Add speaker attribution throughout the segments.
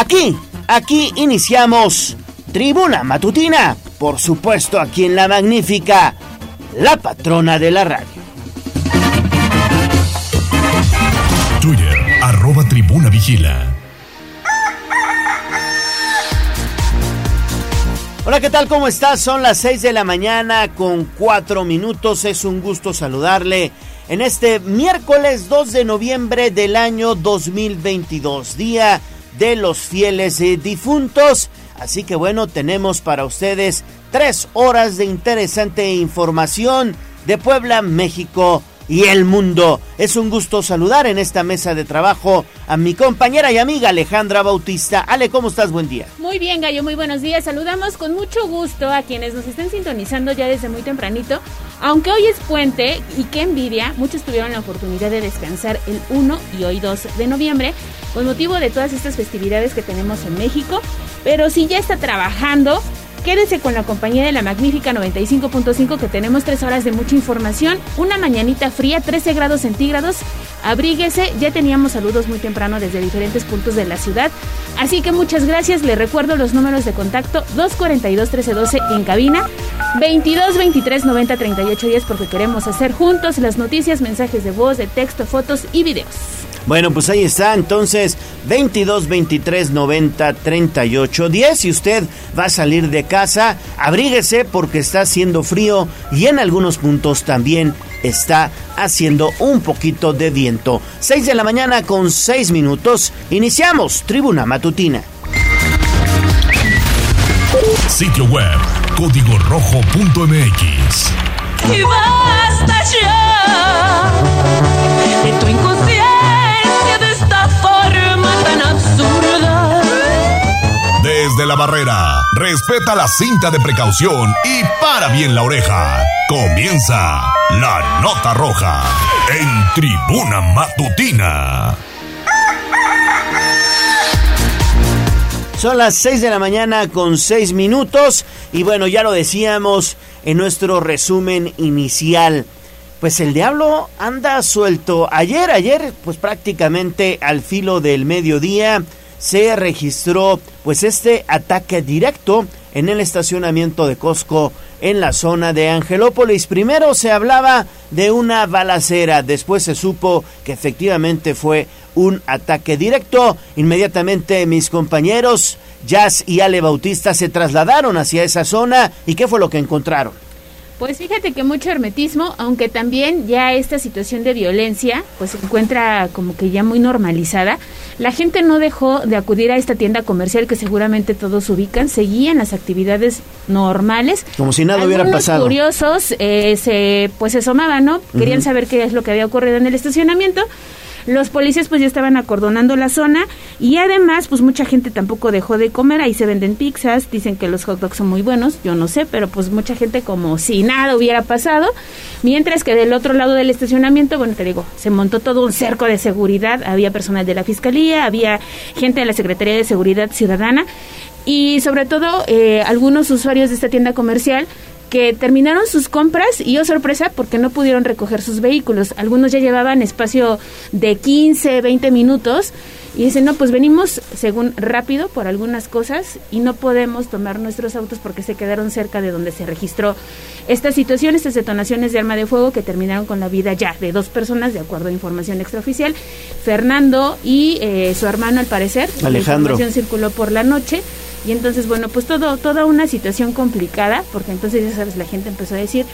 Speaker 1: Aquí, aquí iniciamos Tribuna Matutina, por supuesto aquí en la magnífica, la patrona de la radio.
Speaker 2: Twitter, arroba tribuna vigila.
Speaker 1: Hola, ¿qué tal? ¿Cómo estás? Son las 6 de la mañana con 4 minutos. Es un gusto saludarle en este miércoles 2 de noviembre del año 2022, día de los fieles difuntos. Así que bueno, tenemos para ustedes tres horas de interesante información de Puebla, México y el mundo. Es un gusto saludar en esta mesa de trabajo a mi compañera y amiga Alejandra Bautista. Ale, ¿cómo estás? Buen día.
Speaker 3: Muy bien, Gallo, muy buenos días. Saludamos con mucho gusto a quienes nos estén sintonizando ya desde muy tempranito. Aunque hoy es puente y qué envidia, muchos tuvieron la oportunidad de descansar el 1 y hoy 2 de noviembre con motivo de todas estas festividades que tenemos en México. Pero si ya está trabajando, Quédese con la compañía de la magnífica 95.5 que tenemos tres horas de mucha información, una mañanita fría, 13 grados centígrados. Abríguese, ya teníamos saludos muy temprano desde diferentes puntos de la ciudad. Así que muchas gracias, le recuerdo los números de contacto 242 1312 en cabina, 22 23 90 38 10 porque queremos hacer juntos las noticias, mensajes de voz, de texto, fotos y videos.
Speaker 1: Bueno, pues ahí está, entonces 22 23 90 38 10. Si usted va a salir de casa, abríguese porque está haciendo frío y en algunos puntos también está haciendo un poquito de viento. 6 de la mañana con 6 minutos. Iniciamos Tribuna Matutina.
Speaker 2: Sitio web código rojo.mx.
Speaker 4: Y basta ya
Speaker 2: la barrera, respeta la cinta de precaución y para bien la oreja. Comienza la nota roja en tribuna matutina.
Speaker 1: Son las 6 de la mañana con 6 minutos y bueno, ya lo decíamos en nuestro resumen inicial. Pues el diablo anda suelto. Ayer, ayer, pues prácticamente al filo del mediodía se registró pues este ataque directo en el estacionamiento de Costco en la zona de Angelópolis. Primero se hablaba de una balacera, después se supo que efectivamente fue un ataque directo. Inmediatamente mis compañeros Jazz y Ale Bautista se trasladaron hacia esa zona y ¿qué fue lo que encontraron?
Speaker 3: Pues fíjate que mucho hermetismo, aunque también ya esta situación de violencia pues se encuentra como que ya muy normalizada. La gente no dejó de acudir a esta tienda comercial que seguramente todos ubican, seguían las actividades normales.
Speaker 1: Como si nada hubiera pasado.
Speaker 3: curiosos eh, se pues se asomaban, ¿no? Querían saber qué es lo que había ocurrido en el estacionamiento. Los policías pues ya estaban acordonando la zona y además pues mucha gente tampoco dejó de comer, ahí se venden pizzas, dicen que los hot dogs son muy buenos, yo no sé, pero pues mucha gente como si nada hubiera pasado, mientras que del otro lado del estacionamiento, bueno te digo, se montó todo un cerco de seguridad, había personal de la fiscalía, había gente de la Secretaría de Seguridad Ciudadana y sobre todo eh, algunos usuarios de esta tienda comercial que terminaron sus compras y oh sorpresa porque no pudieron recoger sus vehículos. Algunos ya llevaban espacio de 15, 20 minutos y dicen, no, pues venimos según rápido por algunas cosas y no podemos tomar nuestros autos porque se quedaron cerca de donde se registró esta situación, estas detonaciones de arma de fuego que terminaron con la vida ya de dos personas, de acuerdo a información extraoficial, Fernando y eh, su hermano al parecer. La
Speaker 1: Alejandro.
Speaker 3: información circuló por la noche. Y entonces, bueno, pues todo, toda una situación complicada, porque entonces ya sabes, la gente empezó a decir,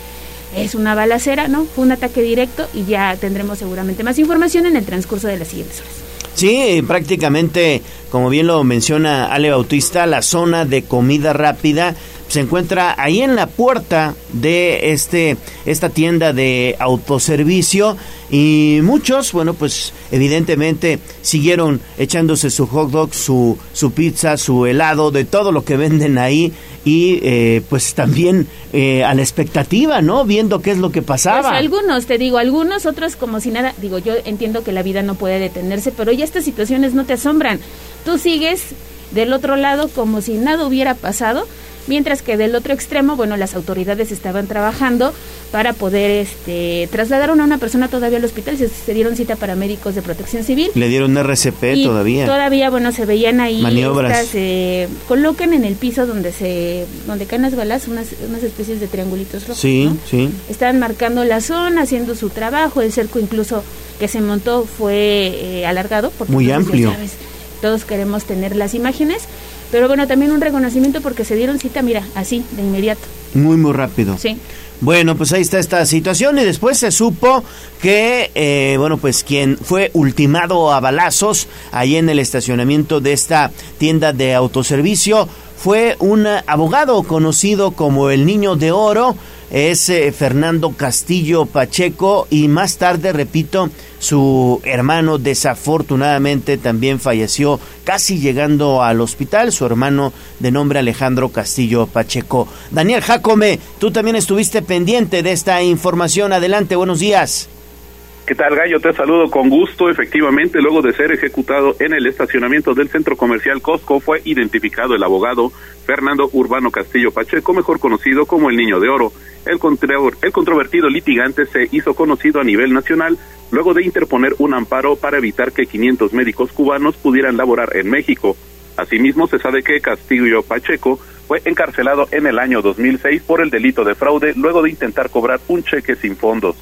Speaker 3: es una balacera, ¿no? Fue un ataque directo y ya tendremos seguramente más información en el transcurso de las siguientes horas.
Speaker 1: Sí, prácticamente, como bien lo menciona Ale Bautista, la zona de comida rápida se encuentra ahí en la puerta de este esta tienda de autoservicio y muchos, bueno, pues evidentemente siguieron echándose su hot dog, su su pizza, su helado, de todo lo que venden ahí y eh, pues también eh, a la expectativa, ¿no? Viendo qué es lo que pasaba.
Speaker 3: Pues algunos, te digo, algunos, otros como si nada. Digo, yo entiendo que la vida no puede detenerse, pero ya estas situaciones no te asombran. Tú sigues del otro lado como si nada hubiera pasado. Mientras que del otro extremo, bueno, las autoridades estaban trabajando para poder este, trasladar a una persona todavía al hospital, se, se dieron cita para médicos de protección civil.
Speaker 1: Le dieron RCP
Speaker 3: Y
Speaker 1: todavía.
Speaker 3: Todavía, bueno, se veían ahí.
Speaker 1: Maniobras.
Speaker 3: estas, eh, colocan en el piso donde se donde caen las balas unas, unas especies de triangulitos rojos.
Speaker 1: Sí,
Speaker 3: ¿no?
Speaker 1: sí.
Speaker 3: Estaban marcando la zona, haciendo su trabajo. El cerco incluso que se montó fue eh, alargado. Porque
Speaker 1: Muy
Speaker 3: ya
Speaker 1: amplio.
Speaker 3: sabes, todos queremos tener las imágenes. Pero bueno, también un reconocimiento porque se dieron cita, mira, así, de inmediato.
Speaker 1: Muy, muy rápido.
Speaker 3: Sí.
Speaker 1: Bueno, pues ahí está esta situación y después se supo que, eh, bueno, pues quien fue ultimado a balazos ahí en el estacionamiento de esta tienda de autoservicio fue un abogado conocido como el Niño de Oro, es eh, Fernando Castillo Pacheco y más tarde, repito, su hermano desafortunadamente también falleció casi llegando al hospital, su hermano de nombre Alejandro Castillo Pacheco. Daniel Jacome, tú también estuviste pendiente de esta información. Adelante, buenos días.
Speaker 5: ¿Qué tal, Gallo? Te saludo con gusto. Efectivamente, luego de ser ejecutado en el estacionamiento del centro comercial Costco, fue identificado el abogado Fernando Urbano Castillo Pacheco, mejor conocido como el Niño de Oro. El, el controvertido litigante se hizo conocido a nivel nacional luego de interponer un amparo para evitar que 500 médicos cubanos pudieran laborar en México. Asimismo, se sabe que Castillo Pacheco fue encarcelado en el año 2006 por el delito de fraude luego de intentar cobrar un cheque sin fondos.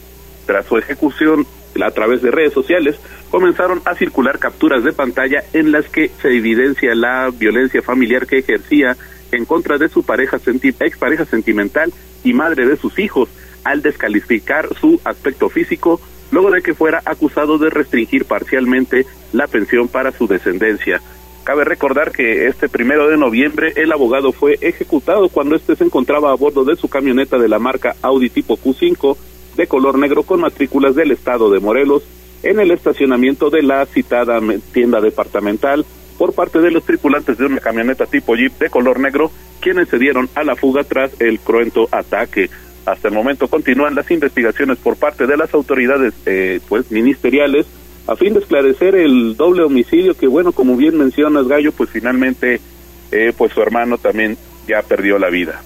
Speaker 5: Tras su ejecución a través de redes sociales, comenzaron a circular capturas de pantalla en las que se evidencia la violencia familiar que ejercía en contra de su pareja senti expareja sentimental y madre de sus hijos, al descalificar su aspecto físico, luego de que fuera acusado de restringir parcialmente la pensión para su descendencia. Cabe recordar que este primero de noviembre el abogado fue ejecutado cuando éste se encontraba a bordo de su camioneta de la marca Audi tipo Q5 de color negro con matrículas del estado de Morelos en el estacionamiento de la citada tienda departamental por parte de los tripulantes de una camioneta tipo Jeep de color negro, quienes se dieron a la fuga tras el cruento ataque. Hasta el momento continúan las investigaciones por parte de las autoridades eh, pues ministeriales a fin de esclarecer el doble homicidio que bueno como bien mencionas Gallo pues finalmente eh, pues su hermano también ya perdió la vida.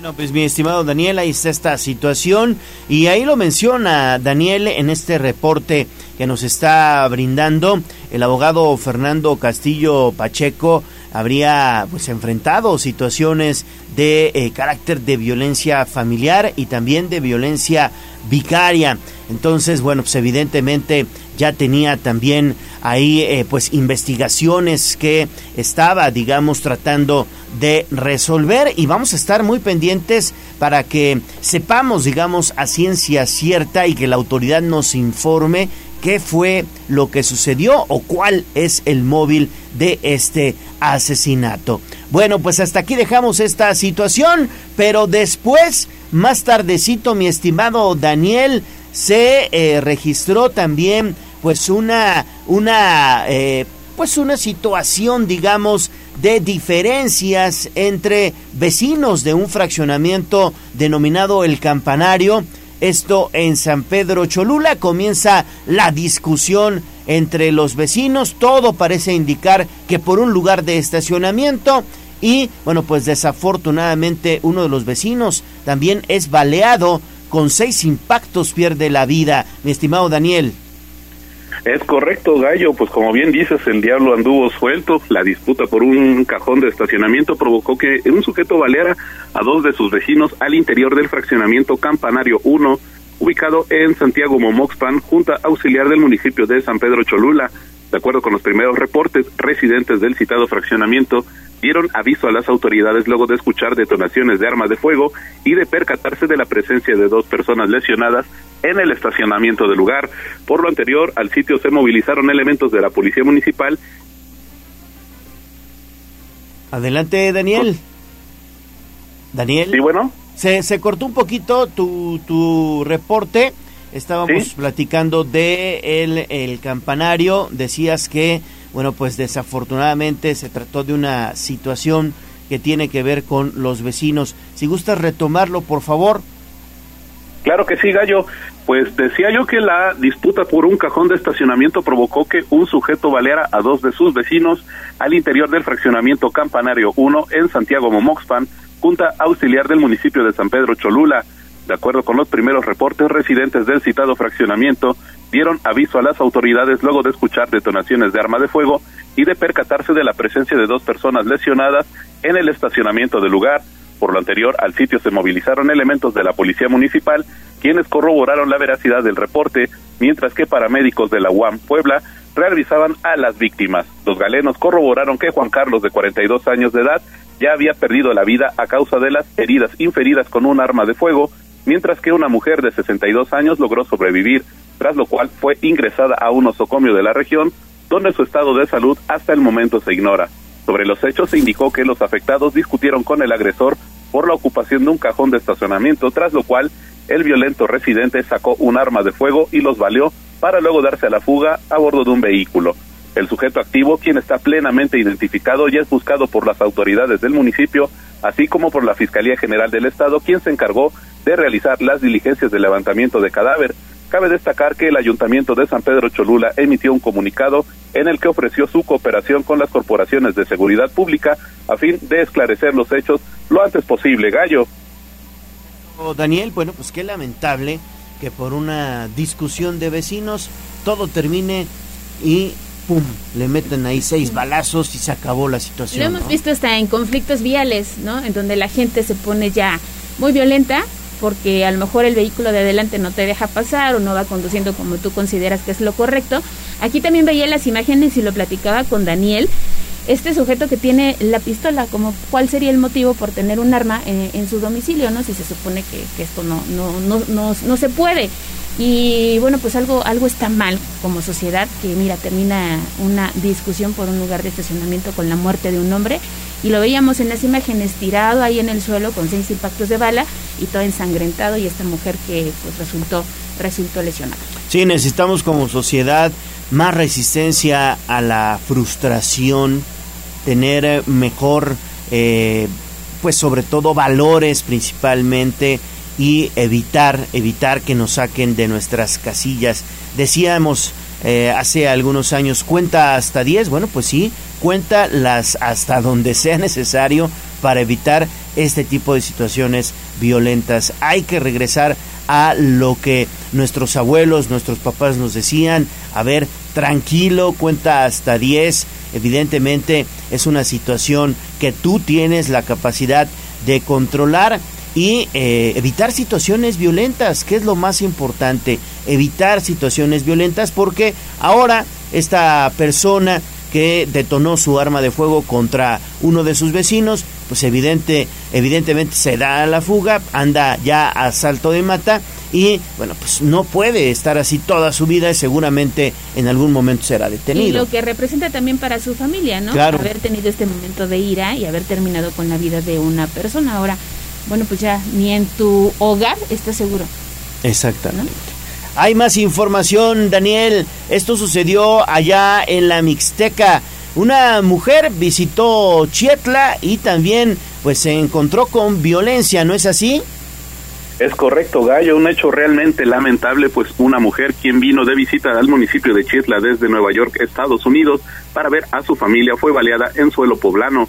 Speaker 1: Bueno, pues mi estimado Daniel, ahí está esta situación y ahí lo menciona Daniel en este reporte que nos está brindando. El abogado Fernando Castillo Pacheco habría pues enfrentado situaciones de eh, carácter de violencia familiar y también de violencia vicaria. Entonces, bueno, pues evidentemente ya tenía también ahí eh, pues investigaciones que estaba digamos tratando de resolver y vamos a estar muy pendientes para que sepamos digamos a ciencia cierta y que la autoridad nos informe qué fue lo que sucedió o cuál es el móvil de este asesinato. Bueno, pues hasta aquí dejamos esta situación, pero después, más tardecito, mi estimado Daniel, se eh, registró también pues una una eh, pues una situación digamos de diferencias entre vecinos de un fraccionamiento denominado el campanario esto en San Pedro Cholula. Comienza la discusión entre los vecinos. Todo parece indicar que por un lugar de estacionamiento. Y bueno pues desafortunadamente uno de los vecinos también es baleado. Con seis impactos pierde la vida. Mi estimado Daniel
Speaker 5: Es correcto, Gallo, pues como bien dices, el diablo anduvo suelto. La disputa por un cajón de estacionamiento provocó que un sujeto baleara a dos de sus vecinos al interior del fraccionamiento Campanario 1, ubicado en Santiago Momoxpan, junta auxiliar del municipio de San Pedro Cholula. De acuerdo con los primeros reportes, residentes del citado fraccionamiento dieron aviso a las autoridades luego de escuchar detonaciones de armas de fuego y de percatarse de la presencia de dos personas lesionadas en el estacionamiento del lugar. Por lo anterior, al sitio se movilizaron elementos de la Policía Municipal
Speaker 1: Adelante, Daniel. Daniel.
Speaker 5: y bueno,
Speaker 1: Se, se cortó un poquito tu, tu reporte. Estábamos
Speaker 5: Sí.
Speaker 1: platicando de el, el campanario. Decías que, bueno, pues desafortunadamente se trató de una situación que tiene que ver con los vecinos. Si gustas retomarlo, por favor.
Speaker 5: Claro que sí, Gallo. Pues decía yo que la disputa por un cajón de estacionamiento provocó que un sujeto baleara a dos de sus vecinos al interior del fraccionamiento Campanario 1 en Santiago Momoxpan, junta auxiliar del municipio de San Pedro Cholula. De acuerdo con los primeros reportes, residentes del citado fraccionamiento dieron aviso a las autoridades luego de escuchar detonaciones de arma de fuego y de percatarse de la presencia de dos personas lesionadas en el estacionamiento del lugar. Por lo anterior, al sitio se movilizaron elementos de la Policía Municipal, quienes corroboraron la veracidad del reporte, mientras que paramédicos de la UAM Puebla realizaban a las víctimas. Los galenos corroboraron que Juan Carlos, de 42 años de edad, ya había perdido la vida a causa de las heridas inferidas con un arma de fuego, mientras que una mujer de 62 años logró sobrevivir, tras lo cual fue ingresada a un osocomio de la región, donde su estado de salud hasta el momento se ignora. Sobre los hechos se indicó que los afectados discutieron con el agresor por la ocupación de un cajón de estacionamiento, tras lo cual el violento residente sacó un arma de fuego y los valió para luego darse a la fuga a bordo de un vehículo. El sujeto activo, quien está plenamente identificado, ya es buscado por las autoridades del municipio, así como por la Fiscalía General del Estado, quien se encargó de realizar las diligencias de levantamiento de cadáver. Cabe destacar que el Ayuntamiento de San Pedro Cholula emitió un comunicado en el que ofreció su cooperación con las corporaciones de seguridad pública a fin de esclarecer los hechos lo antes posible. Gallo.
Speaker 1: Daniel, bueno, pues qué lamentable que por una discusión de vecinos todo termine y pum, le meten ahí seis balazos y se acabó la situación.
Speaker 3: Lo hemos
Speaker 1: ¿no?
Speaker 3: visto hasta en conflictos viales, ¿no? En donde la gente se pone ya muy violenta porque a lo mejor el vehículo de adelante no te deja pasar o no va conduciendo como tú consideras que es lo correcto. Aquí también veía las imágenes y lo platicaba con Daniel. Este sujeto que tiene la pistola, como cuál sería el motivo por tener un arma en, en su domicilio, ¿no? Si se supone que, que esto no, no, no, no, no se puede. Y bueno, pues algo, algo está mal como sociedad, que mira, termina una discusión por un lugar de estacionamiento con la muerte de un hombre. Y lo veíamos en las imágenes tirado ahí en el suelo con seis impactos de bala y todo ensangrentado y esta mujer que pues resultó, resultó lesionada.
Speaker 1: Sí, necesitamos como sociedad más resistencia a la frustración, tener eh, mejor, eh, pues sobre todo valores principalmente y evitar, evitar que nos saquen de nuestras casillas. Decíamos eh, hace algunos años, cuenta hasta 10, bueno, pues sí, cuenta las hasta donde sea necesario para evitar este tipo de situaciones violentas. Hay que regresar a lo que nuestros abuelos, nuestros papás nos decían, a ver, tranquilo, cuenta hasta 10, evidentemente es una situación que tú tienes la capacidad de controlar y eh, evitar situaciones violentas, que es lo más importante, evitar situaciones violentas porque ahora esta persona que detonó su arma de fuego contra uno de sus vecinos, pues evidente, evidentemente se da a la fuga, anda ya a salto de mata y bueno, pues no puede estar así toda su vida y seguramente en algún momento será
Speaker 3: Y
Speaker 1: detenido.
Speaker 3: lo que representa también para su familia, ¿no?
Speaker 1: Claro.
Speaker 3: Haber tenido este momento de ira y haber terminado con la vida de una persona. Ahora, bueno, pues ya ni en tu hogar estás seguro.
Speaker 1: Exactamente. Hay más información, Daniel. Esto sucedió allá en la Mixteca. Una mujer visitó Chietla y también pues se encontró con violencia, ¿no es así?
Speaker 5: Es correcto, Gallo, un hecho realmente lamentable, pues una mujer quien vino de visita al municipio de Chitla desde Nueva York, Estados Unidos, para ver a su familia fue baleada en suelo poblano.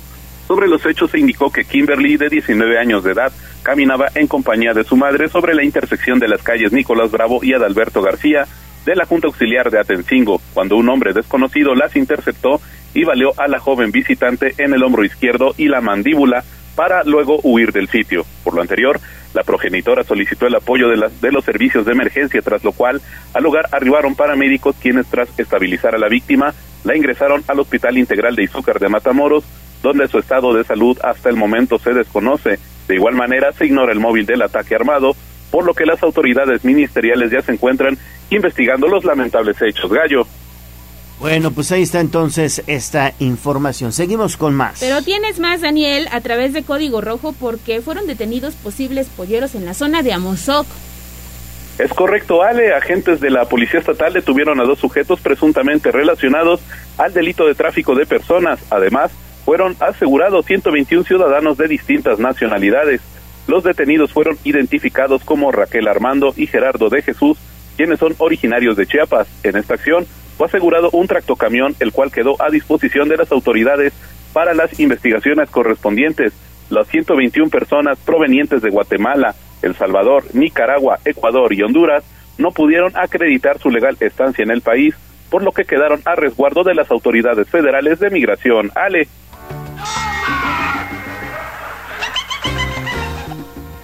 Speaker 5: Sobre los hechos se indicó que Kimberly, de 19 años de edad, caminaba en compañía de su madre sobre la intersección de las calles Nicolás Bravo y Adalberto García de la Junta Auxiliar de Atencingo, cuando un hombre desconocido las interceptó y baleó a la joven visitante en el hombro izquierdo y la mandíbula para luego huir del sitio. Por lo anterior, la progenitora solicitó el apoyo de, de los servicios de emergencia, tras lo cual al lugar arribaron paramédicos quienes tras estabilizar a la víctima la ingresaron al Hospital Integral de Izúcar de Matamoros, donde su estado de salud hasta el momento se desconoce. De igual manera, se ignora el móvil del ataque armado, por lo que las autoridades ministeriales ya se encuentran investigando los lamentables hechos. Gallo.
Speaker 1: Bueno, pues ahí está entonces esta información. Seguimos con más.
Speaker 3: Pero tienes más, Daniel, a través de Código Rojo, porque fueron detenidos posibles polleros en la zona de Amozoc.
Speaker 5: Es correcto, Ale. Agentes de la Policía Estatal detuvieron a dos sujetos presuntamente relacionados al delito de tráfico de personas. Además, fueron asegurados 121 ciudadanos de distintas nacionalidades. Los detenidos fueron identificados como Raquel Armando y Gerardo de Jesús, quienes son originarios de Chiapas. En esta acción fue asegurado un tractocamión, el cual quedó a disposición de las autoridades para las investigaciones correspondientes. Las 121 personas provenientes de Guatemala, El Salvador, Nicaragua, Ecuador y Honduras no pudieron acreditar su legal estancia en el país, por lo que quedaron a resguardo de las autoridades federales de migración. Ale.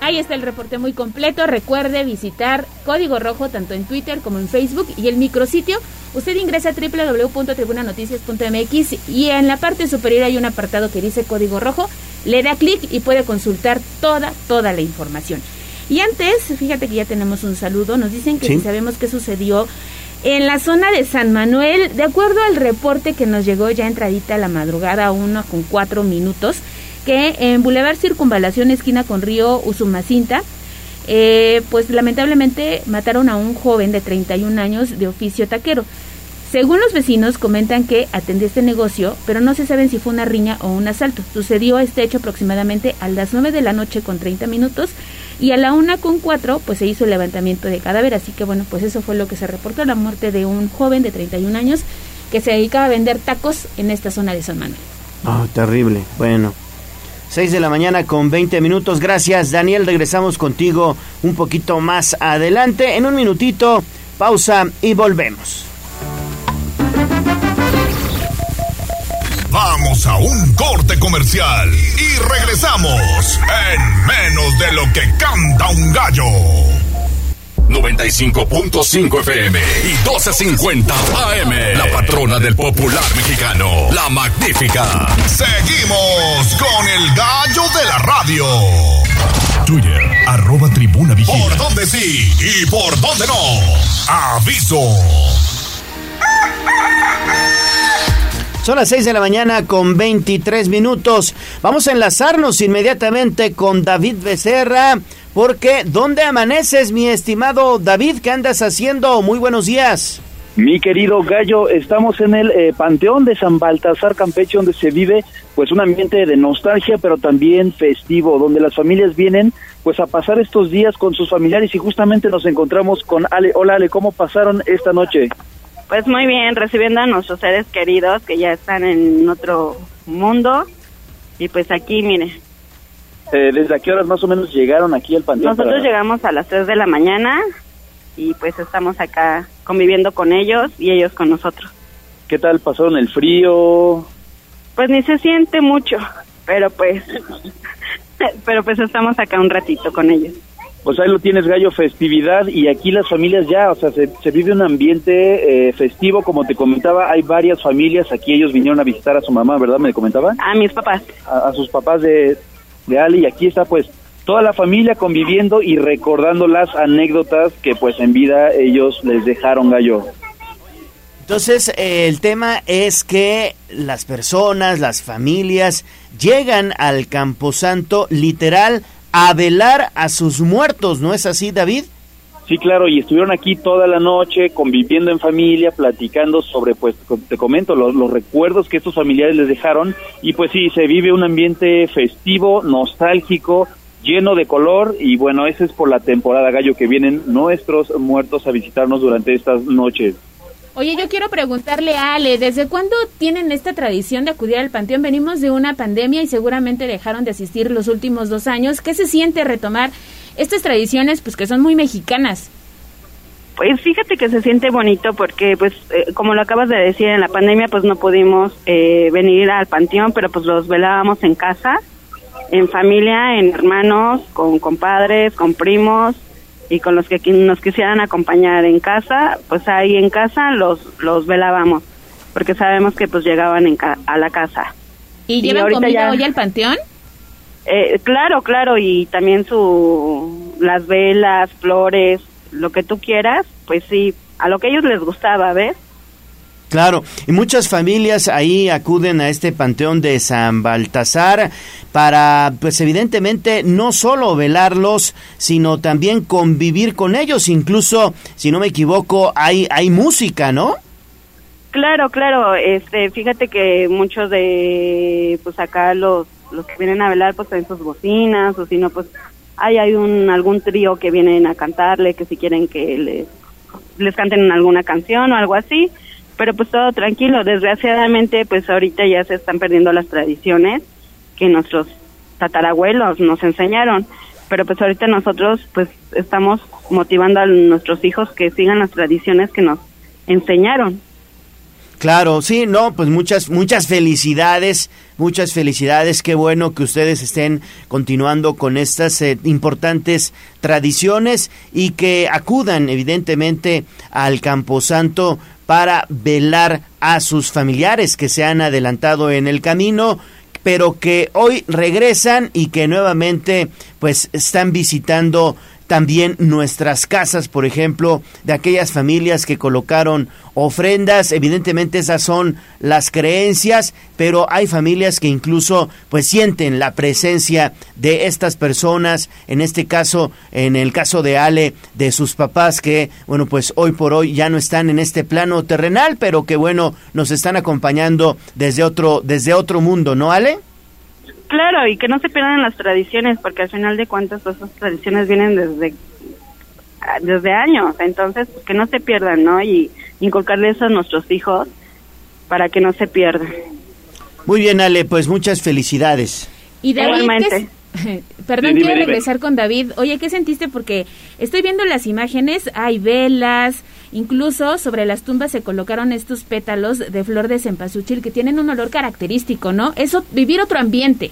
Speaker 3: Ahí está el reporte muy completo. Recuerde visitar Código Rojo tanto en Twitter como en Facebook y el micrositio. Usted ingresa a www.tribunanoticias.mx y en la parte superior hay un apartado que dice Código Rojo. Le da clic y puede consultar toda, toda la información. Y antes, fíjate que ya tenemos un saludo. Nos dicen que
Speaker 1: Sí.
Speaker 3: si sabemos qué sucedió en la zona de San Manuel, de acuerdo al reporte que nos llegó ya entradita a la madrugada, uno con cuatro minutos, que en Boulevard Circunvalación, esquina con Río Usumacinta, eh, pues lamentablemente mataron a un joven de 31 años de oficio taquero. Según los vecinos, comentan que atendía este negocio, pero no se saben si fue una riña o un asalto. Sucedió este hecho aproximadamente a las 9 de la noche con 30 minutos y a la 1 con 4 pues se hizo el levantamiento de cadáver. Así que bueno, pues eso fue lo que se reportó, la muerte de un joven de 31 años que se dedicaba a vender tacos en esta zona de San Manuel.
Speaker 1: Ah, terrible. Bueno. 6 de la mañana con 20 minutos. Gracias, Daniel. Regresamos contigo un poquito más adelante. En un minutito, pausa y volvemos.
Speaker 2: Vamos a un corte comercial y regresamos en menos de lo que canta un gallo. 95.5 FM y 12.50 AM. La patrona del popular mexicano, la magnífica. Seguimos con el gallo de la radio. Twitter, arroba tribuna vigila. ¿Por dónde sí y por dónde no? Aviso.
Speaker 1: Son las 6 de la mañana con 23 minutos. Vamos a enlazarnos inmediatamente con David Becerra, porque ¿dónde amaneces, mi estimado David? ¿Qué andas haciendo? Muy buenos días.
Speaker 6: Mi querido Gallo, estamos en el eh, Panteón de San Baltasar Campeche, donde se vive pues un ambiente de nostalgia, pero también festivo, donde las familias vienen pues a pasar estos días con sus familiares y justamente nos encontramos con Ale. Hola Ale, ¿cómo pasaron esta noche?
Speaker 7: Pues muy bien, recibiendo a nuestros seres queridos que ya están en otro mundo. Y pues aquí, mire,
Speaker 6: Eh, ¿Desde a qué horas más o menos llegaron aquí al Panteón?
Speaker 7: nosotros
Speaker 6: para-
Speaker 7: llegamos a las 3 de la mañana y pues estamos acá conviviendo con ellos y ellos con nosotros.
Speaker 6: ¿Qué tal pasaron el frío?
Speaker 7: Pues ni se siente mucho, pero pues, pero pues estamos acá un ratito con ellos.
Speaker 6: Pues ahí lo tienes, Gallo, festividad y aquí las familias ya, o sea, se, se vive un ambiente eh, festivo, como te comentaba, hay varias familias, aquí ellos vinieron a visitar a su mamá, ¿verdad? Me comentaba.
Speaker 7: A mis papás.
Speaker 6: a, a sus papás de, y aquí está pues toda la familia conviviendo y recordando las anécdotas que pues en vida ellos les dejaron gallo.
Speaker 1: Entonces, eh, el tema es que las personas, las familias, llegan al Camposanto literal a velar a sus muertos, ¿no es así, David?
Speaker 6: Sí, claro, y estuvieron aquí toda la noche conviviendo en familia, platicando sobre, pues, te comento, los, los recuerdos que estos familiares les dejaron. Y pues sí, se vive un ambiente festivo, nostálgico, lleno de color. Y bueno, ese es por la temporada gallo que vienen nuestros muertos a visitarnos durante estas noches.
Speaker 3: Oye, yo quiero preguntarle a Ale, ¿desde cuándo tienen esta tradición de acudir al panteón? Venimos de una pandemia y seguramente dejaron de asistir los últimos dos años. ¿Qué se siente retomar estas tradiciones, pues que son muy mexicanas?
Speaker 7: Pues fíjate que se siente bonito porque, pues, eh, como lo acabas de decir, en la pandemia, pues no pudimos eh, venir al panteón, pero pues los velábamos en casa, en familia, en hermanos, con compadres, con primos y con los que nos quisieran acompañar en casa, pues ahí en casa los los velábamos, porque sabemos que pues llegaban en ca- a la casa.
Speaker 3: ¿Y,
Speaker 7: Y
Speaker 3: llevan comida
Speaker 7: ya-
Speaker 3: hoy al panteón?
Speaker 7: Eh, claro, claro, y también su las velas, flores, lo que tú quieras, pues sí, a lo que a ellos les gustaba, ¿ves?
Speaker 1: Claro, y muchas familias ahí acuden a este panteón de San Baltasar para, pues evidentemente, no solo velarlos, sino también convivir con ellos. Incluso, si no me equivoco, hay, hay música, ¿no?
Speaker 7: Claro, claro, este, fíjate que muchos de, pues acá los, los que vienen a velar, pues traen sus bocinas, o si no, pues hay, hay un, algún trío que vienen a cantarle, que si quieren que les les canten alguna canción o algo así, pero pues todo tranquilo. Desgraciadamente, pues ahorita ya se están perdiendo las tradiciones que nuestros tatarabuelos nos enseñaron, pero pues ahorita nosotros pues estamos motivando a nuestros hijos que sigan las tradiciones que nos enseñaron.
Speaker 1: Claro, sí, no, pues muchas, muchas felicidades, muchas felicidades. Qué bueno que ustedes estén continuando con estas eh, importantes tradiciones y que acudan, evidentemente, al Camposanto para velar a sus familiares que se han adelantado en el camino pero que hoy regresan y que nuevamente pues están visitando también nuestras casas, por ejemplo, de aquellas familias que colocaron ofrendas, evidentemente esas son las creencias, pero hay familias que incluso pues sienten la presencia de estas personas, en este caso, en el caso de Ale, de sus papás que, bueno, pues hoy por hoy ya no están en este plano terrenal, pero que bueno, nos están acompañando desde otro desde otro mundo, ¿no, Ale?
Speaker 7: Claro, y que no se pierdan las tradiciones, porque al final de cuentas todas esas tradiciones vienen desde desde años, entonces pues, que no se pierdan, ¿no? Y inculcarles a nuestros hijos para que no se pierdan.
Speaker 1: Muy bien, Ale, pues muchas felicidades.
Speaker 3: Y David, ¿qué
Speaker 7: Igualmente.
Speaker 3: es- Perdón,
Speaker 6: Sí, dime,
Speaker 3: quiero
Speaker 6: dime.
Speaker 3: regresar con David. Oye, ¿qué sentiste? Porque estoy viendo las imágenes, hay velas, incluso sobre las tumbas se colocaron estos pétalos de flor de cempasúchil que tienen un olor característico, ¿no? Eso, vivir otro ambiente.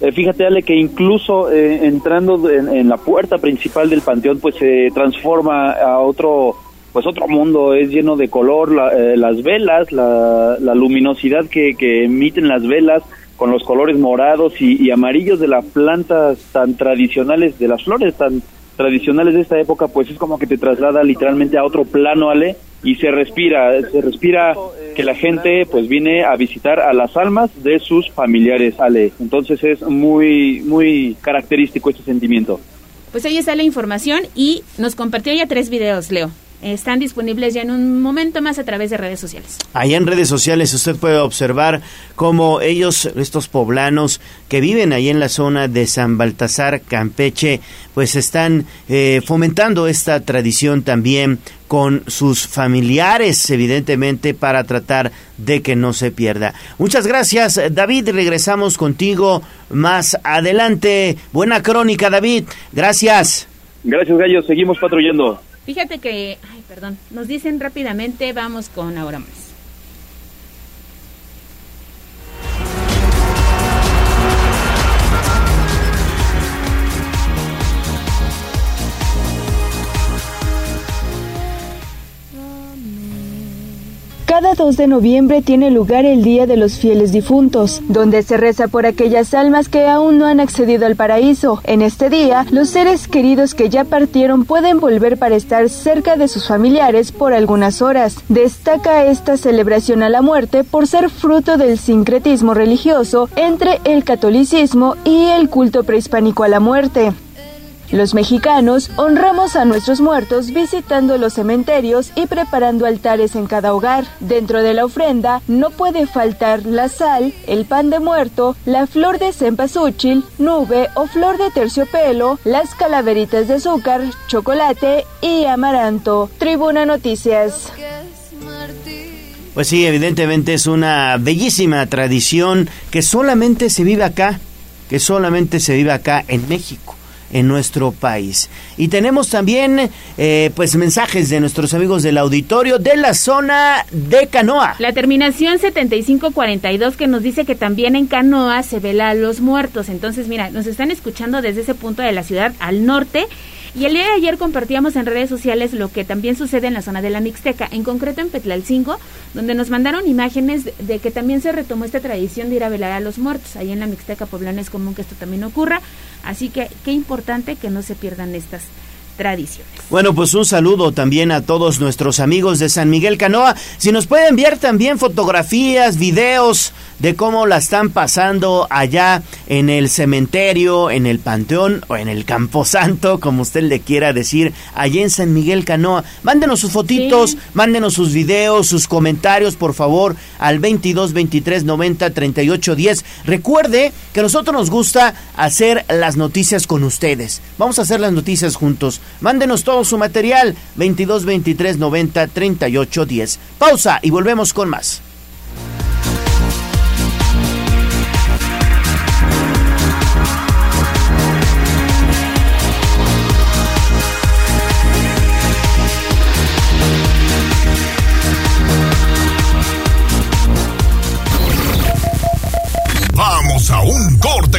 Speaker 6: Eh, fíjate, Ale, que incluso eh, entrando en, en la puerta principal del panteón, pues se transforma a otro, pues otro mundo. Es lleno de color, la- eh, las velas, la, la luminosidad que, emiten las velas con los colores morados y amarillos de las plantas tan tradicionales, de las flores tan tradicionales de esta época, pues es como que te traslada literalmente a otro plano, Ale, y se respira, se respira que la gente pues viene a visitar a las almas de sus familiares, Ale. Entonces es muy, muy característico este sentimiento.
Speaker 3: Pues ahí está la información y nos compartió ya tres videos, Leo. Están disponibles ya en un momento más a través de redes sociales.
Speaker 1: Allá en redes sociales usted puede observar cómo ellos, estos poblanos que viven ahí en la zona de San Baltasar, Campeche, pues están eh, fomentando esta tradición también con sus familiares, evidentemente, para tratar de que no se pierda. Muchas gracias, David. Regresamos contigo más adelante. Buena crónica, David. Gracias.
Speaker 6: Gracias, Gallo. Seguimos patrullando.
Speaker 3: Fíjate que, ay, perdón, nos dicen rápidamente, vamos con ahora más.
Speaker 8: Cada 2 de noviembre tiene lugar el Día de los Fieles Difuntos, donde se reza por aquellas almas que aún no han accedido al paraíso. En este día, los seres queridos que ya partieron pueden volver para estar cerca de sus familiares por algunas horas. Destaca esta celebración a la muerte por ser fruto del sincretismo religioso entre el catolicismo y el culto prehispánico a la muerte. Los mexicanos honramos a nuestros muertos visitando los cementerios y preparando altares en cada hogar. Dentro de la ofrenda no puede faltar la sal, el pan de muerto, la flor de cempasúchil, nube o flor de terciopelo, las calaveritas de azúcar, chocolate y amaranto. Tribuna Noticias.
Speaker 1: Pues sí, evidentemente es una bellísima tradición que solamente se vive acá, que solamente se vive acá en México en nuestro país. Y tenemos también eh, pues mensajes de nuestros amigos del auditorio de la zona de Canoa.
Speaker 3: La terminación 7542 que nos dice que también en Canoa se vela a los muertos. Entonces, mira, nos están escuchando desde ese punto de la ciudad al norte. Y el día de ayer compartíamos en redes sociales lo que también sucede en la zona de la Mixteca, en concreto en Petlalcingo, donde nos mandaron imágenes de que también se retomó esta tradición de ir a velar a los muertos. Ahí en la Mixteca poblana es común que esto también ocurra, así que qué importante que no se pierdan estas tradiciones.
Speaker 1: Bueno, pues un saludo también a todos nuestros amigos de San Miguel Canoa. Si nos puede enviar también fotografías, videos de cómo la están pasando allá en el cementerio, en el panteón o en el camposanto, como usted le quiera decir, allá en San Miguel Canoa. Mándenos sus fotitos, mándenos sus videos, sus comentarios, por favor, al 22 23 90 38 10. Recuerde que a nosotros nos gusta hacer las noticias con ustedes. Vamos a hacer las noticias juntos. Mándenos todo su material 22 23 90 38 10. Pausa y volvemos con más.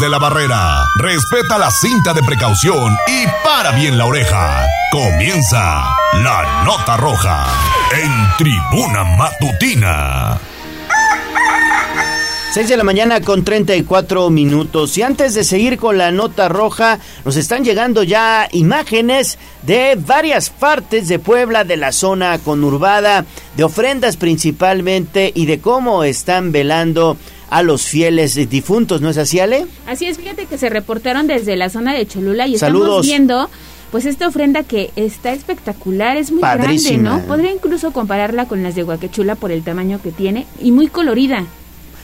Speaker 4: de
Speaker 2: la barrera, respeta la cinta de precaución y para bien la oreja. Comienza la nota roja en tribuna matutina.
Speaker 1: 6 de la mañana con 34 minutos. Y antes de seguir con la nota roja, nos están llegando ya imágenes de varias partes de Puebla, de la zona conurbada, de ofrendas principalmente y de cómo están velando a los fieles difuntos, ¿no es así, Ale?
Speaker 3: Así es, fíjate que se reportaron desde la zona de Cholula y
Speaker 1: Saludos.
Speaker 3: estamos viendo pues esta ofrenda que está espectacular, es muy
Speaker 1: Padrísima.
Speaker 3: grande, ¿no? Podría incluso compararla con las de Huaquechula por el tamaño que tiene y muy colorida.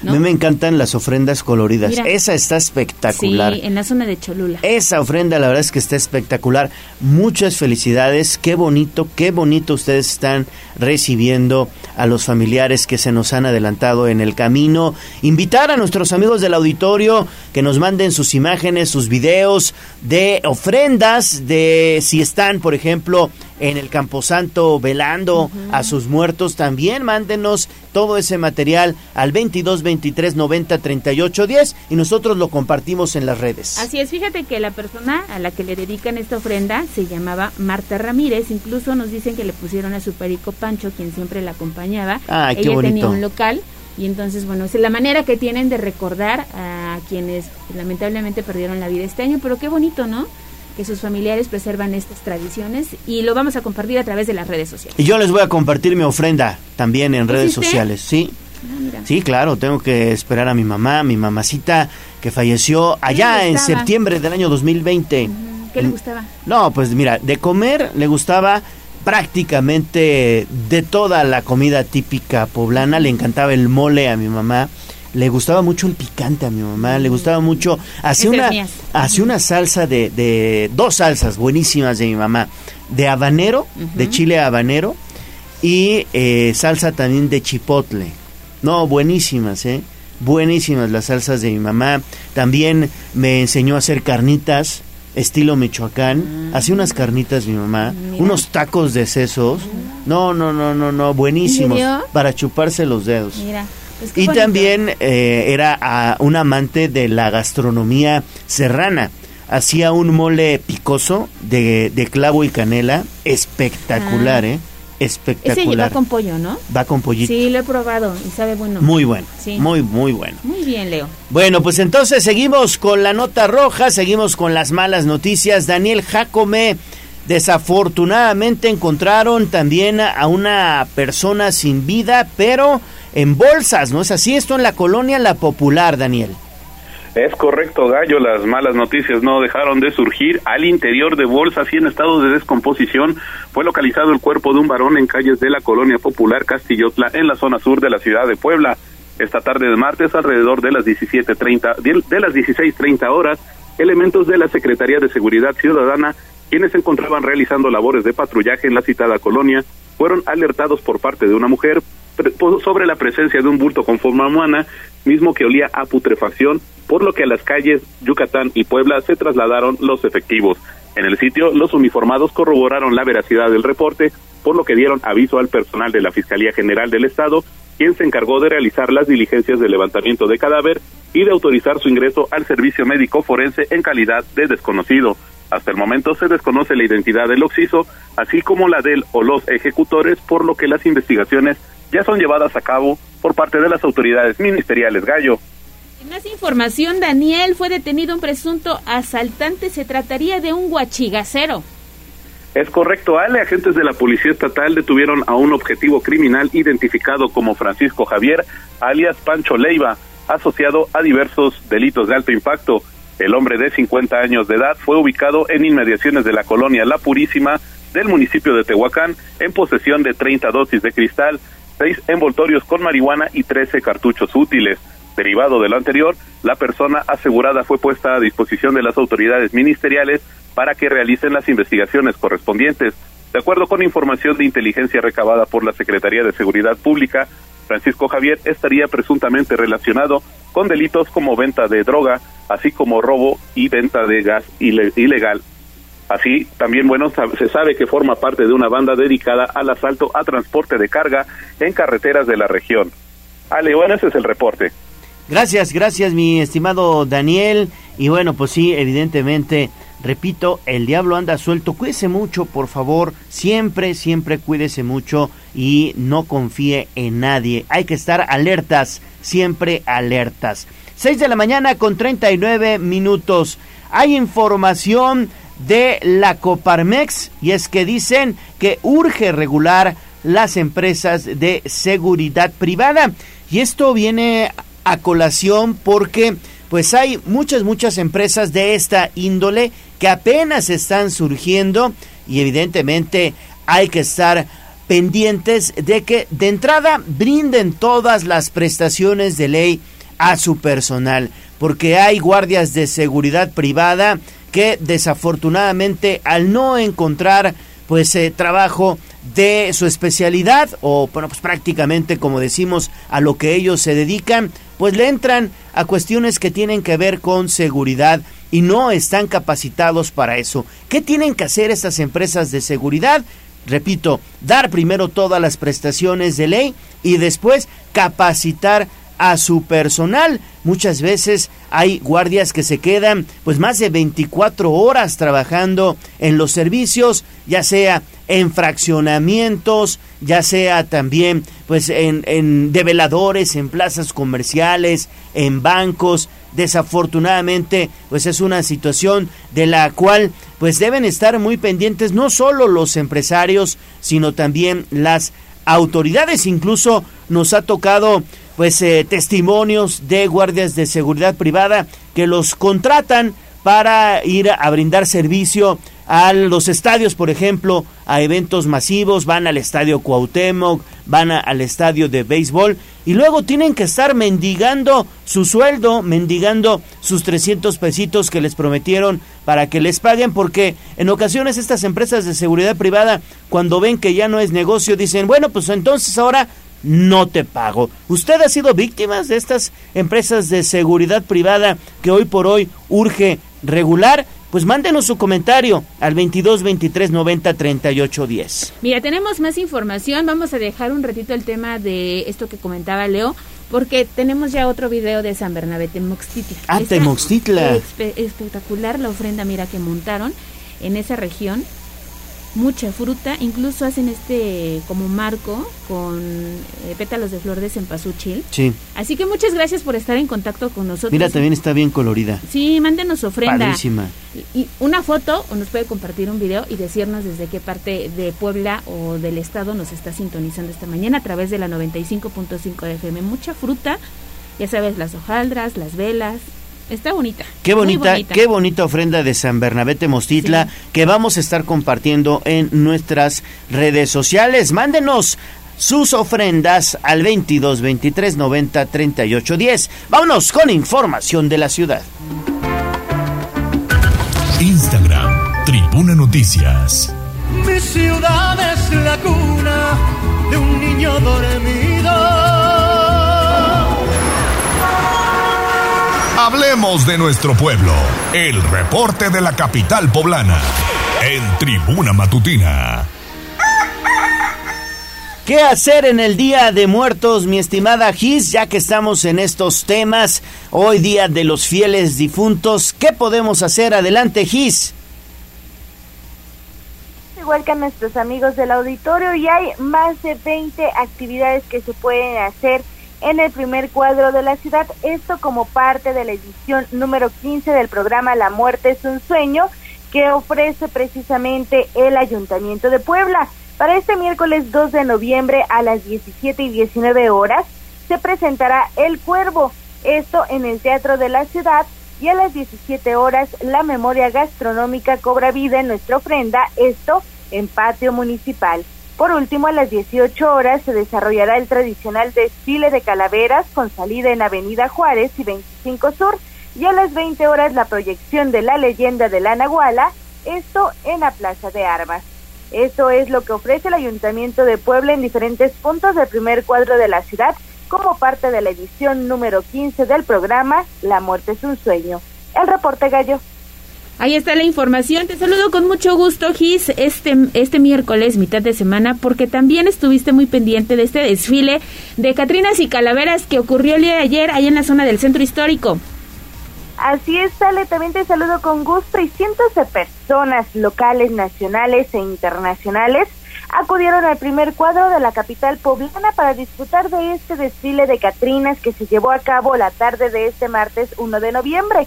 Speaker 3: ¿No?
Speaker 1: A mí me encantan las ofrendas coloridas.
Speaker 3: Mira.
Speaker 1: Esa está espectacular.
Speaker 3: Sí, en la zona de Cholula.
Speaker 1: Esa ofrenda la verdad es que está espectacular. Muchas felicidades. Qué bonito, qué bonito ustedes están recibiendo a los familiares que se nos han adelantado en el camino. Invitar a nuestros amigos del auditorio que nos manden sus imágenes, sus videos de ofrendas, de si están, por ejemplo, en el Camposanto velando a sus muertos. También mándenos todo ese material al 22 23 90 38 10 y nosotros lo compartimos en las redes.
Speaker 3: Así es, fíjate que la persona a la que le dedican esta ofrenda se llamaba Marta Ramírez, incluso nos dicen que le pusieron a su perico Pancho, quien siempre la acompañaba.
Speaker 1: Ay, qué
Speaker 3: Ella tenía un local y entonces, bueno, es la manera que tienen de recordar a quienes lamentablemente perdieron la vida este año, pero qué bonito, ¿no? Que sus familiares preservan estas tradiciones y lo vamos a compartir a través de las redes sociales.
Speaker 1: Y yo les voy a compartir mi ofrenda también en redes sociales, ¿sí?
Speaker 3: Ah.
Speaker 1: Sí, claro, tengo que esperar a mi mamá, mi mamacita que falleció allá en septiembre del año 2020.
Speaker 3: ¿Qué le
Speaker 1: Mm,
Speaker 3: gustaba?
Speaker 1: No, pues mira, de comer le gustaba prácticamente de toda la comida típica poblana, le encantaba el mole a mi mamá. Le gustaba mucho el picante a mi mamá, le gustaba mucho, hacía una, hacía una salsa de, de, dos salsas buenísimas de mi mamá, de habanero, de chile habanero, y eh, salsa también de chipotle. No, buenísimas, ¿eh? Buenísimas las salsas de mi mamá. También me enseñó a hacer carnitas, estilo Michoacán. Hacía unas carnitas mi mamá,
Speaker 3: Mira.
Speaker 1: unos tacos de sesos. No, no, no, no, no, buenísimos. Para chuparse los dedos.
Speaker 3: Mira. Pues
Speaker 1: Y
Speaker 3: bonito.
Speaker 1: también eh, era ah, un amante de la gastronomía serrana. Hacía un mole picoso de, de clavo y canela, espectacular,
Speaker 3: Ah.
Speaker 1: ¿eh?
Speaker 3: Ese lleva
Speaker 1: Espectacular.
Speaker 3: con pollo, ¿no?
Speaker 1: Va con pollito.
Speaker 3: Sí, lo he probado y sabe bueno.
Speaker 1: Muy bueno,
Speaker 3: Sí.
Speaker 1: muy, muy bueno.
Speaker 3: Muy bien, Leo.
Speaker 1: Bueno, pues entonces seguimos con la nota roja, seguimos con las malas noticias. Daniel Jacome, desafortunadamente encontraron también a una persona sin vida, pero en bolsas, ¿no es así? Esto en la colonia La Popular, Daniel.
Speaker 5: Es correcto, Gallo. Las malas noticias no dejaron de surgir. Al interior de bolsas y en estado de descomposición fue localizado el cuerpo de un varón en calles de la colonia popular Castillotla, en la zona sur de la ciudad de Puebla. Esta tarde de martes, alrededor de las 17.30, de las 16.30 horas, elementos de la Secretaría de Seguridad Ciudadana, quienes se encontraban realizando labores de patrullaje en la citada colonia, fueron alertados por parte de una mujer sobre la presencia de un bulto con forma humana, mismo que olía a putrefacción, por lo que a las calles Yucatán y Puebla se trasladaron los efectivos. En el sitio, los uniformados corroboraron la veracidad del reporte, por lo que dieron aviso al personal de la Fiscalía General del Estado, quien se encargó de realizar las diligencias de levantamiento de cadáver y de autorizar su ingreso al servicio médico forense en calidad de desconocido. Hasta el momento se desconoce la identidad del occiso, así como la del o los ejecutores, por lo que las investigaciones ya son llevadas a cabo por parte de las autoridades ministeriales Gallo.
Speaker 3: En más información, Daniel fue detenido un presunto asaltante. Se trataría de un guachigacero.
Speaker 5: Es correcto, Ale. Agentes de la Policía Estatal detuvieron a un objetivo criminal identificado como Francisco Javier, alias Pancho Leiva, asociado a diversos delitos de alto impacto. El hombre de 50 años de edad fue ubicado en inmediaciones de la colonia La Purísima del municipio de Tehuacán en posesión de 30 dosis de cristal, seis envoltorios con marihuana y 13 cartuchos útiles. Derivado de lo anterior, la persona asegurada fue puesta a disposición de las autoridades ministeriales para que realicen las investigaciones correspondientes. De acuerdo con información de inteligencia recabada por la Secretaría de Seguridad Pública, Francisco Javier estaría presuntamente relacionado con delitos como venta de droga, así como robo y venta de gas ilegal. Así, también, bueno, se sabe que forma parte de una banda dedicada al asalto a transporte de carga en carreteras de la región. Ale, bueno, ese es el reporte.
Speaker 1: Gracias, gracias, mi estimado Daniel. Y bueno, pues sí, evidentemente, repito, el diablo anda suelto. Cuídese mucho, por favor. Siempre, siempre cuídese mucho y no confíe en nadie. Hay que estar alertas, siempre alertas. 6 de la mañana con 39 minutos. Hay información de la Coparmex y es que dicen que urge regular las empresas de seguridad privada. Y esto viene a colación porque pues hay muchas, muchas empresas de esta índole que apenas están surgiendo y evidentemente hay que estar pendientes de que de entrada brinden todas las prestaciones de ley a su personal, porque hay guardias de seguridad privada que desafortunadamente al no encontrar pues eh, trabajo de su especialidad o bueno pues prácticamente como decimos a lo que ellos se dedican pues le entran a cuestiones que tienen que ver con seguridad y no están capacitados para eso. ¿Qué tienen que hacer estas empresas de seguridad? Repito, dar primero todas las prestaciones de ley y después capacitar a su personal. Muchas veces hay guardias que se quedan pues más de 24 horas trabajando en los servicios, ya sea en fraccionamientos, ya sea también pues en, en develadores, en plazas comerciales, en bancos. Desafortunadamente, pues es una situación de la cual pues deben estar muy pendientes no solo los empresarios, sino también las autoridades. Incluso nos ha tocado pues eh, testimonios de guardias de seguridad privada que los contratan para ir a brindar servicio a los estadios, por ejemplo, a eventos masivos, van al estadio Cuauhtémoc, van al estadio de béisbol y luego tienen que estar mendigando su sueldo, mendigando sus 300 pesitos que les prometieron para que les paguen, porque en ocasiones estas empresas de seguridad privada, cuando ven que ya no es negocio, dicen, bueno, pues entonces ahora no te pago. ¿Usted ha sido víctima de estas empresas de seguridad privada que hoy por hoy urge regular? Pues mándenos su comentario al 22 23 90 38 10.
Speaker 3: Mira, tenemos más información. Vamos a dejar un ratito el tema de esto que comentaba Leo, porque tenemos ya otro video de San Bernabé, Temoxtitla.
Speaker 1: Ah, Temoxtitla.
Speaker 3: espe- espectacular la ofrenda, mira, que montaron en esa región. Mucha fruta, incluso hacen este como marco con eh, pétalos de flor de cempasúchil.
Speaker 1: Sí.
Speaker 3: Así que muchas gracias por estar en contacto con nosotros.
Speaker 1: Mira, también está bien colorida.
Speaker 3: Sí, mándenos ofrenda.
Speaker 1: Padrísima.
Speaker 3: Y una foto o nos puede compartir un video y decirnos desde qué parte de Puebla o del estado nos está sintonizando esta mañana a través de la 95.5 de FM. Mucha fruta, ya sabes, las hojaldras, las velas. Está bonita.
Speaker 1: Qué
Speaker 3: muy
Speaker 1: bonita, qué bonita ofrenda de San Bernabé Mostitla que vamos a estar compartiendo en nuestras redes sociales. Mándenos sus ofrendas al 22 23 90 38 10. Vámonos con información de la ciudad.
Speaker 2: Instagram, Tribuna Noticias.
Speaker 9: Mi ciudad es la cuna de un niño dormido.
Speaker 2: Hablemos de nuestro pueblo. El reporte de la capital poblana. En Tribuna Matutina.
Speaker 1: ¿Qué hacer en el Día de Muertos, mi estimada Gis? Ya que estamos en estos temas, hoy Día de los Fieles Difuntos, ¿qué podemos hacer? Adelante, Gis.
Speaker 10: Igual que a nuestros amigos del auditorio, y hay más de 20 actividades que se pueden hacer en el primer cuadro de la ciudad, esto como parte de la edición número 15 del programa La muerte es un sueño, que ofrece precisamente el Ayuntamiento de Puebla. Para este miércoles 2 de noviembre a las 17 y 19 horas se presentará El Cuervo, esto en el Teatro de la Ciudad, y a las 17 horas la memoria gastronómica cobra vida en nuestra ofrenda, esto en Patio Municipal. Por último, a las 18 horas se desarrollará el tradicional desfile de calaveras con salida en Avenida Juárez y 25 Sur, y a las 20 horas la proyección de la leyenda de la Nahuala, esto en la Plaza de Armas. Eso es lo que ofrece el Ayuntamiento de Puebla en diferentes puntos del primer cuadro de la ciudad como parte de la edición número 15 del programa La muerte es un sueño. El reporte gallo.
Speaker 3: Ahí está la información. Te saludo con mucho gusto, Gis, este, este miércoles, mitad de semana, porque también estuviste muy pendiente de este desfile de Catrinas y Calaveras que ocurrió el día de ayer ahí en la zona del centro histórico.
Speaker 10: Así es, Ale, también te saludo con gusto y cientos de personas locales, nacionales e internacionales acudieron al primer cuadro de la capital poblana para disfrutar de este desfile de Catrinas que se llevó a cabo la tarde de este martes 1 de noviembre.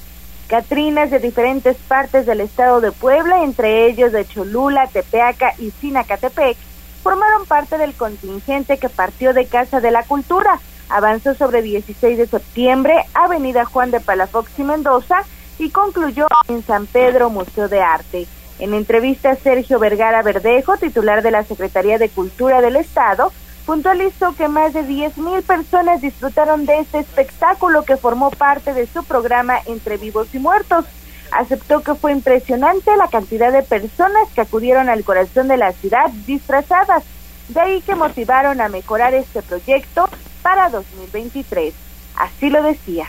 Speaker 10: Catrinas de diferentes partes del estado de Puebla, entre ellos de Cholula, Tepeaca y Sinacatepec, formaron parte del contingente que partió de Casa de la Cultura avanzó sobre 16 de septiembre, Avenida Juan de Palafox y Mendoza, y concluyó en San Pedro Museo de Arte. En entrevista, Sergio Vergara Verdejo, titular de la Secretaría de Cultura del Estado, puntualizó que más de 10.000 personas disfrutaron de este espectáculo que formó parte de su programa Entre Vivos y Muertos. Aceptó que fue impresionante la cantidad de personas que acudieron al corazón de la ciudad disfrazadas. De ahí que motivaron a mejorar este proyecto para 2023. Así lo decía.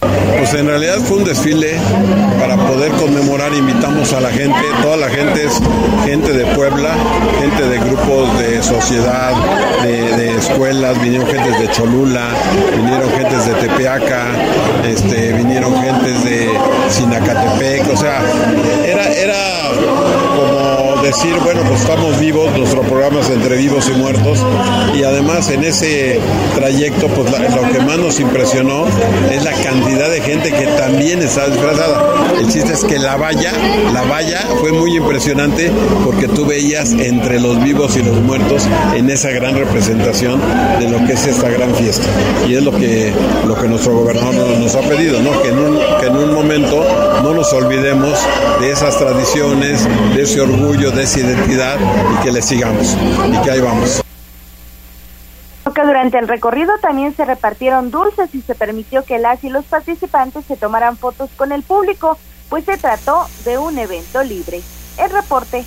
Speaker 11: Pues en realidad fue un desfile para poder conmemorar, invitamos a la gente, toda la gente es gente de Puebla, gente de grupos de sociedad, de, escuelas, vinieron gentes de Cholula, vinieron gentes de Tepeaca, este, vinieron gentes de Sinacatepec, o sea, era, era decir, bueno, pues estamos vivos, nuestro programa es entre vivos y muertos, y además en ese trayecto, pues lo que más nos impresionó es la cantidad de gente que también está disfrazada. El chiste es que la valla, la valla fue muy impresionante porque tú veías entre los vivos y los muertos en esa gran representación de lo que es esta gran fiesta. Y es lo que, lo que nuestro gobernador nos ha pedido, ¿no? que, en un, que en un momento no nos olvidemos de esas tradiciones, de ese orgullo, de esa identidad y que le sigamos y que ahí vamos
Speaker 10: durante el recorrido también se repartieron dulces y se permitió que las y los participantes se tomaran fotos con el público, pues se trató de un evento libre. El reporte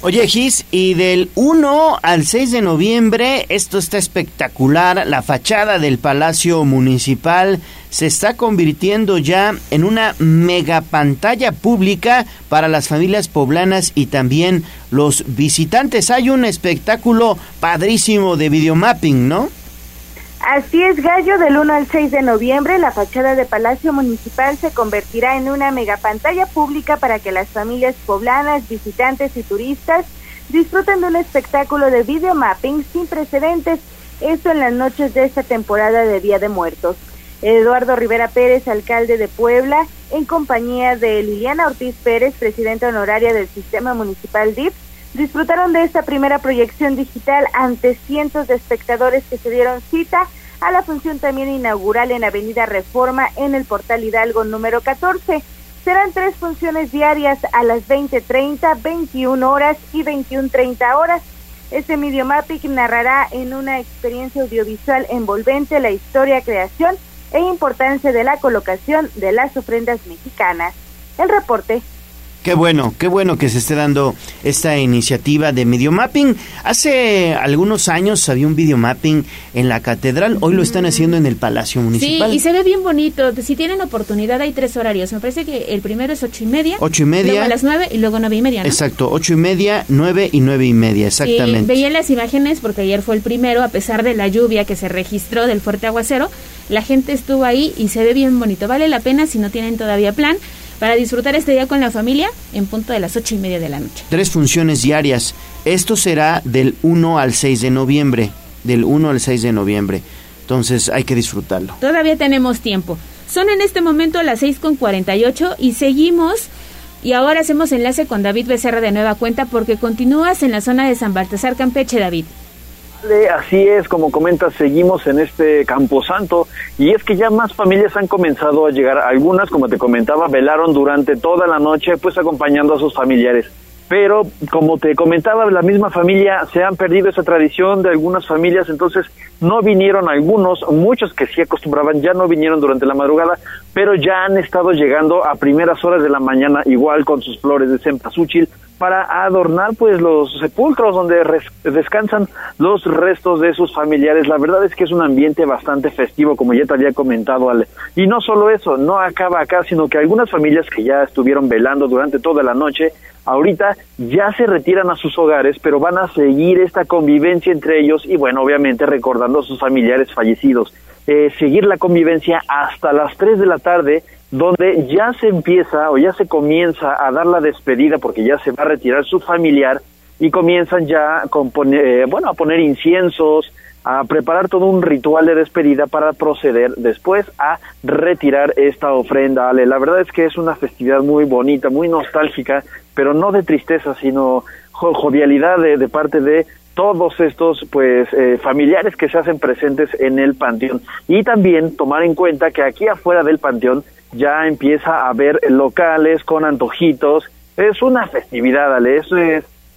Speaker 1: Oye, Gis, y del 1 al 6 de noviembre, esto está espectacular, la fachada del Palacio Municipal se está convirtiendo ya en una mega pantalla pública para las familias poblanas y también los visitantes. Hay un espectáculo padrísimo de videomapping, ¿no?
Speaker 10: Así es, Gallo, del 1 al 6 de noviembre, la fachada de Palacio Municipal se convertirá en una megapantalla pública para que las familias poblanas, visitantes y turistas disfruten de un espectáculo de videomapping sin precedentes, esto en las noches de esta temporada de Día de Muertos. Eduardo Rivera Pérez, alcalde de Puebla, en compañía de Liliana Ortiz Pérez, presidenta honoraria del Sistema Municipal DIP, disfrutaron de esta primera proyección digital ante cientos de espectadores que se dieron cita a la función también inaugural en Avenida Reforma en el Portal Hidalgo número 14. Serán tres funciones diarias a las 20.30, 21 horas y 21.30 horas. Este Mediomapic narrará en una experiencia audiovisual envolvente la historia, creación e importancia de la colocación de las ofrendas mexicanas. El reporte
Speaker 1: Qué bueno, qué bueno que se esté dando esta iniciativa de videomapping. Hace algunos años había un videomapping en la catedral, hoy lo están haciendo en el Palacio Municipal.
Speaker 3: Sí, y se ve bien bonito. Si tienen oportunidad, hay tres horarios. Me parece que el primero es ocho y media.
Speaker 1: Ocho y media.
Speaker 3: Luego a las nueve y luego nueve y media, ¿no?
Speaker 1: Exacto, ocho y media, nueve y nueve y media, exactamente.
Speaker 3: veía las imágenes porque ayer fue el primero, a pesar de la lluvia que se registró del fuerte aguacero, la gente estuvo ahí y se ve bien bonito. Vale la pena si no tienen todavía plan para disfrutar este día con la familia en punto de las ocho y media de la noche.
Speaker 1: Tres funciones diarias. Esto será del 1 al 6 de noviembre. Del 1 al 6 de noviembre. Entonces hay que disfrutarlo.
Speaker 3: Todavía tenemos tiempo. Son en este momento las seis con 48 y seguimos. Y ahora hacemos enlace con David Becerra de nueva cuenta porque continúas en la zona de San Baltasar Campeche, David.
Speaker 6: Así es, como comentas, seguimos en este Camposanto y es que ya más familias han comenzado a llegar. Algunas, como te comentaba, velaron durante toda la noche, pues acompañando a sus familiares. Pero, como te comentaba, la misma familia se han perdido esa tradición de algunas familias, entonces no vinieron algunos, muchos que sí acostumbraban, ya no vinieron durante la madrugada, pero ya han estado llegando a primeras horas de la mañana, igual con sus flores de cempasúchil, para adornar pues los sepulcros donde descansan los restos de sus familiares. La verdad es que es un ambiente bastante festivo, como ya te había comentado, Ale. Y no solo eso, no acaba acá, sino que algunas familias que ya estuvieron velando durante toda la noche, ahorita ya se retiran a sus hogares, pero van a seguir esta convivencia entre ellos y bueno, obviamente recordando a sus familiares fallecidos. Eh, seguir la convivencia hasta las 3 de la tarde donde ya se empieza o ya se comienza a dar la despedida porque ya se va a retirar su familiar y comienzan ya poner, eh, bueno, a poner inciensos, a preparar todo un ritual de despedida para proceder después a retirar esta ofrenda. Ale, la verdad es que es una festividad muy bonita, muy nostálgica, pero no de tristeza, sino jo- jovialidad de parte de todos estos pues eh, familiares que se hacen presentes en el panteón. Y también tomar en cuenta que aquí afuera del panteón ya empieza a haber locales con antojitos. Es una festividad Ale es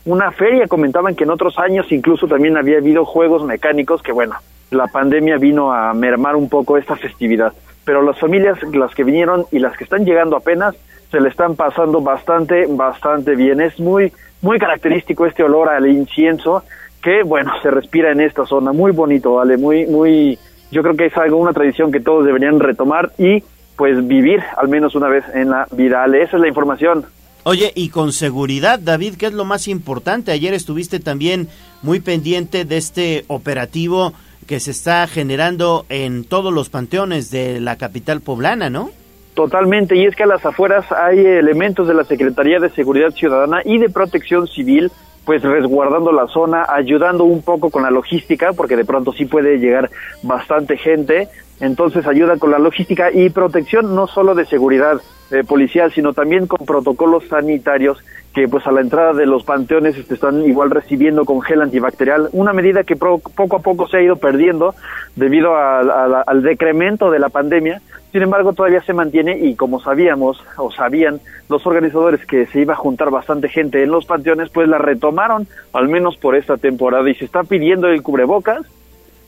Speaker 6: una feria. Comentaban que en otros años incluso también había habido juegos mecánicos que bueno la pandemia vino a mermar un poco esta festividad. Pero las familias las que vinieron y las que están llegando apenas se le están pasando bastante bastante bien. Es muy muy característico este olor al incienso que bueno se respira en esta zona muy bonito vale muy muy yo creo que es algo una tradición que todos deberían retomar y pues vivir al menos una vez en la vida Ale. esa es la información
Speaker 1: Oye, y con seguridad, David, ¿qué es lo más importante? Ayer estuviste también muy pendiente de este operativo que se está generando en todos los panteones de la capital poblana, ¿no?
Speaker 6: Totalmente, y es que a las afueras hay elementos de la Secretaría de Seguridad Ciudadana y de Protección Civil, pues resguardando la zona, ayudando un poco con la logística, porque de pronto sí puede llegar bastante gente, entonces ayuda con la logística y protección no solo de seguridad eh, policial, sino también con protocolos sanitarios que pues a la entrada de los panteones este, están igual recibiendo con gel antibacterial, una medida que poco a poco se ha ido perdiendo debido al decremento de la pandemia, sin embargo todavía se mantiene y como sabíamos o sabían los organizadores que se iba a juntar bastante gente en los panteones, pues la retomaron al menos por esta temporada y se está pidiendo el cubrebocas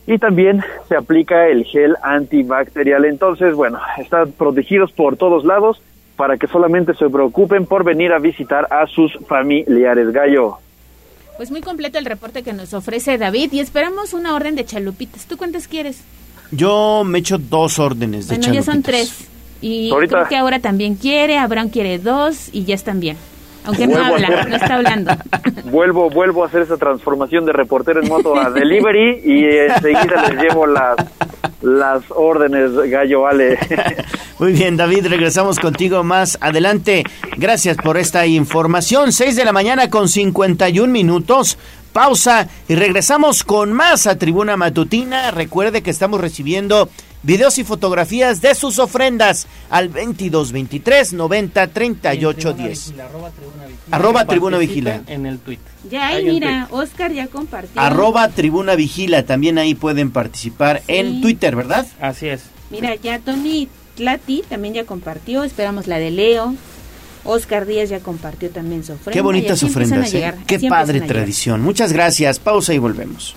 Speaker 6: y también se aplica el gel antibacterial. Entonces, bueno, están protegidos por todos lados para que solamente se preocupen por venir a visitar a sus familiares. Gallo.
Speaker 3: Pues muy completo el reporte que nos ofrece David y esperamos una orden de chalupitas. ¿Tú cuántas quieres?
Speaker 1: Yo me echo dos órdenes de
Speaker 3: Bueno, ya son tres. Y
Speaker 6: Ahorita-
Speaker 3: creo que ahora también quiere, Abraham quiere dos y ya están bien. Aunque no
Speaker 6: Vuelvo
Speaker 3: habla,
Speaker 6: hacer-
Speaker 3: no está hablando.
Speaker 6: Vuelvo, vuelvo a hacer esa transformación de reportero en moto a delivery y enseguida les llevo las, las órdenes, Gallo, vale.
Speaker 1: Muy bien, David, regresamos contigo más adelante. Gracias por esta información. 6 de la mañana con 51 minutos. Pausa y regresamos con más a Tribuna Matutina. Recuerde que estamos recibiendo videos y fotografías de sus ofrendas al 22 23 90 38 10. Arroba Tribuna Vigila.
Speaker 12: En el tweet.
Speaker 3: Ya, ahí mira, Oscar ya compartió.
Speaker 1: Arroba Tribuna Vigila. También ahí pueden participar en Twitter, ¿verdad?
Speaker 12: Así es.
Speaker 3: Mira, ya Tony Tlati también ya compartió. Esperamos la de Leo. Oscar Díaz ya compartió también su ofrenda.
Speaker 1: Qué bonitas ofrendas, ¿eh?
Speaker 3: llegar,
Speaker 1: Qué
Speaker 3: así
Speaker 1: padre tradición. Muchas gracias. Pausa y volvemos.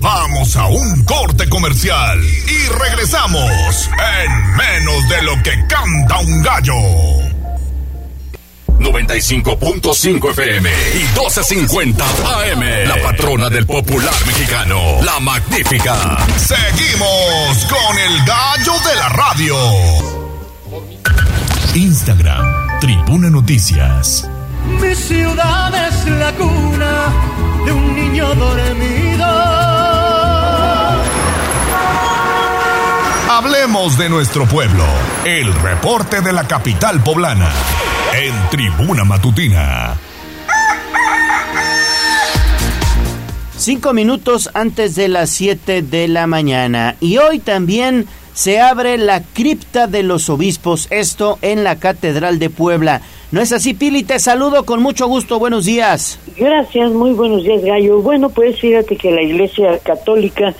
Speaker 2: Vamos a un corte comercial y regresamos en menos de lo que canta un gallo.
Speaker 12: 95.5 FM y 12.50 AM. La patrona del popular mexicano, la magnífica.
Speaker 2: Seguimos con el gallo de la radio.
Speaker 13: Instagram, Tribuna Noticias.
Speaker 9: Mi ciudad es la cuna de un niño dormido.
Speaker 2: Hablemos de nuestro pueblo. El reporte de la capital poblana. En Tribuna Matutina.
Speaker 1: Cinco minutos antes de las siete de la mañana. Y hoy también se abre la cripta de los obispos, esto en la Catedral de Puebla. ¿No es así, Pili? Te saludo con mucho gusto. Buenos días.
Speaker 14: Gracias, muy buenos días, Gallo. Bueno, pues fíjate que la Iglesia Católica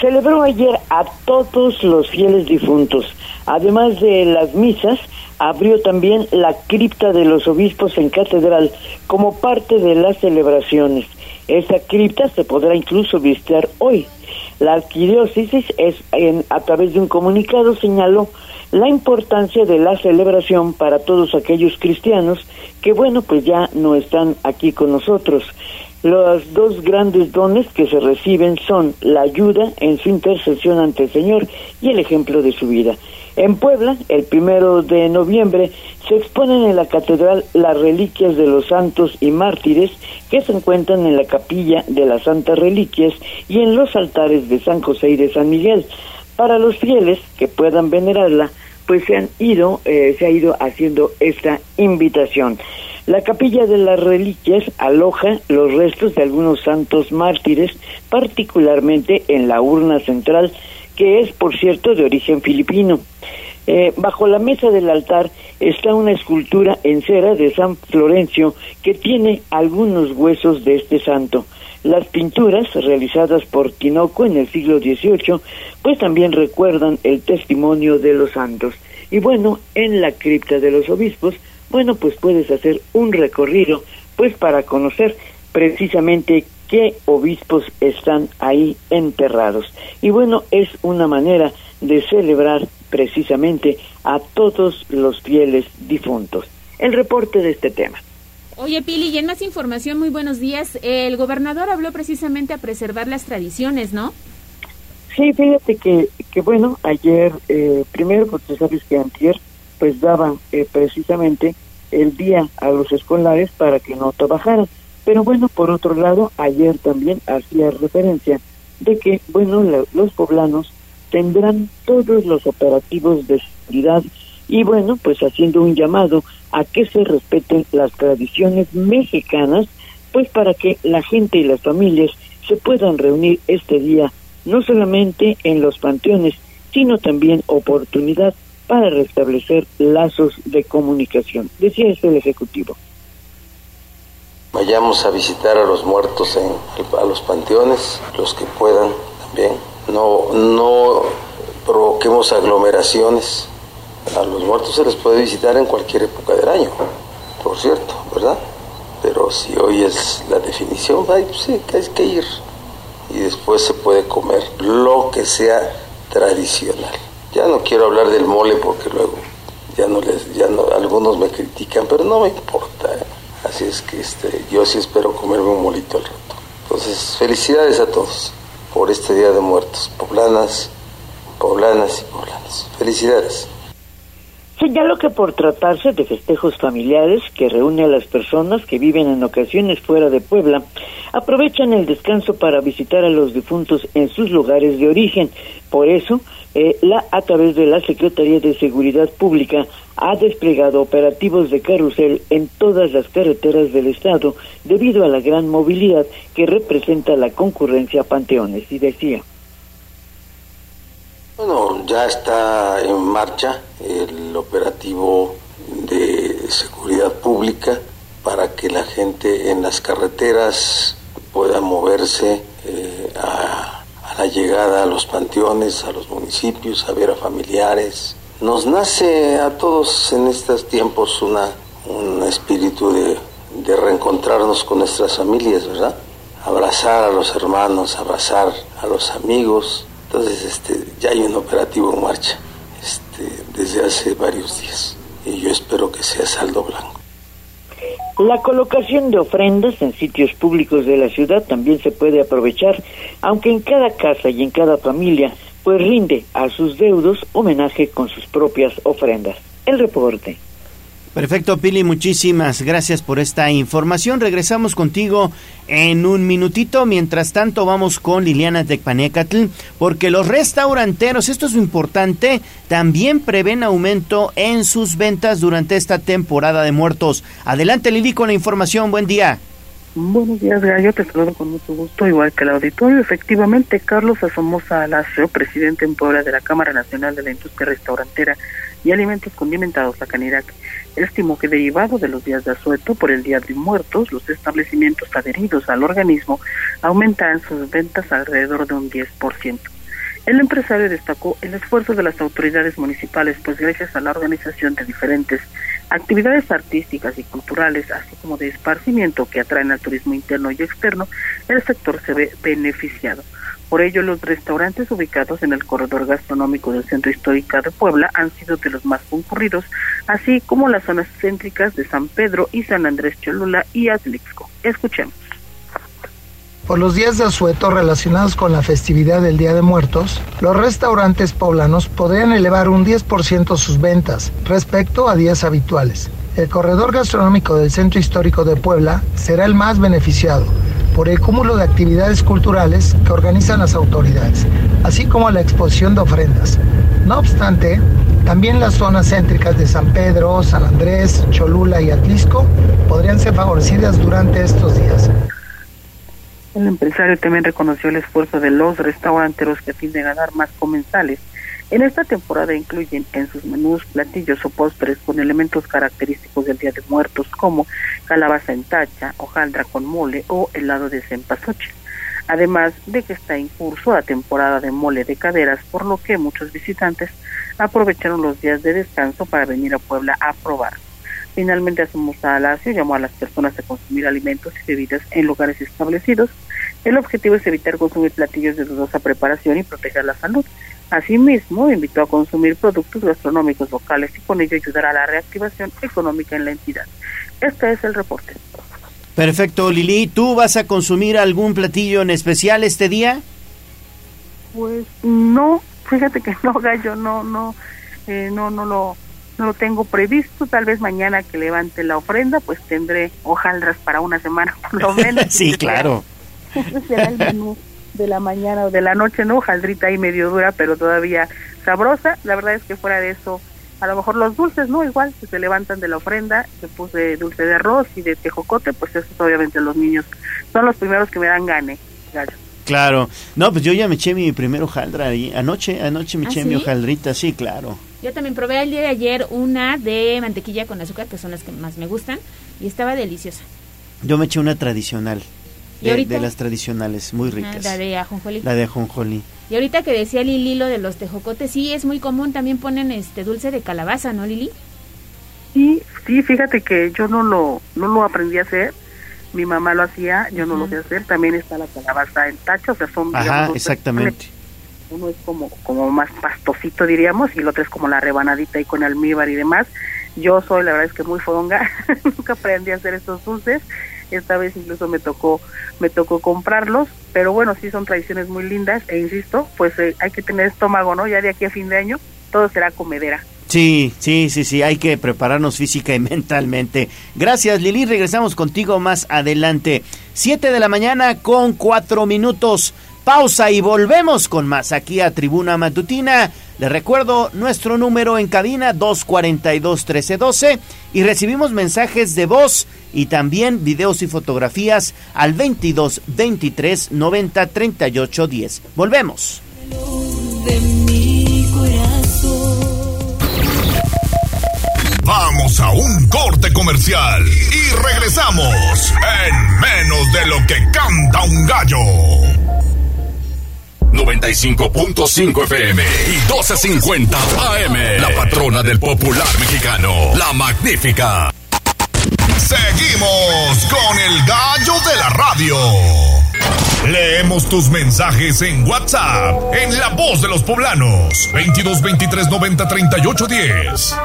Speaker 14: celebró ayer a todos los fieles difuntos. Además de las misas, abrió también la cripta de los obispos en catedral como parte de las celebraciones. Esta cripta se podrá incluso visitar hoy. La arquidiócesis es en, a través de un comunicado señaló la importancia de la celebración para todos aquellos cristianos que bueno pues ya no están aquí con nosotros. Los dos grandes dones que se reciben son la ayuda en su intercesión ante el Señor y el ejemplo de su vida. En Puebla, el primero de noviembre, se exponen en la catedral las reliquias de los santos y mártires que se encuentran en la capilla de las Santas Reliquias y en los altares de San José y de San Miguel. Para los fieles que puedan venerarla, pues se han ido, eh, se ha ido haciendo esta invitación. La capilla de las reliquias aloja los restos de algunos santos mártires, particularmente en la urna central, que es, por cierto, de origen filipino. Eh, bajo la mesa del altar está una escultura en cera de San Florencio que tiene algunos huesos de este santo. Las pinturas realizadas por Tinoco en el siglo XVIII pues también recuerdan el testimonio de los santos. Y bueno, en la cripta de los obispos, bueno, pues puedes hacer un recorrido pues para conocer precisamente qué obispos están ahí enterrados. Y bueno, es una manera de celebrar precisamente a todos los fieles difuntos. El reporte de este tema.
Speaker 3: Oye, Pili, y en más información, muy buenos días. El gobernador habló precisamente a preservar las tradiciones, ¿no?
Speaker 14: Sí, fíjate que, que bueno, ayer, eh, primero, porque sabes que antier, pues daban eh, precisamente el día a los escolares para que no trabajaran. Pero bueno, por otro lado, ayer también hacía referencia de que, bueno, la- los poblanos tendrán todos los operativos de seguridad y bueno, pues haciendo un llamado a que se respeten las tradiciones mexicanas, pues para que la gente y las familias se puedan reunir este día, no solamente en los panteones, sino también oportunidad para restablecer lazos de comunicación. Decía esto el Ejecutivo.
Speaker 15: Vayamos a visitar a los muertos en a los panteones, los que puedan también. No, no provoquemos aglomeraciones. A los muertos se les puede visitar en cualquier época del año, por cierto, ¿verdad? Pero si hoy es la definición, ay, pues sí, hay que ir. Y después se puede comer lo que sea tradicional. Ya no quiero hablar del mole porque luego ya no les, ya no, algunos me critican, pero no me importa. ¿eh? Así es que este, yo sí espero comerme un molito al rato. Entonces, felicidades a todos por este Día de Muertos, poblanas, poblanas y poblanos. Felicidades.
Speaker 14: Señaló que por tratarse de festejos familiares que reúne a las personas que viven en ocasiones fuera de Puebla, aprovechan el descanso para visitar a los difuntos en sus lugares de origen. Por eso, eh, la a través de la Secretaría de Seguridad Pública ha desplegado operativos de carrusel en todas las carreteras del estado debido a la gran movilidad que representa la concurrencia a panteones. Y decía.
Speaker 15: Bueno, ya está en marcha el operativo de seguridad pública para que la gente en las carreteras pueda moverse eh, a, la llegada a los panteones, a los municipios, a ver a familiares. Nos nace a todos en estos tiempos una, un espíritu de reencontrarnos con nuestras familias, ¿verdad? abrazar a los hermanos, abrazar a los amigos. Entonces, este, ya hay un operativo en marcha este, desde hace varios días y yo espero que sea saldo blanco.
Speaker 14: La colocación de ofrendas en sitios públicos de la ciudad también se puede aprovechar, aunque en cada casa y en cada familia, pues rinde a sus deudos homenaje con sus propias ofrendas. El reporte.
Speaker 1: Perfecto, Pili, muchísimas gracias por esta información. Regresamos contigo en un minutito. Mientras tanto, vamos con Liliana Tecpanecatl, porque los restauranteros, esto es importante, también prevén aumento en sus ventas durante esta temporada de muertos. Adelante, Lili, con la información. Buen día.
Speaker 16: Buenos días, Gallo. Te saludo con mucho gusto, igual que el auditorio. Efectivamente, Carlos Asomosa Alacio, presidente en Puebla de la Cámara Nacional de la Industria Restaurantera y Alimentos Condimentados, la Canirac, estimó que derivado de los días de asueto por el Día de Muertos, los establecimientos adheridos al organismo aumentarán sus ventas alrededor de un 10%. El empresario destacó el esfuerzo de las autoridades municipales, pues gracias a la organización de diferentes actividades artísticas y culturales, así como de esparcimiento que atraen al turismo interno y externo, el sector se ve beneficiado. Por ello, los restaurantes ubicados en el corredor gastronómico del Centro Histórico de Puebla han sido de los más concurridos, así como las zonas céntricas de San Pedro y San Andrés Cholula y Atlixco. Escuchemos.
Speaker 17: Por los días de asueto relacionados con la festividad del Día de Muertos, los restaurantes poblanos podrían elevar un 10% sus ventas respecto a días habituales. El corredor gastronómico del Centro Histórico de Puebla será el más beneficiado por el cúmulo de actividades culturales que organizan las autoridades, así como la exposición de ofrendas. No obstante, también las zonas céntricas de San Pedro, San Andrés, Cholula y Atlisco podrían ser favorecidas durante estos días.
Speaker 16: El empresario también reconoció el esfuerzo de los restauranteros que a fin de ganar más comensales en esta temporada incluyen en sus menús platillos o postres con elementos característicos del Día de Muertos como calabaza en tacha, hojaldra con mole o helado de cempasúchil. Además de que está en curso la temporada de mole de caderas, por lo que muchos visitantes aprovecharon los días de descanso para venir a Puebla a probar. Finalmente, Asumusa Alacio llamó a las personas a consumir alimentos y bebidas en lugares establecidos. El objetivo es evitar consumir platillos de dudosa preparación y proteger la salud. Asimismo, invitó a consumir productos gastronómicos locales y con ello ayudar a la reactivación económica en la entidad. Este es el reporte.
Speaker 1: Perfecto, Lili. ¿Tú vas a consumir algún platillo en especial este día?
Speaker 16: Pues no, fíjate que no, gallo, no, no, eh, no, no lo, no lo tengo previsto. Tal vez mañana que levante la ofrenda, pues tendré hojaldras para una semana por lo menos.
Speaker 1: sí, claro.
Speaker 16: Será el menú de la mañana o de la noche, ¿no? Hojaldrita ahí medio dura, pero todavía sabrosa. La verdad es que fuera de eso, a lo mejor los dulces, ¿no? Igual, que se levantan de la ofrenda, que puse dulce de arroz y de tejocote, pues eso obviamente los niños son los primeros que me dan gane, claro.
Speaker 1: Claro. No, pues yo ya me eché mi primer hojaldra ahí. Anoche, anoche me
Speaker 3: ¿Ah,
Speaker 1: eché
Speaker 3: sí?
Speaker 1: mi hojaldrita, sí, claro.
Speaker 3: Yo también probé el día de ayer una de mantequilla con azúcar, que son las que más me gustan, y estaba deliciosa.
Speaker 1: Yo me eché una tradicional.
Speaker 3: ¿Y
Speaker 1: De,
Speaker 3: ahorita?
Speaker 1: de las tradicionales, muy ricas.
Speaker 3: la de ajonjolí.
Speaker 1: La de ajonjolí.
Speaker 3: Y ahorita que decía Lili lo de los tejocotes, sí, es muy común, también ponen este dulce de calabaza, ¿no, Lili?
Speaker 16: Sí, sí, fíjate que yo no lo, no lo aprendí a hacer. Mi mamá lo hacía, yo no lo sé hacer. También está la calabaza en tacho, o sea, son
Speaker 1: Ajá,
Speaker 16: digamos,
Speaker 1: exactamente.
Speaker 16: uno es como como más pastosito diríamos y el otro es como la rebanadita y con almíbar y demás yo soy la verdad es que muy fodonga nunca aprendí a hacer estos dulces esta vez incluso me tocó me tocó comprarlos pero bueno sí son tradiciones muy lindas e insisto pues eh, hay que tener estómago no ya de aquí a fin de año todo será comedera
Speaker 1: Sí, sí, sí, sí, hay que prepararnos física y mentalmente. Gracias, Lili. Regresamos contigo más adelante. Siete de la mañana con cuatro minutos. Pausa y volvemos con más aquí a Tribuna Matutina. Les recuerdo nuestro número en cabina 242-1312 y recibimos mensajes de voz y también videos y fotografías al 22 23 90 38 10. Volvemos.
Speaker 2: Vamos a un corte comercial y regresamos en menos de lo que canta un gallo.
Speaker 12: 95.5 FM y 12.50 AM. La patrona del popular mexicano, la magnífica.
Speaker 2: Seguimos con el gallo de la radio. Leemos tus mensajes en WhatsApp, en La Voz de los Poblanos, 22 23 90 38 10.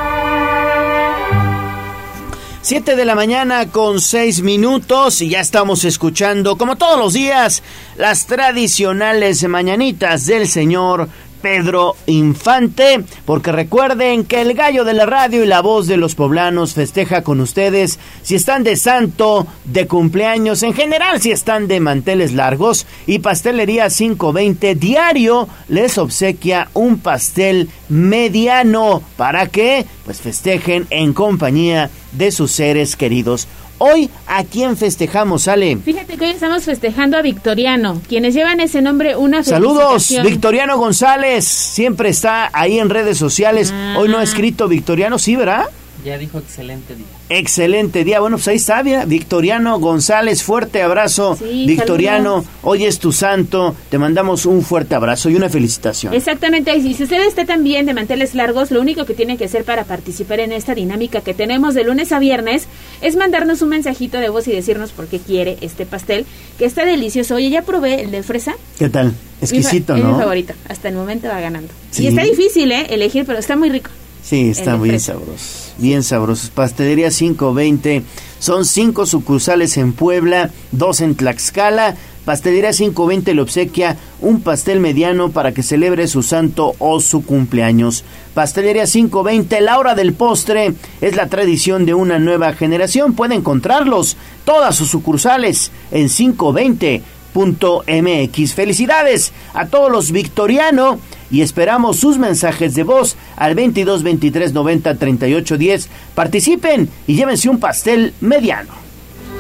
Speaker 1: 7 de la mañana con 6 minutos y ya estamos escuchando, como todos los días, las tradicionales mañanitas del señor Pedro Infante, porque recuerden que el gallo de la radio y la voz de los poblanos festeja con ustedes si están de santo, de cumpleaños, en general si están de manteles largos y Pastelería 520 diario les obsequia un pastel mediano para que pues festejen en compañía de sus seres queridos. Hoy, ¿a quién festejamos, Ale?
Speaker 3: Fíjate que hoy estamos festejando a Victoriano, quienes llevan ese nombre una
Speaker 1: Saludos, Victoriano González, siempre está ahí en redes sociales. Hoy no ha escrito Victoriano, ¿sí, verdad?
Speaker 18: Ya dijo excelente día.
Speaker 1: Excelente día. Bueno, pues ahí está, Victoriano González, fuerte abrazo.
Speaker 3: Sí,
Speaker 1: Victoriano,
Speaker 3: saludos.
Speaker 1: hoy es tu santo. Te mandamos un fuerte abrazo y una felicitación.
Speaker 3: Exactamente, y si usted está también de manteles largos, lo único que tiene que hacer para participar en esta dinámica que tenemos de lunes a viernes es mandarnos un mensajito de voz y decirnos por qué quiere este pastel, que está delicioso. Oye, ya probé el de fresa.
Speaker 1: ¿Qué tal? Exquisito,
Speaker 3: Mi fa- Es mi
Speaker 1: ¿no?
Speaker 3: favorito, hasta el momento va ganando.
Speaker 1: Sí.
Speaker 3: Y está difícil, ¿eh? Elegir, pero está muy rico.
Speaker 1: Sí, está
Speaker 3: El de
Speaker 1: bien
Speaker 3: fresa.
Speaker 1: sabroso. Bien sabrosos. Pastelería 520. Son cinco sucursales en Puebla, dos en Tlaxcala. Pastelería 520 le obsequia un pastel mediano para que celebre su santo o su cumpleaños. Pastelería 520, la hora del postre, es la tradición de una nueva generación. Puede encontrarlos, todas sus sucursales, en 520.mx. Felicidades a todos los victoriano y esperamos sus mensajes de voz al 22 23 90 38 10. Participen y llévense un pastel mediano.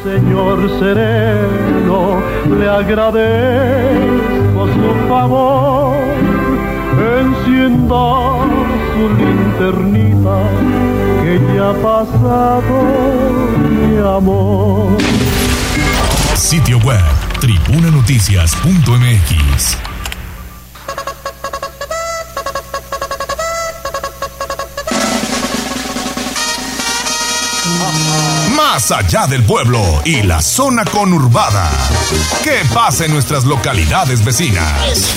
Speaker 9: Señor sereno, le agradezco su favor. Encienda su linternita, que ya ha pasado mi amor.
Speaker 13: Sitio web tribunanoticias.mx.
Speaker 2: Más allá del pueblo y la zona conurbada. ¿Qué pasa en nuestras localidades vecinas?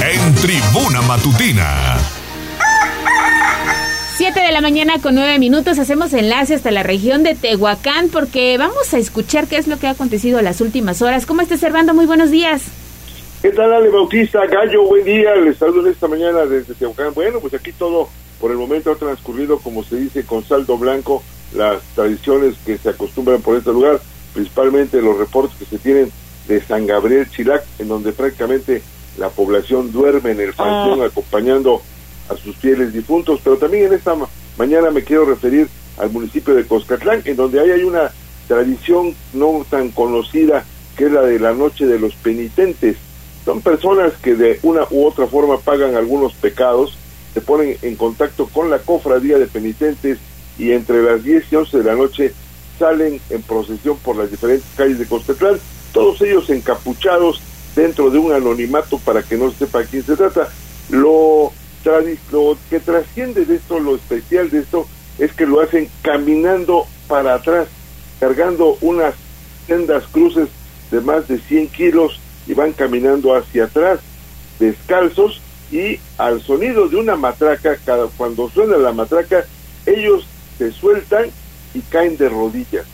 Speaker 2: En Tribuna Matutina.
Speaker 3: 7 de la mañana con 9 minutos hacemos enlace hasta la región de Tehuacán porque vamos a escuchar qué es lo que ha acontecido las últimas horas. ¿Cómo estás, Servando? Muy buenos días.
Speaker 19: ¿Qué tal, Ale Bautista? Gallo, buen día. Les saludo en esta mañana desde Tehuacán. Bueno, pues aquí todo por el momento ha transcurrido, como se dice, con saldo blanco, las tradiciones que se acostumbran por este lugar, principalmente los reportes que se tienen de San Gabriel Chilac, en donde prácticamente la población duerme en el panteón acompañando a sus fieles difuntos, pero también en esta ma- mañana me quiero referir al municipio de Coscatlán, en donde ahí hay una tradición no tan conocida que es la de la noche de los penitentes. Son personas que de una u otra forma pagan algunos pecados, se ponen en contacto con la cofradía de penitentes y entre las 10 y 11 de la noche salen en procesión por las diferentes calles de Coscatlán, todos ellos encapuchados dentro de un anonimato para que no se sepa a quién se trata. Lo, lo que trasciende de esto, lo especial de esto, es que lo hacen caminando para atrás, cargando unas sendas cruces de más de 100 kilos y van caminando hacia atrás, descalzos y al sonido de una matraca, cada, cuando suena la matraca, ellos se sueltan y caen de rodillas.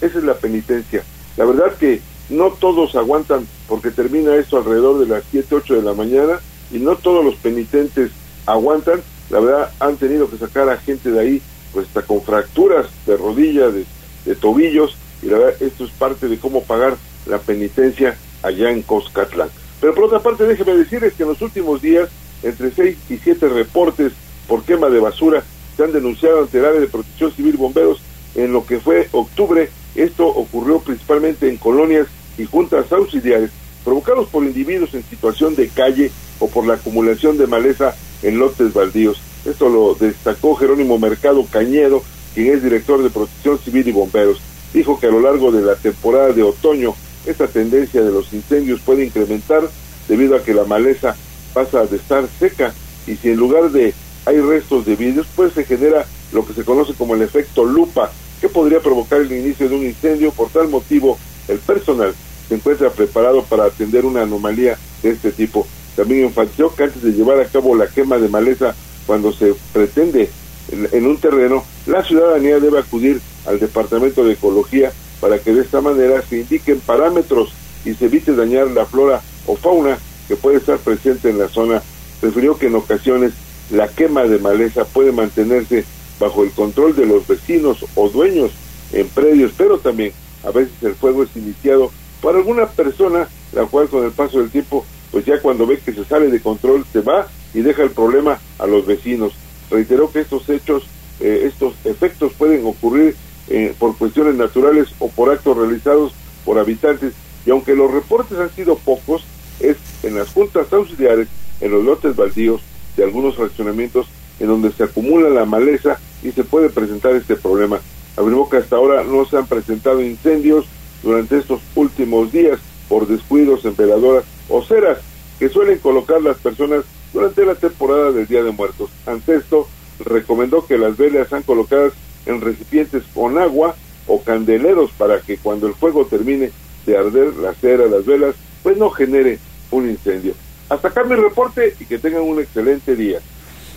Speaker 19: Esa es la penitencia. La verdad que no todos aguantan porque termina esto alrededor de las 7, 8 de la mañana y no todos los penitentes aguantan. La verdad han tenido que sacar a gente de ahí pues hasta con fracturas de rodilla, de, de tobillos y la verdad esto es parte de cómo pagar la penitencia allá en Coscatlán. Pero por otra parte déjeme decirles que en los últimos días entre 6 y 7 reportes por quema de basura se han denunciado ante el área de protección civil bomberos en lo que fue octubre. Esto ocurrió principalmente en colonias y juntas auxiliares provocados por individuos en situación de calle o por la acumulación de maleza en lotes baldíos. Esto lo destacó Jerónimo Mercado Cañedo, quien es director de Protección Civil y Bomberos. Dijo que a lo largo de la temporada de otoño esta tendencia de los incendios puede incrementar debido a que la maleza pasa de estar seca y si en lugar de hay restos de vidrios, pues se genera lo que se conoce como el efecto lupa, que podría provocar el inicio de un incendio. Por tal motivo, el personal se encuentra preparado para atender una anomalía de este tipo. También enfatizó que antes de llevar a cabo la quema de maleza cuando se pretende en un terreno, la ciudadanía debe acudir al Departamento de Ecología para que de esta manera se indiquen parámetros y se evite dañar la flora o fauna que puede estar presente en la zona. Refirió que en ocasiones la quema de maleza puede mantenerse bajo el control de los vecinos o dueños en predios, pero también a veces el fuego es iniciado por alguna persona, la cual con el paso del tiempo, pues ya cuando ve que se sale de control, se va y deja el problema a los vecinos. Reiteró que estos hechos, eh, estos efectos pueden ocurrir eh, por cuestiones naturales o por actos realizados por habitantes, y aunque los reportes han sido pocos, es en las juntas auxiliares, en los lotes baldíos de algunos fraccionamientos en donde se acumula la maleza y se puede presentar este problema. Afirmó que hasta ahora no se han presentado incendios durante estos últimos días por descuidos en veladoras o ceras que suelen colocar las personas durante la temporada del Día de Muertos. Ante esto, recomendó que las velas sean colocadas en recipientes con agua o candeleros para que cuando el fuego termine de arder la cera, las velas, pues no genere un incendio. Hasta acá mi reporte y que tengan un excelente día.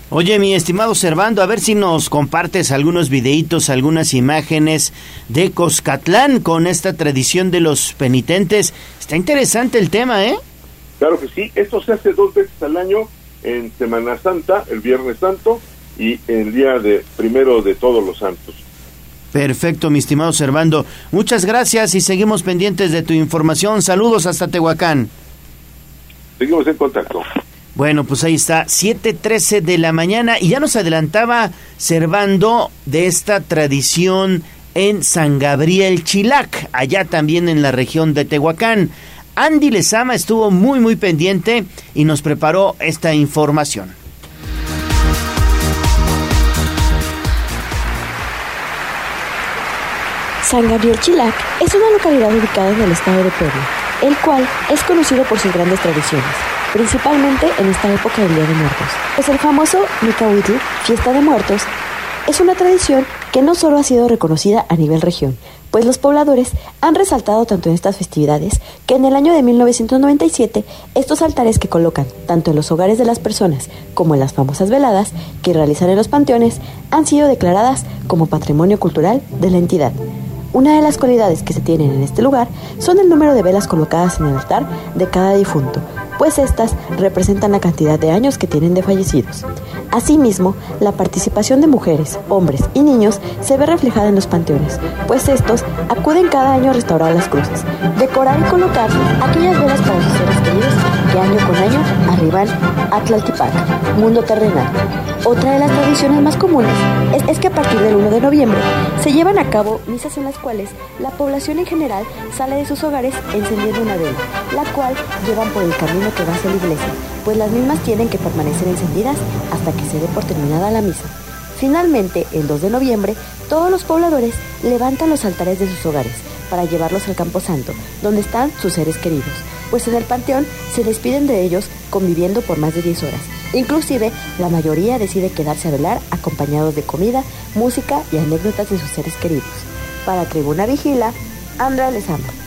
Speaker 1: Oye, mi estimado Servando, a ver si nos compartes algunos videitos, algunas imágenes de Coscatlán con esta tradición de los penitentes. Está interesante el tema, ¿eh?
Speaker 19: Claro que sí, esto se hace dos veces al año en Semana Santa, el Viernes Santo y el día de primero de todos los santos.
Speaker 1: Perfecto, mi estimado Servando. Muchas gracias y seguimos pendientes de tu información. Saludos hasta Tehuacán.
Speaker 19: Seguimos en contacto.
Speaker 1: Bueno, pues ahí está, 7.13 de la mañana y ya nos adelantaba Servando de esta tradición en San Gabriel Chilac, allá también en la región de Tehuacán. Andy Lezama estuvo muy muy pendiente y nos preparó esta información.
Speaker 18: San Gabriel Chilac es una localidad ubicada en el estado de Puebla, el cual es conocido por sus grandes tradiciones principalmente en esta época del Día de Muertos. Pues el famoso Micahuitl, Fiesta de Muertos, es una tradición que no solo ha sido reconocida a nivel región, pues los pobladores han resaltado tanto en estas festividades que en el año de 1997 estos altares que colocan tanto en los hogares de las personas como en las famosas veladas que realizan en los panteones han sido declaradas como patrimonio cultural de la entidad. Una de las cualidades que se tienen en este lugar son el número de velas colocadas en el altar de cada difunto, pues estas representan la cantidad de años que tienen de fallecidos. Asimismo, la participación de mujeres, hombres y niños se ve reflejada en los panteones, pues estos acuden cada año a restaurar las cruces, decorar y colocar aquellas velas para sus seres queridos que año con año arriban a Tlaltipac, mundo terrenal. Otra de las tradiciones más comunes es, es, que a partir del 1 de noviembre se llevan a cabo misas en las cuales la población en general sale de sus hogares encendiendo una vela, la cual llevan por el camino que va hacia la iglesia, pues las mismas tienen que permanecer encendidas hasta que se dé por terminada la misa. Finalmente, el 2 de noviembre, todos los pobladores levantan los altares de sus hogares para llevarlos al Campo Santo, donde están sus seres queridos, pues en el panteón se despiden de ellos conviviendo por más de 10 horas. Inclusive, la mayoría decide quedarse a velar acompañados de comida, música y anécdotas de sus seres queridos. Para Tribuna Vigila, Andra Lezama.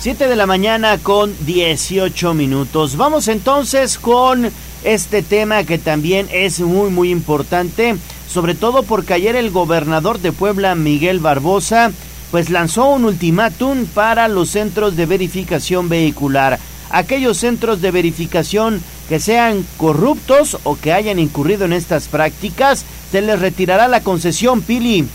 Speaker 1: 7 de la mañana con 18 minutos. Vamos entonces con este tema que también es muy muy importante, sobre todo porque ayer el gobernador de Puebla, Miguel Barbosa, pues lanzó un ultimátum para los centros de verificación vehicular. Aquellos centros de verificación que sean corruptos o que hayan incurrido en estas prácticas, se les retirará la concesión, Pili.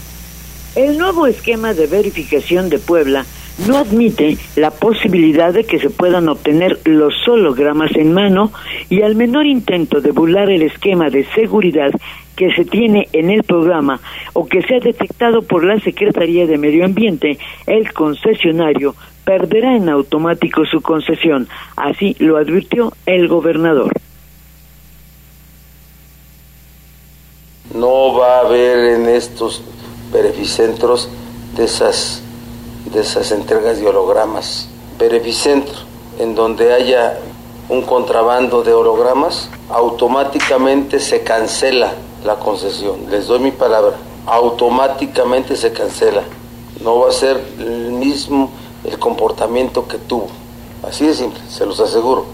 Speaker 14: El nuevo esquema de verificación de Puebla no admite la posibilidad de que se puedan obtener los hologramas en mano y al menor intento de burlar el esquema de seguridad que se tiene en el programa o que sea detectado por la Secretaría de Medio Ambiente, el concesionario perderá en automático su concesión. Así lo advirtió el gobernador.
Speaker 15: No va a haber en estos beneficentros de esas, de esas entregas de hologramas. Beneficentro, en donde haya un contrabando de hologramas, automáticamente se cancela la concesión. Les doy mi palabra, automáticamente se cancela. No va a ser el mismo el comportamiento que tuvo. Así de simple, se los aseguro.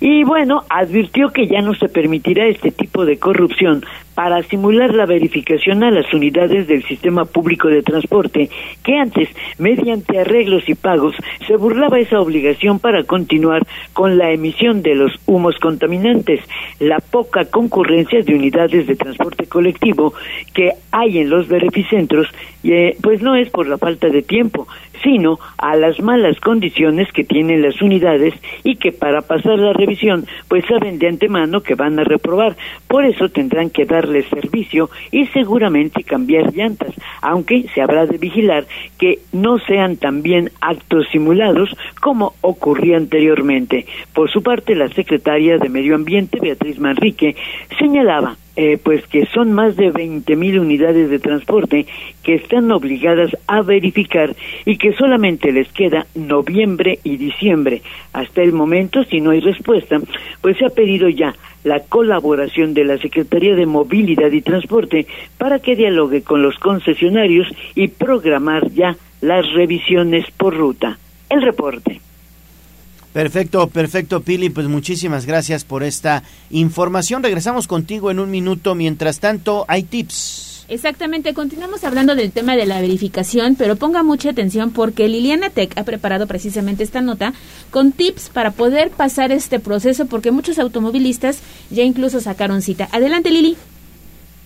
Speaker 14: Y bueno, advirtió que ya no se permitirá este tipo de corrupción para simular la verificación a las unidades del sistema público de transporte, que antes, mediante arreglos y pagos, se burlaba esa obligación para continuar con la emisión de los humos contaminantes, la poca concurrencia de unidades de transporte colectivo que hay en los beneficentros, eh, pues no es por la falta de tiempo, sino a las malas condiciones que tienen las unidades y que para pasar la revisión, pues saben de antemano que van a reprobar. Por eso tendrán que dar servicio y seguramente cambiar llantas, aunque se habrá de vigilar que no sean también actos simulados como ocurría anteriormente. Por su parte, la secretaria de Medio Ambiente, Beatriz Manrique, señalaba eh, pues que son más de 20 mil unidades de transporte que están obligadas a verificar y que solamente les queda noviembre y diciembre. Hasta el momento, si no hay respuesta, pues se ha pedido ya la colaboración de la Secretaría de Movilidad y Transporte para que dialogue con los concesionarios y programar ya las revisiones por ruta. El reporte.
Speaker 1: Perfecto, perfecto, Pili. Pues muchísimas gracias por esta información. Regresamos contigo en un minuto. Mientras tanto, hay tips.
Speaker 3: Exactamente, continuamos hablando del tema de la verificación, pero ponga mucha atención porque Liliana Tech ha preparado precisamente esta nota con tips para poder pasar este proceso porque muchos automovilistas ya incluso sacaron cita. Adelante, Lili.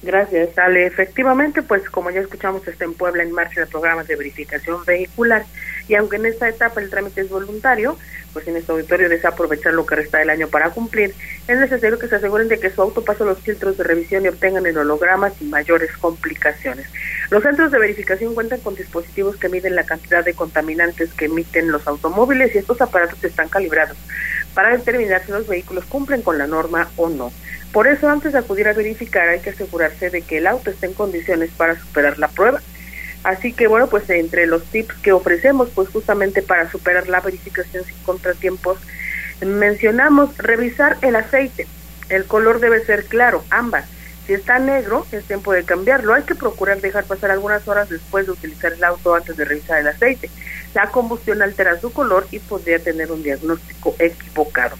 Speaker 16: Gracias, Ale. Efectivamente, pues como ya escuchamos, está en Puebla en marcha el programa de verificación vehicular y aunque en esta etapa el trámite es voluntario, pues en este auditorio desea aprovechar lo que resta del año para cumplir, es necesario que se aseguren de que su auto pase los filtros de revisión y obtengan el holograma sin mayores complicaciones. Los centros de verificación cuentan con dispositivos que miden la cantidad de contaminantes que emiten los automóviles y estos aparatos están calibrados para determinar si los vehículos cumplen con la norma o no. Por eso, antes de acudir a verificar, hay que asegurarse de que el auto esté en condiciones para superar la prueba. Así que bueno, pues entre los tips que ofrecemos, pues justamente para superar la verificación sin contratiempos, mencionamos revisar el aceite. El color debe ser claro, ambas. Si está negro, es tiempo de cambiarlo. Hay que procurar dejar pasar algunas horas después de utilizar el auto antes de revisar el aceite. La combustión altera su color y podría tener un diagnóstico equivocado.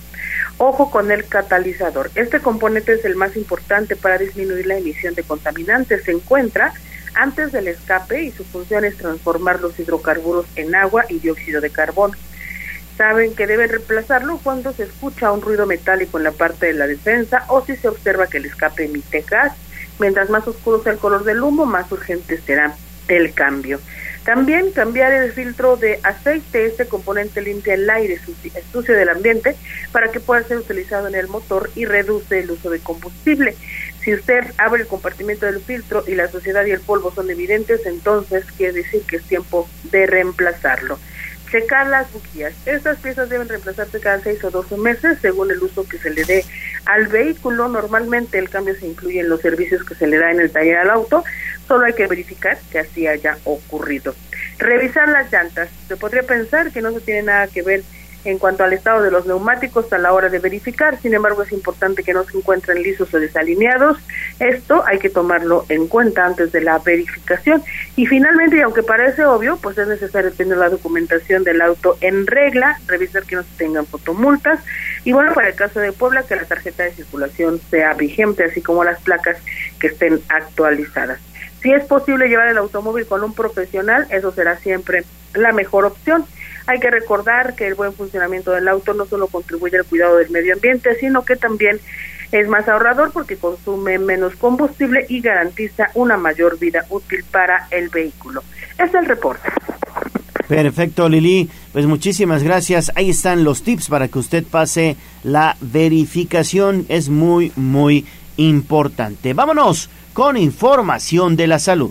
Speaker 16: Ojo con el catalizador. Este componente es el más importante para disminuir la emisión de contaminantes. Se encuentra antes del escape y su función es transformar los hidrocarburos en agua y dióxido de carbono. Saben que deben reemplazarlo cuando se escucha un ruido metálico en la parte de la defensa o si se observa que el escape emite gas. Mientras más oscuro sea el color del humo, más urgente será el cambio. También cambiar el filtro de aceite, este componente limpia el aire sucio del ambiente para que pueda ser utilizado en el motor y reduce el uso de combustible. Si usted abre el compartimento del filtro y la suciedad y el polvo son evidentes, entonces quiere decir que es tiempo de reemplazarlo. Checar las bujías. Estas piezas deben reemplazarse cada 6 o 12 meses según el uso que se le dé al vehículo. Normalmente el cambio se incluye en los servicios que se le da en el taller al auto. Solo hay que verificar que así haya ocurrido. Revisar las llantas. Se podría pensar que no se tiene nada que ver en cuanto al estado de los neumáticos a la hora de verificar. Sin embargo, es importante que no se encuentren lisos o desalineados. Esto hay que tomarlo en cuenta antes de la verificación. Y finalmente, y aunque parece obvio, pues es necesario tener la documentación del auto en regla, revisar que no se tengan fotomultas. Y bueno, para el caso de Puebla, que la tarjeta de circulación sea vigente, así como las placas que estén actualizadas. Si es posible llevar el automóvil con un profesional, eso será siempre la mejor opción. Hay que recordar que el buen funcionamiento del auto no solo contribuye al cuidado del medio ambiente, sino que también es más ahorrador porque consume menos combustible y garantiza una mayor vida útil para el vehículo. Es el reporte.
Speaker 1: Perfecto, Lili. Pues muchísimas gracias. Ahí están los tips para que usted pase la verificación. Es muy, muy importante. Vámonos con información de la salud.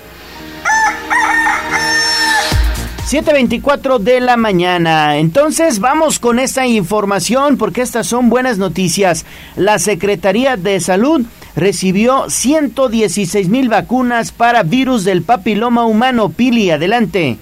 Speaker 1: 7.24 de la mañana. Entonces vamos con esta información porque estas son buenas noticias. La Secretaría de Salud recibió 116 mil vacunas para virus del papiloma humano. Pili, adelante.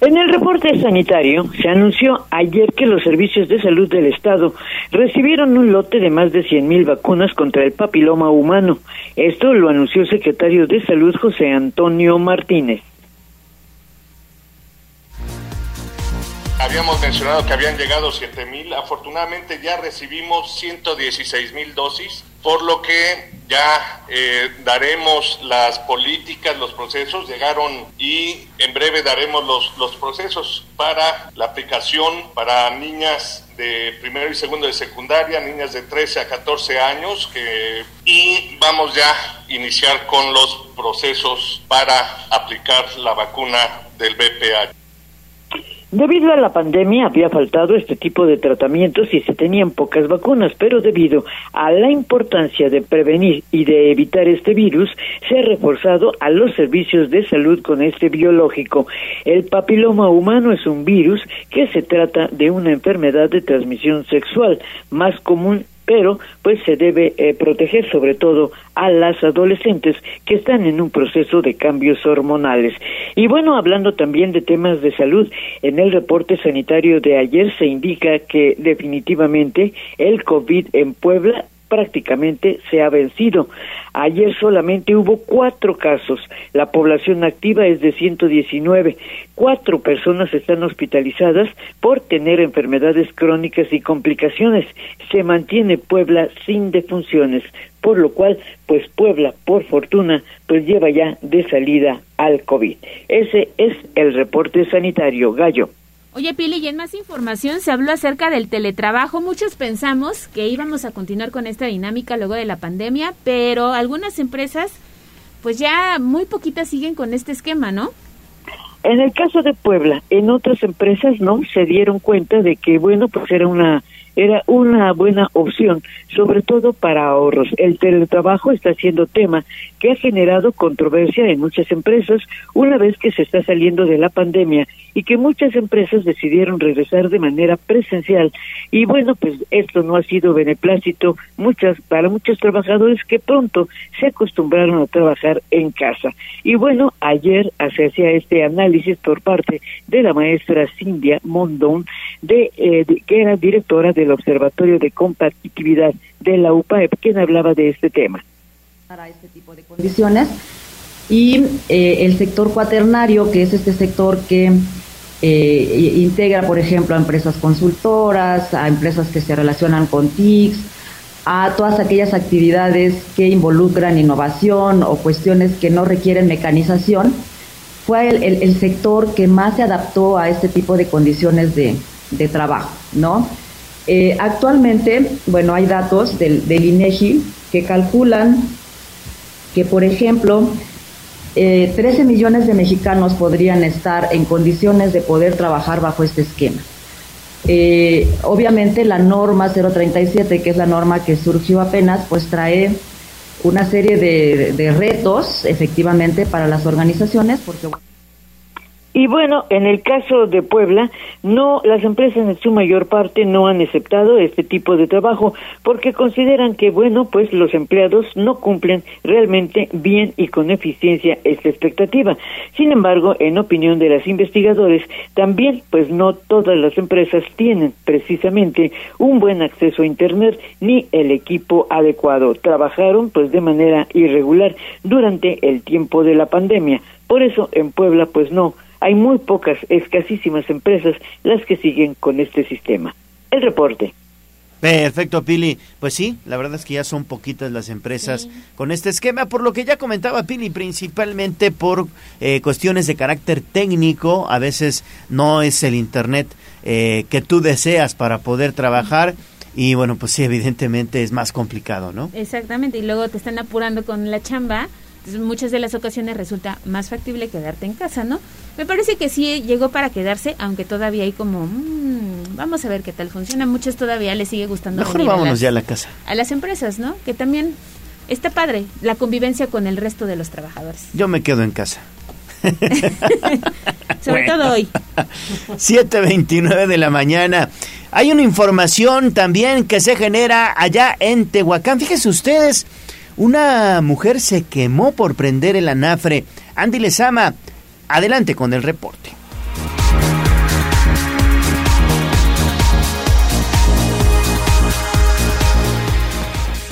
Speaker 14: En el reporte sanitario se anunció ayer que los servicios de salud del Estado recibieron un lote de más de 100.000 vacunas contra el papiloma humano. Esto lo anunció el secretario de Salud José Antonio Martínez.
Speaker 20: Habíamos mencionado que habían llegado 7 mil, afortunadamente ya recibimos 116 mil dosis, por lo que ya eh, daremos las políticas, los procesos, llegaron y en breve daremos los, los procesos para la aplicación para niñas de primero y segundo de secundaria, niñas de 13 a 14 años, que, y vamos ya a iniciar con los procesos para aplicar la vacuna del BPH.
Speaker 14: Debido a la pandemia había faltado este tipo de tratamientos y se tenían pocas vacunas, pero debido a la importancia de prevenir y de evitar este virus, se ha reforzado a los servicios de salud con este biológico. El papiloma humano es un virus que se trata de una enfermedad de transmisión sexual más común pero pues se debe eh, proteger sobre todo a las adolescentes que están en un proceso de cambios hormonales. Y bueno, hablando también de temas de salud, en el reporte sanitario de ayer se indica que definitivamente el COVID en Puebla prácticamente se ha vencido. Ayer solamente hubo cuatro casos. La población activa es de 119. Cuatro personas están hospitalizadas por tener enfermedades crónicas y complicaciones. Se mantiene Puebla sin defunciones, por lo cual, pues Puebla, por fortuna, pues lleva ya de salida al COVID. Ese es el reporte sanitario. Gallo.
Speaker 3: Oye, Pili, y en más información se habló acerca del teletrabajo. Muchos pensamos que íbamos a continuar con esta dinámica luego de la pandemia, pero algunas empresas, pues ya muy poquitas siguen con este esquema, ¿no?
Speaker 14: En el caso de Puebla, en otras empresas no se dieron cuenta de que, bueno, pues era una era una buena opción, sobre todo para ahorros. El teletrabajo está siendo tema que ha generado controversia en muchas empresas una vez que se está saliendo de la pandemia y que muchas empresas decidieron regresar de manera presencial. Y bueno, pues esto no ha sido beneplácito muchas, para muchos trabajadores que pronto se acostumbraron a trabajar en casa. Y bueno, ayer se hacía este análisis por parte de la maestra Cindia Mondón, de, eh, que era directora del Observatorio de Competitividad de la UPAEP, quien hablaba de este tema.
Speaker 21: Para este tipo de condiciones y eh, el sector cuaternario, que es este sector que eh, integra, por ejemplo, a empresas consultoras, a empresas que se relacionan con TICs, a todas aquellas actividades que involucran innovación o cuestiones que no requieren mecanización, fue el, el, sector que más se adaptó a este tipo de condiciones de, de trabajo, ¿no? Eh, actualmente, bueno, hay datos del, del INEGI que calculan que, por ejemplo, eh, 13 millones de mexicanos podrían estar en condiciones de poder trabajar bajo este esquema. Eh, obviamente la norma 037, que es la norma que surgió apenas, pues trae una serie de, de retos efectivamente para las organizaciones, porque
Speaker 14: y bueno, en el caso de Puebla, no las empresas en su mayor parte no han aceptado este tipo de trabajo porque consideran que bueno, pues los empleados no cumplen realmente bien y con eficiencia esta expectativa. Sin embargo, en opinión de las investigadores, también pues no todas las empresas tienen precisamente un buen acceso a internet ni el equipo adecuado. Trabajaron pues de manera irregular durante el tiempo de la pandemia. Por eso en Puebla pues no hay muy pocas, escasísimas empresas las que siguen con este sistema. El reporte.
Speaker 1: Perfecto, Pili. Pues sí, la verdad es que ya son poquitas las empresas sí. con este esquema, por lo que ya comentaba Pili, principalmente por eh, cuestiones de carácter técnico, a veces no es el Internet eh, que tú deseas para poder trabajar Y bueno, pues sí, evidentemente es más complicado, ¿no?
Speaker 3: Exactamente, y luego te están apurando con la chamba. Entonces, muchas de las ocasiones resulta más factible quedarte en casa, ¿no? Me parece que sí llegó para quedarse, aunque todavía hay como, mm, vamos a ver qué tal funciona. Muchas todavía les sigue gustando.
Speaker 1: Mejor
Speaker 3: venir a
Speaker 1: vámonos
Speaker 3: las-
Speaker 1: ya a la casa.
Speaker 3: A las empresas, ¿no? Que también está padre la convivencia con el resto de los trabajadores.
Speaker 1: Yo me quedo en casa.
Speaker 3: Sobre
Speaker 1: Bueno.
Speaker 3: todo hoy.
Speaker 1: 7.29 de la mañana. Hay una información también que se genera allá en Tehuacán. Fíjense ustedes, una mujer se quemó por prender el anafre. Andy Lezama, adelante con el reporte.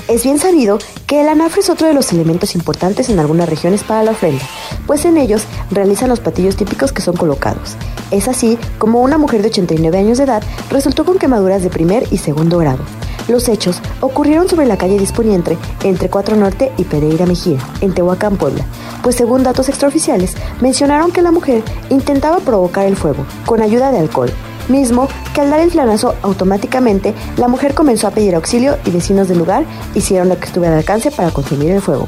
Speaker 18: Es bien sabido que el anafre es otro de los elementos importantes en algunas regiones para la ofrenda, pues en ellos realizan los platillos típicos que son colocados. Es así como una mujer de 89 años de edad resultó con quemaduras de primer y segundo grado. Los hechos ocurrieron sobre la calle Disponiente, entre 4 Norte y Pereira Mejía, en Tehuacán, Puebla, pues según datos extraoficiales, mencionaron que la mujer intentaba provocar el fuego con ayuda de alcohol, mismo que al dar el flanazo automáticamente la mujer comenzó a pedir auxilio y vecinos del lugar hicieron lo que estuvo al alcance para consumir el fuego.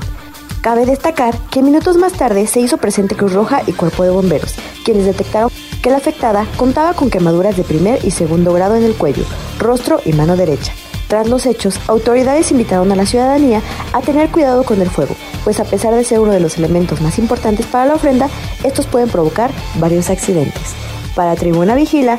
Speaker 18: Cabe destacar que minutos más tarde se hizo presente Cruz Roja y Cuerpo de Bomberos, quienes detectaron que la afectada contaba con quemaduras de primer y segundo grado en el cuello, rostro y mano derecha. Tras los hechos, autoridades invitaron a la ciudadanía a tener cuidado con el fuego, pues a pesar de ser uno de los elementos más importantes para la ofrenda, estos pueden provocar varios accidentes. Para Tribuna Vigila,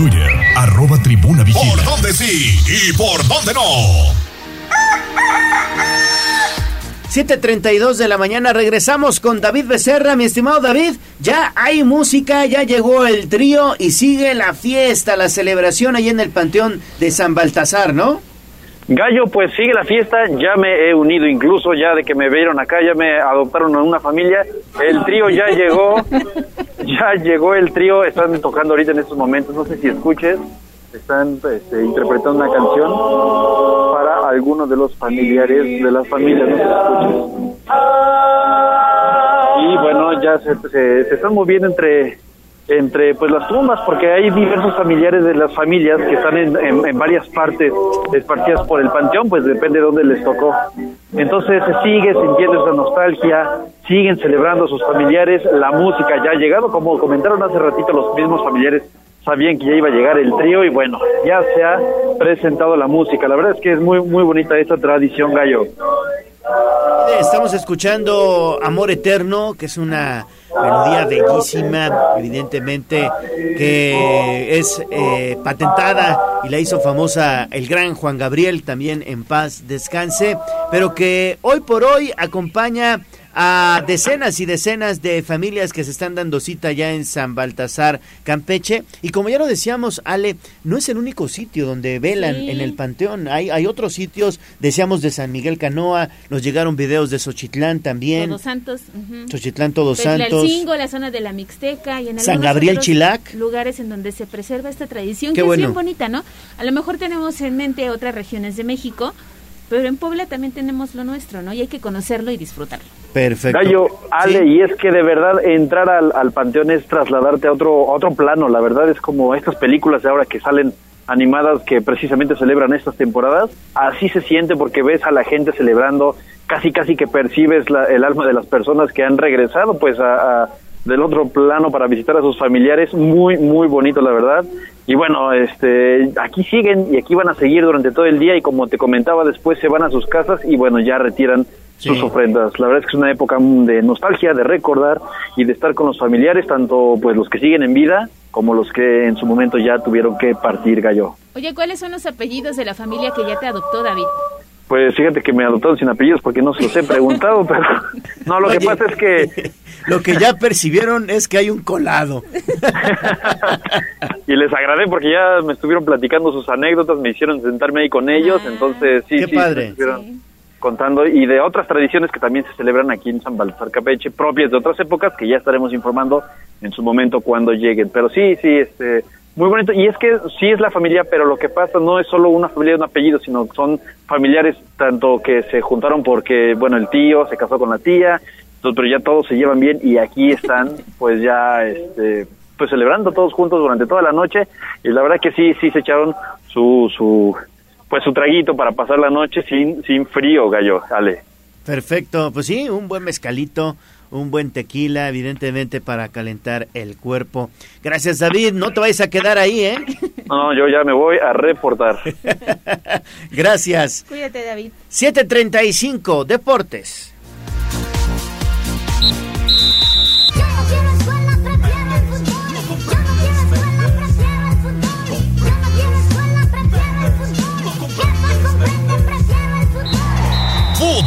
Speaker 13: Twitter, arroba tribuna vigila.
Speaker 2: ¿Por dónde sí y por dónde no?
Speaker 1: 7.32 de la mañana regresamos con David Becerra, mi estimado David. Ya hay música, ya llegó el trío y sigue la fiesta, la celebración ahí en el Panteón de San Baltasar, ¿no?
Speaker 6: Gallo, pues sigue la fiesta, ya me he unido incluso, ya de que me vieron acá, ya me adoptaron a una familia, el trío ya llegó, ya llegó el trío, están tocando ahorita en estos momentos, no sé si escuches, están este, interpretando una canción para algunos de los familiares de las familias, no sé si escuches. Y bueno, ya se, se, se están moviendo entre entre pues las tumbas porque hay diversos familiares de las familias que están en, en- en varias partes esparcidas por el panteón pues depende de dónde les tocó. Entonces se sigue sintiendo esa nostalgia siguen celebrando a sus familiares la música ya ha llegado como comentaron hace ratito los mismos familiares sabían que ya iba a llegar el trío y bueno ya se ha presentado la música. La verdad es que es muy muy bonita esta tradición gallo.
Speaker 1: Estamos escuchando Amor Eterno, que es una melodía bellísima, evidentemente, que es eh, patentada y la hizo famosa el gran Juan Gabriel, también en paz descanse, pero que hoy por hoy acompaña a decenas y decenas de familias que se están dando cita ya en San Baltasar, Campeche. Y como ya lo decíamos, Ale, no es el único sitio donde velan
Speaker 3: Sí.
Speaker 1: en el Panteón. Hay, hay otros sitios, decíamos de San Miguel Canoa, nos llegaron videos de Xochitlán también.
Speaker 3: Todos Santos. ujú.
Speaker 1: Xochitlán Todos Santos.
Speaker 3: Tlalcingo, la zona de la Mixteca y en
Speaker 1: San Gabriel
Speaker 3: otros
Speaker 1: Chilac.
Speaker 3: lugares en donde se preserva esta tradición
Speaker 1: Qué
Speaker 3: que
Speaker 1: bueno.
Speaker 3: es bien bonita, ¿no? A lo mejor tenemos en mente otras regiones de México, pero en Puebla también tenemos lo nuestro, ¿no? Y hay que conocerlo y disfrutarlo.
Speaker 1: Perfecto.
Speaker 6: Gallo, Ale, y es que de verdad entrar al, al panteón es trasladarte a otro, a otro plano. La verdad es como estas películas de ahora que salen animadas que precisamente celebran estas temporadas. Así se siente porque ves a la gente celebrando, casi casi que percibes la- el alma de las personas que han regresado pues a, a- del otro plano para visitar a sus familiares. Muy, muy bonito, la verdad. Y bueno, este, aquí siguen y aquí van a seguir durante todo el día y como te comentaba, después se van a sus casas y bueno, ya retiran sus ofrendas. La verdad es que es una época de nostalgia, de recordar y de estar con los familiares, tanto pues los que siguen en vida como los que en su momento ya tuvieron que partir gallo.
Speaker 3: Oye, ¿cuáles son los apellidos de la familia que ya te adoptó, David?
Speaker 6: Pues fíjate que me adoptaron sin apellidos porque no se los he preguntado, pero no, lo
Speaker 1: Oye.
Speaker 6: que pasa es que
Speaker 1: lo que ya percibieron es que hay un colado.
Speaker 6: y les agradé porque ya me estuvieron platicando sus anécdotas, me hicieron sentarme ahí con ellos, entonces sí,
Speaker 1: Qué
Speaker 6: sí,
Speaker 1: padre.
Speaker 6: me estuvieron contando y de otras tradiciones que también se celebran aquí en San Baltasar Campeche, propias de otras épocas que ya estaremos informando en su momento cuando lleguen. Pero sí, sí, este, muy bonito. Y es que sí es la familia, pero lo que pasa no es solo una familia de un apellido, sino son familiares tanto que se juntaron porque, bueno, el tío se casó con la tía, entonces, pero ya todos se llevan bien y aquí están, pues ya, este, pues celebrando todos juntos durante toda la noche. Y la verdad que sí, sí se echaron su, su, pues su traguito para pasar la noche sin, sin frío, gallo, Ale.
Speaker 1: Perfecto, pues sí, un buen mezcalito, un buen tequila, evidentemente para calentar el cuerpo. Gracias David, no te vayas a quedar ahí, ¿eh?
Speaker 6: No, yo ya me voy a reportar.
Speaker 1: Gracias.
Speaker 3: Cuídate, David.
Speaker 1: 735, Deportes.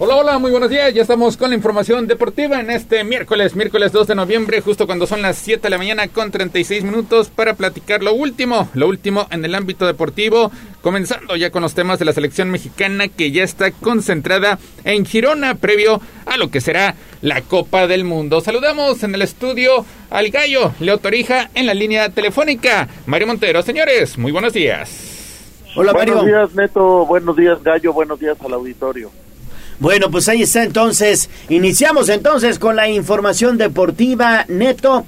Speaker 22: Hola, hola, muy buenos días. Ya estamos con la información deportiva en este miércoles, miércoles 2 de noviembre, justo cuando son las 7 de la mañana con 36 minutos para platicar lo último, lo último en el ámbito deportivo, comenzando ya con los temas de la selección mexicana que ya está concentrada en Girona previo a lo que será la Copa del Mundo. Saludamos en el estudio al gallo Leo Torija en la línea telefónica. Mario Montero, señores, muy buenos días.
Speaker 1: Hola,
Speaker 23: buenos
Speaker 1: Mario.
Speaker 23: días, Neto. Buenos días, Gallo. Buenos días al auditorio.
Speaker 1: Bueno, pues ahí está entonces. Iniciamos entonces con la información deportiva neto.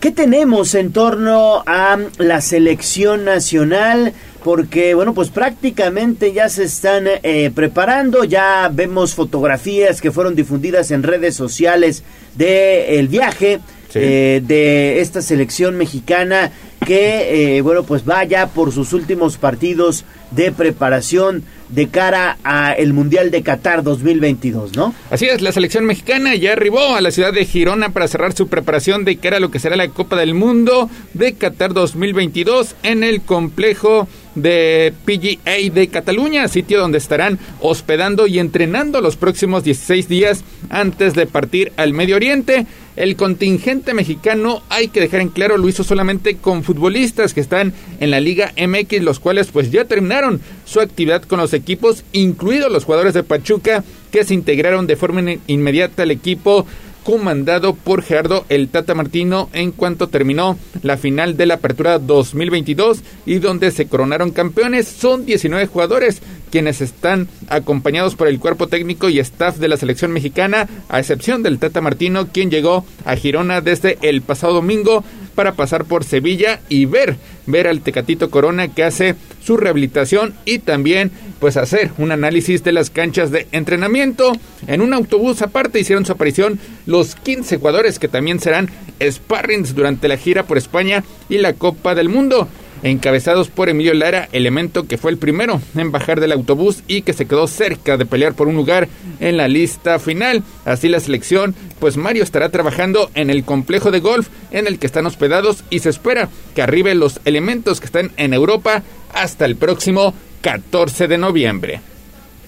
Speaker 1: ¿Qué tenemos en torno a la selección nacional? Porque, bueno, pues prácticamente ya se están eh, preparando, ya vemos fotografías que fueron difundidas en redes sociales del el viaje eh, de esta selección mexicana que, eh, bueno, pues vaya por sus últimos partidos de preparación de cara a el Mundial de Qatar 2022, ¿no?
Speaker 22: Así es, la selección mexicana ya arribó a la ciudad de Girona para cerrar su preparación de cara a lo que será la Copa del Mundo de Qatar 2022 en el complejo de PGA de Cataluña, sitio donde estarán hospedando y entrenando los próximos 16 días antes de partir al Medio Oriente. El contingente mexicano, hay que dejar en claro, lo hizo solamente con futbolistas que están en la Liga MX, los cuales pues ya terminaron su actividad con los equipos, incluidos los jugadores de Pachuca que se integraron de forma in- inmediata al equipo comandado por Gerardo El Tata Martino en cuanto terminó la final de la Apertura 2022 y donde se coronaron campeones. Son 19 jugadores quienes están acompañados por el cuerpo técnico y staff de la selección mexicana, a excepción del Tata Martino, quien llegó a Girona desde el pasado domingo para pasar por Sevilla y ver, ver al Tecatito Corona que hace su rehabilitación y también pues hacer un análisis de las canchas de entrenamiento. En un autobús aparte hicieron su aparición los 15 jugadores que también serán sparrings durante la gira por España y la Copa del Mundo encabezados por Emilio Lara, elemento que fue el primero en bajar del autobús y que se quedó cerca de pelear por un lugar en la lista final. Así la selección, pues Mario estará trabajando en el complejo de golf en el que están hospedados y se espera que arriben los elementos que están en Europa hasta el próximo 14 de noviembre.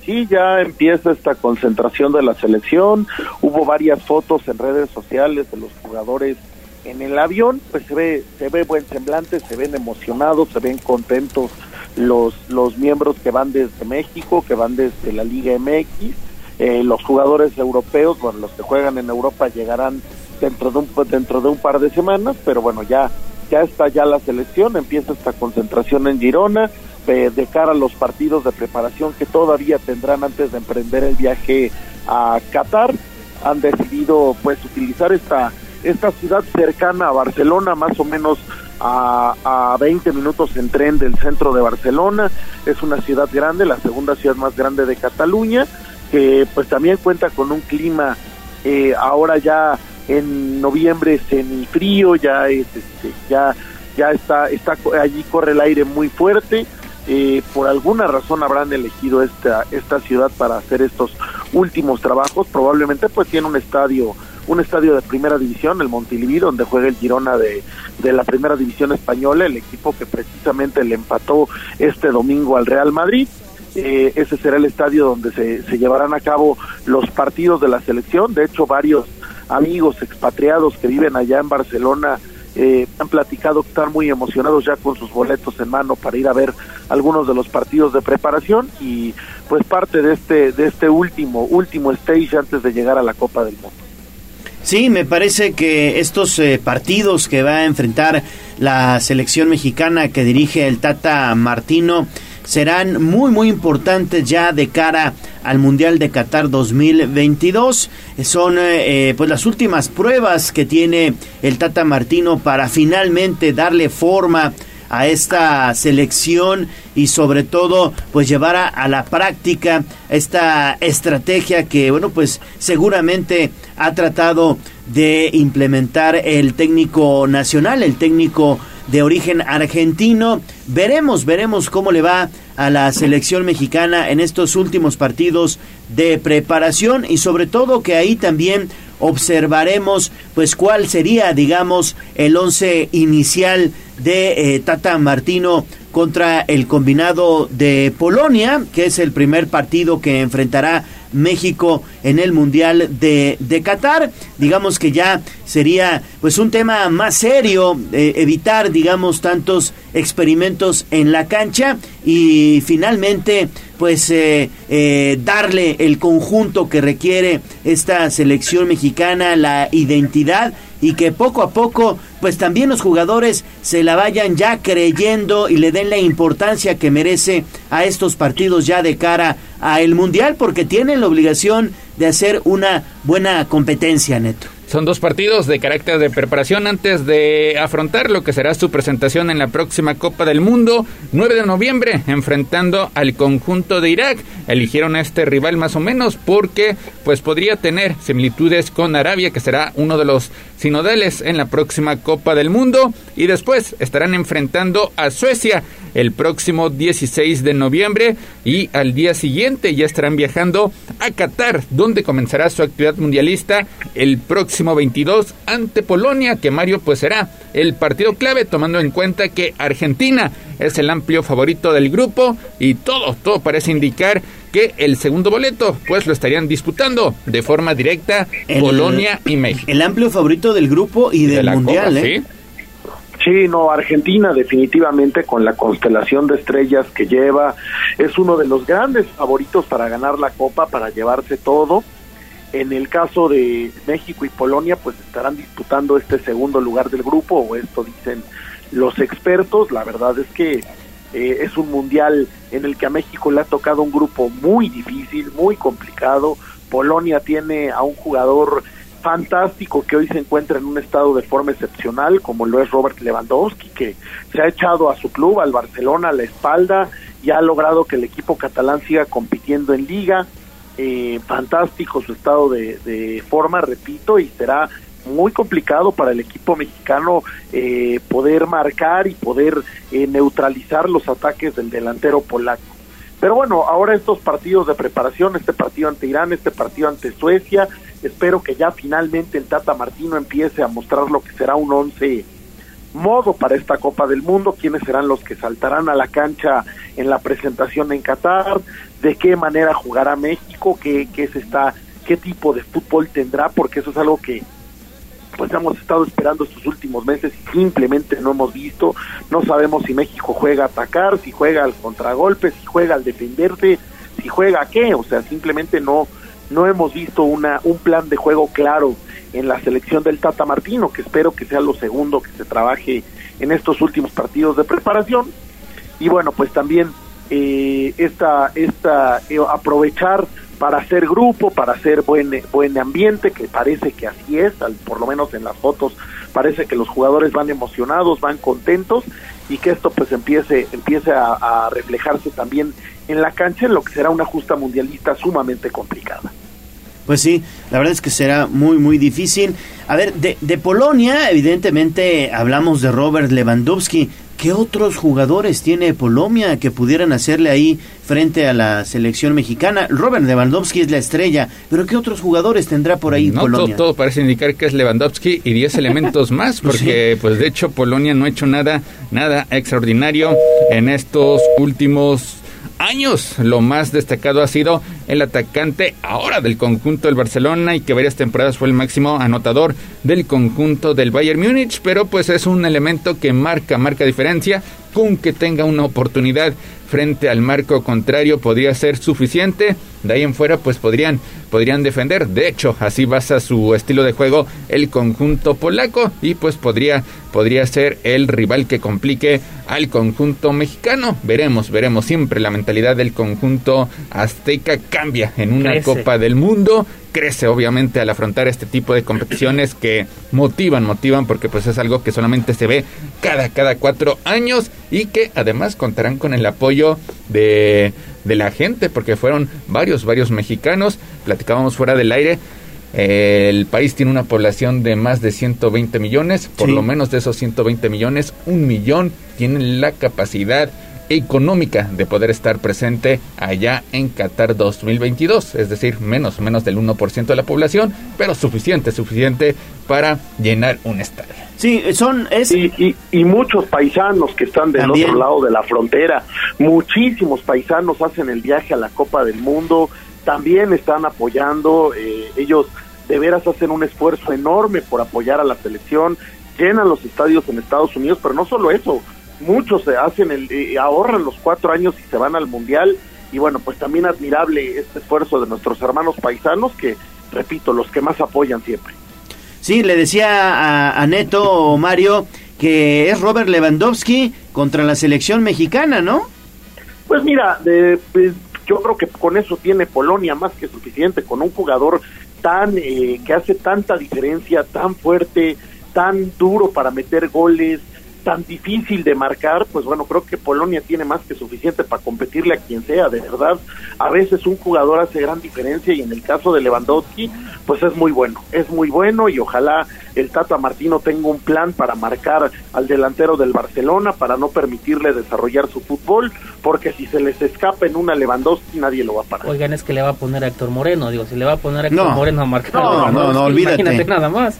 Speaker 23: Sí, ya empieza esta concentración de la selección. Hubo varias fotos en redes sociales de los jugadores en el avión, pues se ve, se ve buen semblante, se ven emocionados, se ven contentos los, los miembros que van desde México, que van desde la Liga MX. Eh, los jugadores europeos, bueno, los que juegan en Europa llegarán dentro de un, dentro de un par de semanas, pero bueno, ya, ya está ya la selección, empieza esta concentración en Girona, eh, de cara a los partidos de preparación que todavía tendrán antes de emprender el viaje a Qatar, han decidido pues utilizar esta esta ciudad cercana a Barcelona, más o menos a, a 20 minutos en tren del centro de Barcelona. Es una ciudad grande, la segunda ciudad más grande de Cataluña, que pues también cuenta con un clima eh, ahora ya en noviembre semifrío, ya es, este, ya ya está está allí corre el aire muy fuerte. eh, por alguna razón habrán elegido esta, esta ciudad para hacer estos últimos trabajos. Probablemente pues tiene un estadio un estadio de primera división, el Montilivi, donde juega el Girona de, de la primera división española, el equipo que precisamente le empató este domingo al Real Madrid. Eh, ese será el estadio donde se, se llevarán a cabo los partidos de la selección. De hecho, varios amigos expatriados que viven allá en Barcelona eh, han platicado que están muy emocionados ya con sus boletos en mano para ir a ver algunos de los partidos de preparación y pues parte de este de este último último stage antes de llegar a la Copa del Mundo.
Speaker 1: Sí, me parece que estos eh, partidos que va a enfrentar la selección mexicana que dirige el Tata Martino serán muy muy importantes ya de cara al Mundial de Qatar 2022. Son eh, eh, pues las últimas pruebas que tiene el Tata Martino para finalmente darle forma a esta selección y sobre todo pues llevar a, a, la práctica esta estrategia que bueno pues seguramente ha tratado de implementar el técnico nacional, el técnico de origen argentino. Veremos, veremos cómo le va a la selección mexicana en estos últimos partidos de preparación y sobre todo que ahí también observaremos pues cuál sería digamos el once inicial de eh, Tata Martino contra el combinado de Polonia, que es el primer partido que enfrentará México en el Mundial de, de Qatar. Digamos que ya sería pues un tema más serio, eh, evitar digamos tantos experimentos en la cancha y finalmente pues eh, eh, darle el conjunto que requiere esta selección mexicana, la identidad y que poco a poco pues también los jugadores se la vayan ya creyendo y le den la importancia que merece a estos partidos ya de cara a el mundial porque tienen la obligación de hacer una buena competencia, Neto.
Speaker 22: Son dos partidos de carácter de preparación antes de afrontar lo que será su presentación en la próxima Copa del Mundo, 9 de noviembre, enfrentando al conjunto de Irak. Eligieron a este rival más o menos porque pues podría tener similitudes con Arabia, que será uno de los sinodales en la próxima Copa del Mundo. Y después estarán enfrentando a Suecia el próximo 16 de noviembre y al día siguiente ya estarán viajando a Qatar, donde comenzará su actividad mundialista el próximo 22 ante Polonia, que Mario pues será el partido clave tomando en cuenta que Argentina es el amplio favorito del grupo y todo, todo parece indicar que el segundo boleto pues lo estarían disputando de forma directa el, Polonia y México.
Speaker 1: El amplio favorito del grupo y, y del de mundial,
Speaker 23: Copa,
Speaker 1: ¿eh?
Speaker 23: ¿sí? Sí, no, Argentina definitivamente con la constelación de estrellas que lleva es uno de los grandes favoritos para ganar la copa, para llevarse todo. En el caso de México y Polonia, pues estarán disputando este segundo lugar del grupo, o esto dicen los expertos. La verdad es que eh, es un mundial en el que a México le ha tocado un grupo muy difícil, muy complicado. Polonia tiene a un jugador fantástico que hoy se encuentra en un estado de forma excepcional, como lo es Robert Lewandowski, que se ha echado a su club, al Barcelona, a la espalda y ha logrado que el equipo catalán siga compitiendo en liga. Eh, fantástico su estado de, forma, repito, y será muy complicado para el equipo mexicano eh, poder marcar y poder eh, neutralizar los ataques del delantero polaco. Pero bueno, ahora estos partidos de preparación, este partido ante Irán, este partido ante Suecia, espero que ya finalmente el Tata Martino empiece a mostrar lo que será un once modo para esta Copa del Mundo, quiénes serán los que saltarán a la cancha en la presentación en Qatar, de qué manera jugará México, qué, qué es esta, qué tipo de fútbol tendrá, porque eso es algo que pues hemos estado esperando estos últimos meses y simplemente no hemos visto, no sabemos si México juega a atacar, si juega al contragolpe, si juega al defenderse, si juega a qué, o sea, simplemente no no hemos visto una un plan de juego claro en la selección del Tata Martino, que espero que sea lo segundo que se trabaje en estos últimos partidos de preparación. Y bueno, pues también eh, esta, esta eh, aprovechar para hacer grupo, para hacer buen, buen ambiente, que parece que así es, al, por lo menos en las fotos parece que los jugadores van emocionados, van contentos y que esto pues empiece, empiece a, a reflejarse también en la cancha en lo que será una justa mundialista sumamente complicada.
Speaker 1: Pues sí, la verdad es que será muy, muy difícil. A ver, de, de Polonia, evidentemente hablamos de Robert Lewandowski. ¿Qué otros jugadores tiene Polonia que pudieran hacerle ahí frente a la selección mexicana? Robert Lewandowski es la estrella, pero ¿qué otros jugadores tendrá por ahí
Speaker 22: No,
Speaker 1: Polonia?
Speaker 22: todo, todo parece indicar que es Lewandowski y 10 elementos más, porque pues de hecho Polonia no ha hecho nada, nada extraordinario en estos últimos años. Lo más destacado ha sido el atacante ahora del conjunto del Barcelona y que varias temporadas fue el máximo anotador del conjunto del Bayern Múnich, pero pues es un elemento que marca, marca diferencia con que tenga una oportunidad frente al marco contrario podría ser suficiente. De ahí en fuera, pues podrían, podrían defender. De hecho, así basa su estilo de juego el conjunto polaco y pues podría, podría ser el rival que complique al conjunto mexicano. Veremos, veremos. Siempre la mentalidad del conjunto azteca cambia en una
Speaker 24: Crece.
Speaker 22: Copa del Mundo. Crece obviamente al afrontar este tipo de competiciones que motivan, motivan porque pues es algo que solamente se ve cada, cada cuatro años y que además contarán con el apoyo de, de la gente porque fueron varios, varios mexicanos. Platicábamos fuera del aire. El país tiene una población de más de 120 millones, por
Speaker 1: Sí.
Speaker 22: lo menos de esos 120 millones, un millón tienen la capacidad económica de poder estar presente allá en Qatar 2022, es decir, menos, menos del 1% de la población, pero suficiente, suficiente para llenar un estadio.
Speaker 1: Sí, son... Es...
Speaker 23: Y, y, y muchos paisanos que están del
Speaker 1: También.
Speaker 23: otro lado de la frontera, muchísimos paisanos hacen el viaje a la Copa del Mundo, también están apoyando, eh, ellos de veras hacen un esfuerzo enorme por apoyar a la selección, llenan los estadios en Estados Unidos, pero no solo eso, muchos se hacen el, eh, ahorran los cuatro años y se van al mundial y bueno pues también admirable este esfuerzo de nuestros hermanos paisanos que repito los que más apoyan siempre
Speaker 1: Sí, le decía a, a Neto Mario que es Robert Lewandowski contra la selección mexicana, ¿no?
Speaker 23: Pues mira, de- pues, yo creo que con eso tiene Polonia más que suficiente, con un jugador tan eh, que hace tanta diferencia, tan fuerte, tan duro para meter goles, tan difícil de marcar, pues bueno, creo que Polonia tiene más que suficiente para competirle a quien sea, de verdad. A veces un jugador hace gran diferencia y en el caso de Lewandowski, pues es muy bueno, es muy bueno y ojalá el Tata Martino tenga un plan para marcar al delantero del Barcelona, para no permitirle desarrollar su fútbol, porque si se les escapa en una Lewandowski nadie lo va a parar.
Speaker 24: Oigan, es que le va a poner a Héctor Moreno. Digo, si le va a poner a Héctor
Speaker 23: No.
Speaker 24: Moreno a marcar.
Speaker 23: No,
Speaker 24: a
Speaker 23: no, no, olvídate.
Speaker 24: Imagínate nada más.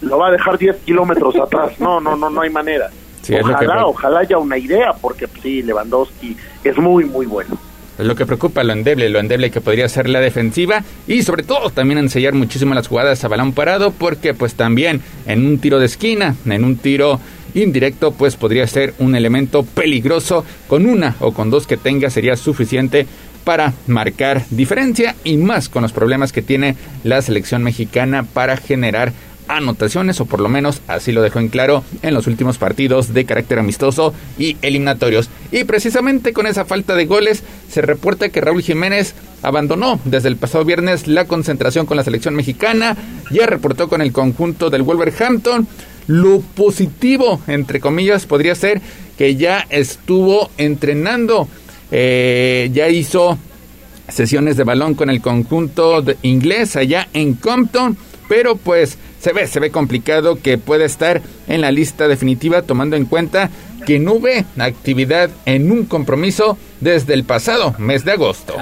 Speaker 23: Lo va a dejar 10 kilómetros atrás. No, no, no, no hay manera.
Speaker 22: Sí,
Speaker 23: ojalá, ojalá haya una idea, porque pues, sí, Lewandowski es muy, muy bueno.
Speaker 22: Es lo que preocupa lo endeble, lo endeble que podría ser la defensiva y sobre todo también ensellar muchísimo las jugadas a balón parado porque pues también en un tiro de esquina, en un tiro indirecto pues podría ser un elemento peligroso con una o con dos que tenga sería suficiente para marcar diferencia y más con los problemas que tiene la selección mexicana para generar anotaciones o por lo menos así lo dejó en claro en los últimos partidos de carácter amistoso y eliminatorios. Y precisamente con esa falta de goles se reporta que Raúl Jiménez abandonó desde el pasado viernes la concentración con la selección mexicana, ya reportó con el conjunto del Wolverhampton. Lo positivo, entre comillas, podría ser que ya estuvo entrenando, eh, ya hizo sesiones de balón con el conjunto de inglés allá en Compton, pero pues se ve, se ve complicado que pueda estar en la lista definitiva tomando en cuenta que no ve actividad en un compromiso desde el pasado mes de agosto.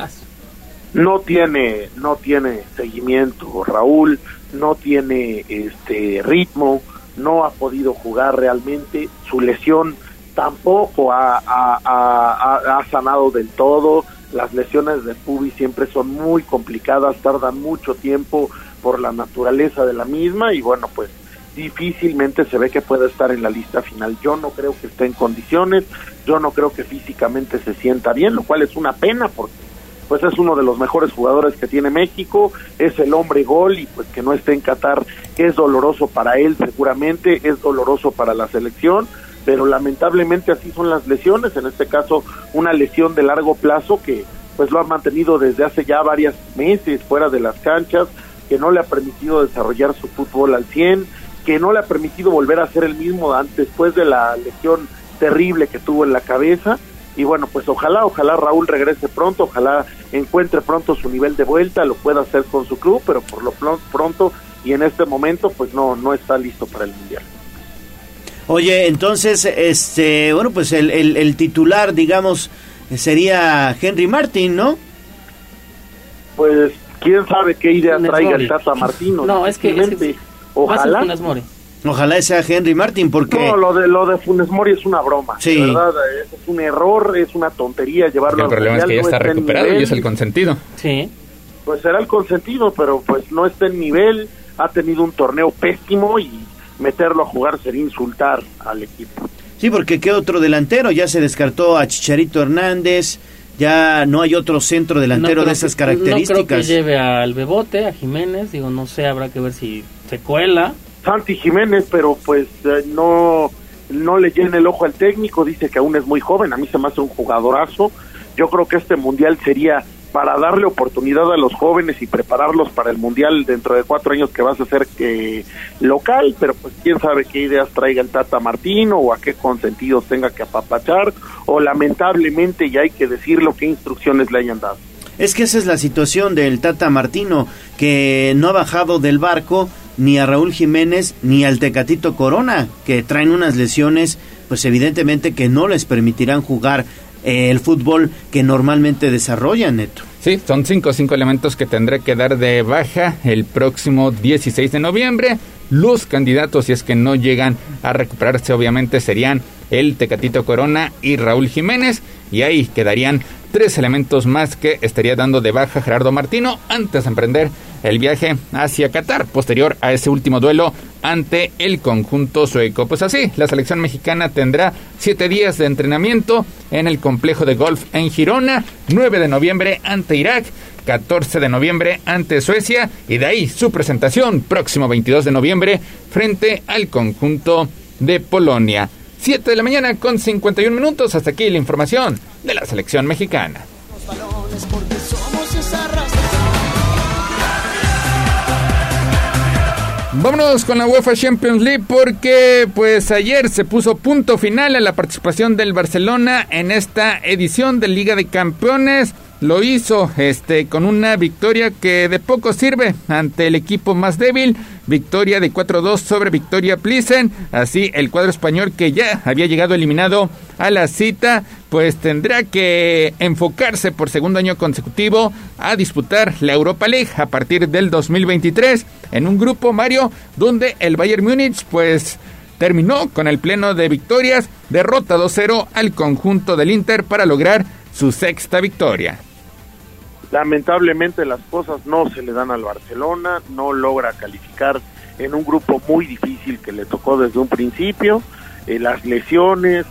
Speaker 23: no tiene no tiene seguimiento Raúl no tiene este ritmo no ha podido jugar realmente su lesión tampoco ha, ha- ha- sanado del todo las lesiones de pubis siempre son muy complicadas tardan mucho tiempo por la naturaleza de la misma y bueno pues difícilmente se ve que pueda estar en la lista final. Yo no creo que esté en condiciones, yo no creo que físicamente se sienta bien, lo cual es una pena porque pues es uno de los mejores jugadores que tiene México, es el hombre gol y pues que no esté en Qatar es doloroso para él seguramente, es doloroso para la selección, pero lamentablemente así son las lesiones, en este caso una lesión de largo plazo que pues lo ha mantenido desde hace ya varios meses fuera de las canchas, que no le ha permitido desarrollar su fútbol al 100, que no le ha permitido volver a ser el mismo después de la lesión terrible que tuvo en la cabeza y bueno, pues ojalá, ojalá Raúl regrese pronto, ojalá encuentre pronto su nivel de vuelta, lo pueda hacer con su club, pero por lo pronto y en este momento pues no, no está listo para el Mundial.
Speaker 1: Oye, entonces, este, bueno, pues el, el, titular, digamos, sería Henry Martin, ¿no?
Speaker 23: Pues quién sabe qué idea traiga el Tata Martino.
Speaker 24: No, es que,
Speaker 23: ojalá.
Speaker 1: Ojalá sea Henry Martin, porque...
Speaker 23: No, lo de, lo de Funes Mori es una broma. Sí. verdad, es un error, es una tontería llevarlo
Speaker 22: El problema es que ya está recuperado y es el consentido.
Speaker 24: Sí.
Speaker 23: Pues será el consentido, pero pues no está en nivel, ha tenido un torneo pésimo y meterlo a jugar sería insultar al equipo.
Speaker 1: Sí, porque qué otro delantero, ya se descartó a Chicharito Hernández, ya no hay otro centro delantero de esas características. No
Speaker 24: creo que lleve al Bebote, a Jiménez, digo, no sé, habrá que ver si se cuela.
Speaker 23: Santi Jiménez, pero pues eh, no, no le llena el ojo al técnico, dice que aún es muy joven, a mí se me hace un jugadorazo. Yo creo que este mundial sería para darle oportunidad a los jóvenes y prepararlos para el mundial dentro de cuatro años que vas a ser que local, pero pues quién sabe qué ideas traiga el Tata Martino o a qué consentidos tenga que apapachar o lamentablemente ya hay que decirlo qué instrucciones le hayan dado.
Speaker 1: Es que esa es la situación del Tata Martino, que no ha bajado del barco ni a Raúl Jiménez ni al Tecatito Corona, que traen unas lesiones, pues evidentemente que no les permitirán jugar eh, el fútbol que normalmente desarrollan, Neto.
Speaker 22: Sí, son cinco, cinco elementos que tendré que dar de baja el próximo 16 de noviembre. Los candidatos, si es que no llegan a recuperarse, obviamente serían el Tecatito Corona y Raúl Jiménez. Y ahí quedarían tres elementos más que estaría dando de baja Gerardo Martino antes de emprender el viaje hacia Qatar, posterior a ese último duelo ante el conjunto sueco. Pues así, la selección mexicana tendrá siete días de entrenamiento en el complejo de golf en Girona, 9 de noviembre ante Irak. 14 de noviembre ante Suecia y de ahí su presentación próximo 22 de noviembre frente al conjunto de Polonia. 7 de la mañana con 51 minutos. Hasta aquí la información de la selección mexicana. Vámonos con la UEFA Champions League porque pues ayer se puso punto final a la participación del Barcelona en esta edición de Liga de Campeones lo hizo este con una victoria que de poco sirve ante el equipo más débil, victoria de 4-2 sobre Victoria Plissen, así el cuadro español que ya había llegado eliminado a la cita, pues tendrá que enfocarse por segundo año consecutivo a disputar la Europa League a partir del 2023 en un grupo Mario donde el Bayern Múnich pues terminó con el pleno de victorias, derrota 2-0 al conjunto del Inter para lograr su sexta victoria.
Speaker 23: Lamentablemente las cosas no se le dan al Barcelona, no logra calificar en un grupo muy difícil que le tocó desde un principio. Eh, las lesiones,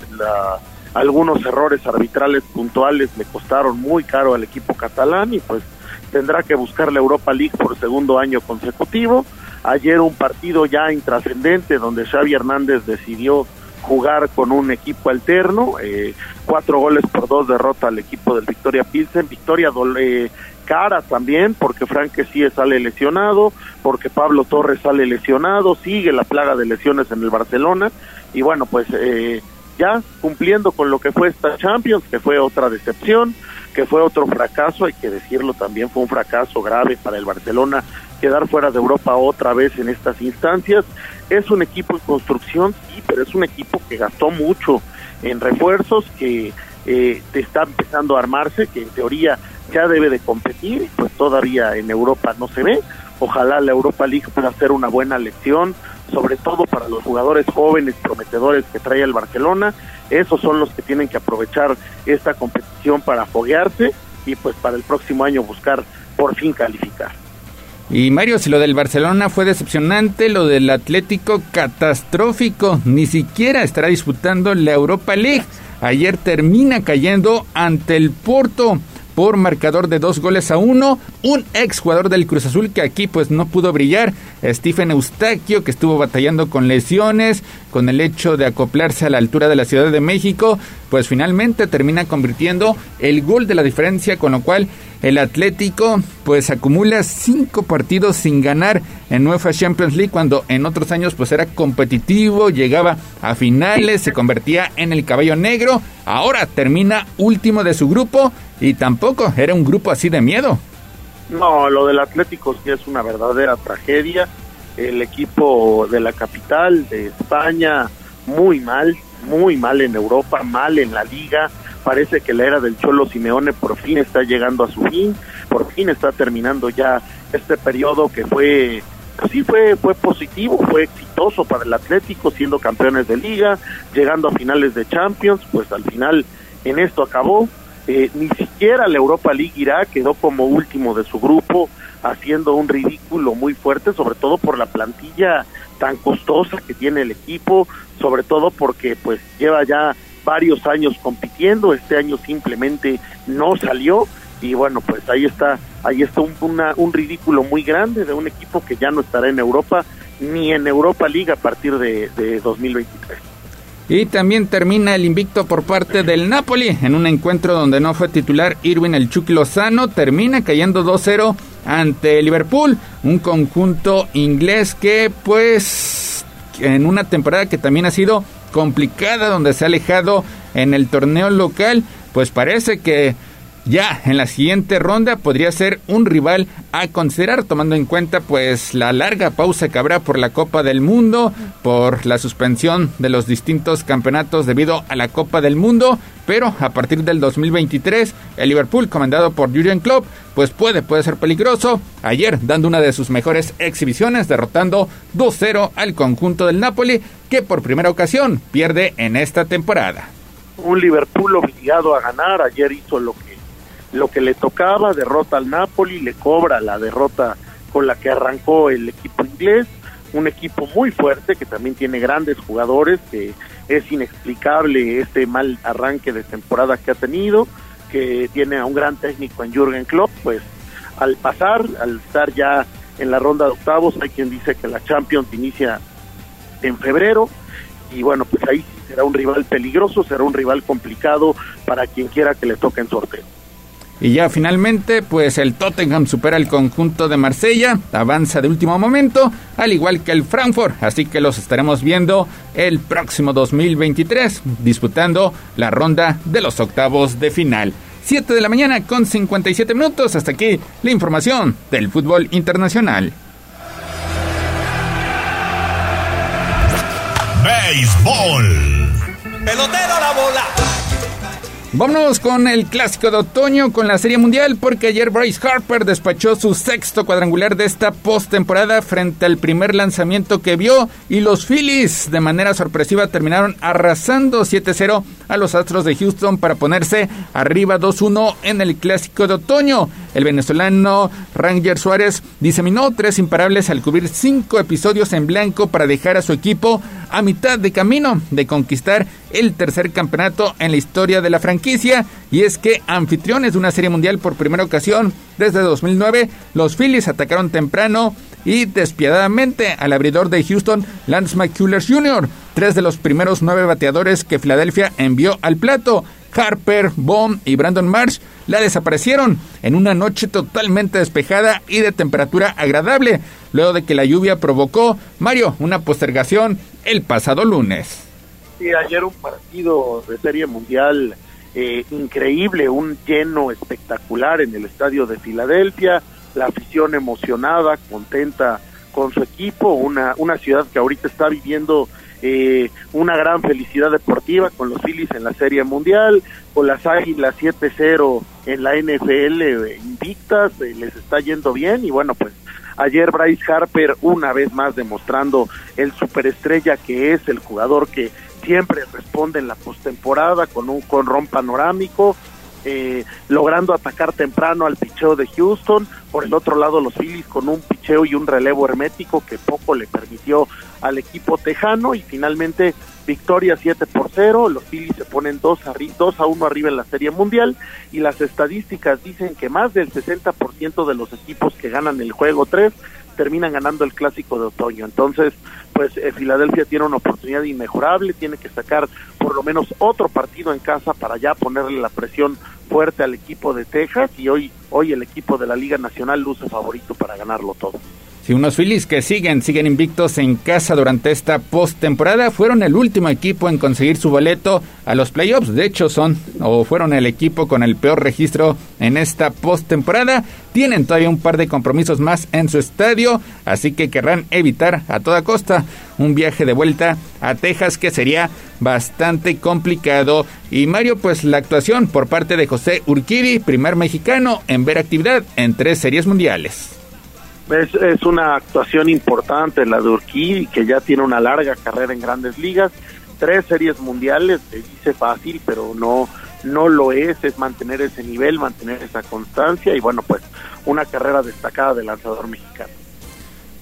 Speaker 23: algunos errores arbitrales puntuales le costaron muy caro al equipo catalán y pues tendrá que buscar la Europa League por segundo año consecutivo. Ayer un partido ya intrascendente donde Xavi Hernández decidió jugar con un equipo alterno, eh, cuatro goles por dos derrota al equipo del Victoria Pilsen, victoria dole, cara también porque Frank sí sale lesionado, porque Pablo Torres sale lesionado, sigue la plaga de lesiones en el Barcelona y bueno pues eh, ya cumpliendo con lo que fue esta Champions, que fue otra decepción, que fue otro fracaso, hay que decirlo también, fue un fracaso grave para el Barcelona quedar fuera de Europa otra vez en estas instancias. Es un equipo en construcción, sí, pero es un equipo que gastó mucho en refuerzos, que eh, está empezando a armarse, que en teoría ya debe de competir, pues todavía en Europa no se ve. Ojalá la Europa League pueda ser una buena lección, sobre todo para los jugadores jóvenes, prometedores que trae el Barcelona. Esos son los que tienen que aprovechar esta competición para foguearse y pues para el próximo año buscar por fin calificar.
Speaker 22: Y Mario, si lo del Barcelona fue decepcionante, lo del Atlético catastrófico, ni siquiera estará disputando la Europa League. Ayer termina cayendo ante el Porto por marcador de dos goles a uno. Un ex jugador del Cruz Azul que aquí pues no pudo brillar, Stephen Eustaquio, que estuvo batallando con lesiones, con el hecho de acoplarse a la altura de la Ciudad de México, pues finalmente termina convirtiendo el gol de la diferencia, con lo cual el Atlético pues acumula cinco partidos sin ganar en UEFA Champions League cuando en otros años pues era competitivo, llegaba a finales, se convertía en el caballo negro. ahora termina último de su grupo y tampoco era un grupo así de miedo.
Speaker 23: No, lo del Atlético sí es una verdadera tragedia. El equipo de la capital de España, muy mal, muy mal en Europa, mal en la liga. Parece que la era del Cholo Simeone por fin está llegando a su fin, por fin está terminando ya este periodo que fue, pues sí fue, fue positivo, fue exitoso para el Atlético, siendo campeones de liga, llegando a finales de Champions, pues al final en esto acabó. Eh, ni siquiera la Europa League irá, quedó como último de su grupo, haciendo un ridículo muy fuerte, sobre todo por la plantilla tan costosa que tiene el equipo, sobre todo porque pues lleva ya varios años compitiendo, este año simplemente no salió y bueno, pues ahí está, ahí está un, un ridículo muy grande de un equipo que ya no estará en Europa ni en Europa League a partir de, de 2023.
Speaker 22: Y también termina el invicto por parte del Napoli en un encuentro donde no fue titular Irwin el Chucky Lozano, termina cayendo 2-0 ante Liverpool, un conjunto inglés que pues en una temporada que también ha sido complicada donde se ha alejado en el torneo local, pues parece que ya en la siguiente ronda podría ser un rival a considerar tomando en cuenta pues la larga pausa que habrá por la Copa del Mundo, por la suspensión de los distintos campeonatos debido a la Copa del Mundo, pero a partir del 2023 el Liverpool comandado por Jurgen Klopp pues puede puede ser peligroso. Ayer dando una de sus mejores exhibiciones derrotando 2-0 al conjunto del Napoli que por primera ocasión pierde en esta temporada.
Speaker 23: Un Liverpool obligado a ganar, ayer hizo lo que lo que le tocaba, derrota al Napoli, le cobra la derrota con la que arrancó el equipo inglés, un equipo muy fuerte que también tiene grandes jugadores, que es inexplicable este mal arranque de temporada que ha tenido, que tiene a un gran técnico en Jürgen Klopp, pues al pasar, al estar ya en la ronda de octavos, hay quien dice que la Champions inicia en febrero, y bueno, pues ahí será un rival peligroso, será un rival complicado para quien quiera que le toque en sorteo.
Speaker 22: Y ya finalmente, pues el Tottenham supera el conjunto de Marsella, avanza de último momento, al igual que el Frankfurt, así que los estaremos viendo el próximo 2023, disputando la ronda de los octavos de final. 7 de la mañana con 57 minutos, hasta aquí la información del fútbol internacional.
Speaker 2: Béisbol.
Speaker 9: Pelotero la bola.
Speaker 22: Vámonos con el clásico de otoño con la Serie Mundial porque ayer Bryce Harper despachó su sexto cuadrangular de esta postemporada frente al primer lanzamiento que vio y los Phillies de manera sorpresiva terminaron arrasando 7-0 a los Astros de Houston para ponerse arriba 2-1 en el clásico de otoño. El venezolano Ranger Suárez diseminó tres imparables al cubrir cinco episodios en blanco para dejar a su equipo a mitad de camino de conquistar el tercer campeonato en la historia de la franquicia y es que anfitriones de una serie mundial por primera ocasión desde 2009, los Phillies atacaron temprano y despiadadamente al abridor de Houston, Lance McCullers Jr., tres de los primeros nueve bateadores que Filadelfia envió al plato. Harper, Bond y Brandon Marsh la desaparecieron en una noche totalmente despejada y de temperatura agradable, luego de que la lluvia provocó, Mario, una postergación el pasado lunes.
Speaker 23: Sí, ayer un partido de Serie Mundial eh, increíble, un lleno espectacular en el estadio de Filadelfia, la afición emocionada, contenta con su equipo, una, una ciudad que ahorita está viviendo eh, una gran felicidad deportiva con los Phillies en la Serie Mundial, con las Águilas 7-0 en la NFL eh, invictas, eh, les está yendo bien y bueno, pues ayer Bryce Harper una vez más demostrando el superestrella que es, el jugador que siempre responde en la postemporada con un con panorámico, eh, logrando atacar temprano al picheo de Houston. Por el otro lado, los Phillies con un picheo y un relevo hermético que poco le permitió al equipo tejano. Y finalmente, victoria 7 por 0. Los Phillies se ponen 2 a, 2 a 1 arriba en la Serie Mundial. Y las estadísticas dicen que más del 60% de los equipos que ganan el juego 3 terminan ganando el clásico de otoño. Entonces, pues eh, Filadelfia tiene una oportunidad inmejorable, tiene que sacar por lo menos otro partido en casa para ya ponerle la presión fuerte al equipo de Texas y hoy hoy el equipo de la Liga Nacional luce favorito para ganarlo todo.
Speaker 22: Si unos Phillies que siguen, siguen invictos en casa durante esta postemporada, fueron el último equipo en conseguir su boleto a los playoffs. De hecho, son o fueron el equipo con el peor registro en esta postemporada. Tienen todavía un par de compromisos más en su estadio, así que querrán evitar a toda costa un viaje de vuelta a Texas que sería bastante complicado. Y Mario, pues la actuación por parte de José Urquidi, primer mexicano en ver actividad en tres series mundiales.
Speaker 23: Es, una actuación importante la de Urquí, que ya tiene una larga carrera en grandes ligas, tres series mundiales, se dice fácil, pero no, no lo es, es mantener ese nivel, mantener esa constancia y bueno, pues una carrera destacada del lanzador mexicano.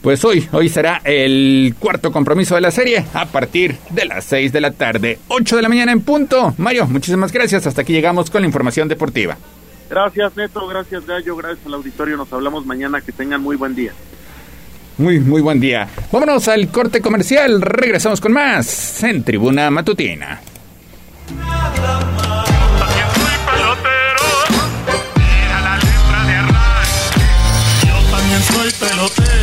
Speaker 22: Pues hoy, hoy será el cuarto compromiso de la serie a partir de las 6 de la tarde, 8 de la mañana en punto. Mario, muchísimas gracias. Hasta aquí llegamos con la información deportiva.
Speaker 23: Gracias Neto, gracias Gallo, gracias al auditorio. Nos hablamos mañana. Que tengan muy buen día.
Speaker 22: Muy, muy buen día. Vámonos al corte comercial. Regresamos con más en Tribuna Matutina.
Speaker 9: Yo también soy pelotero.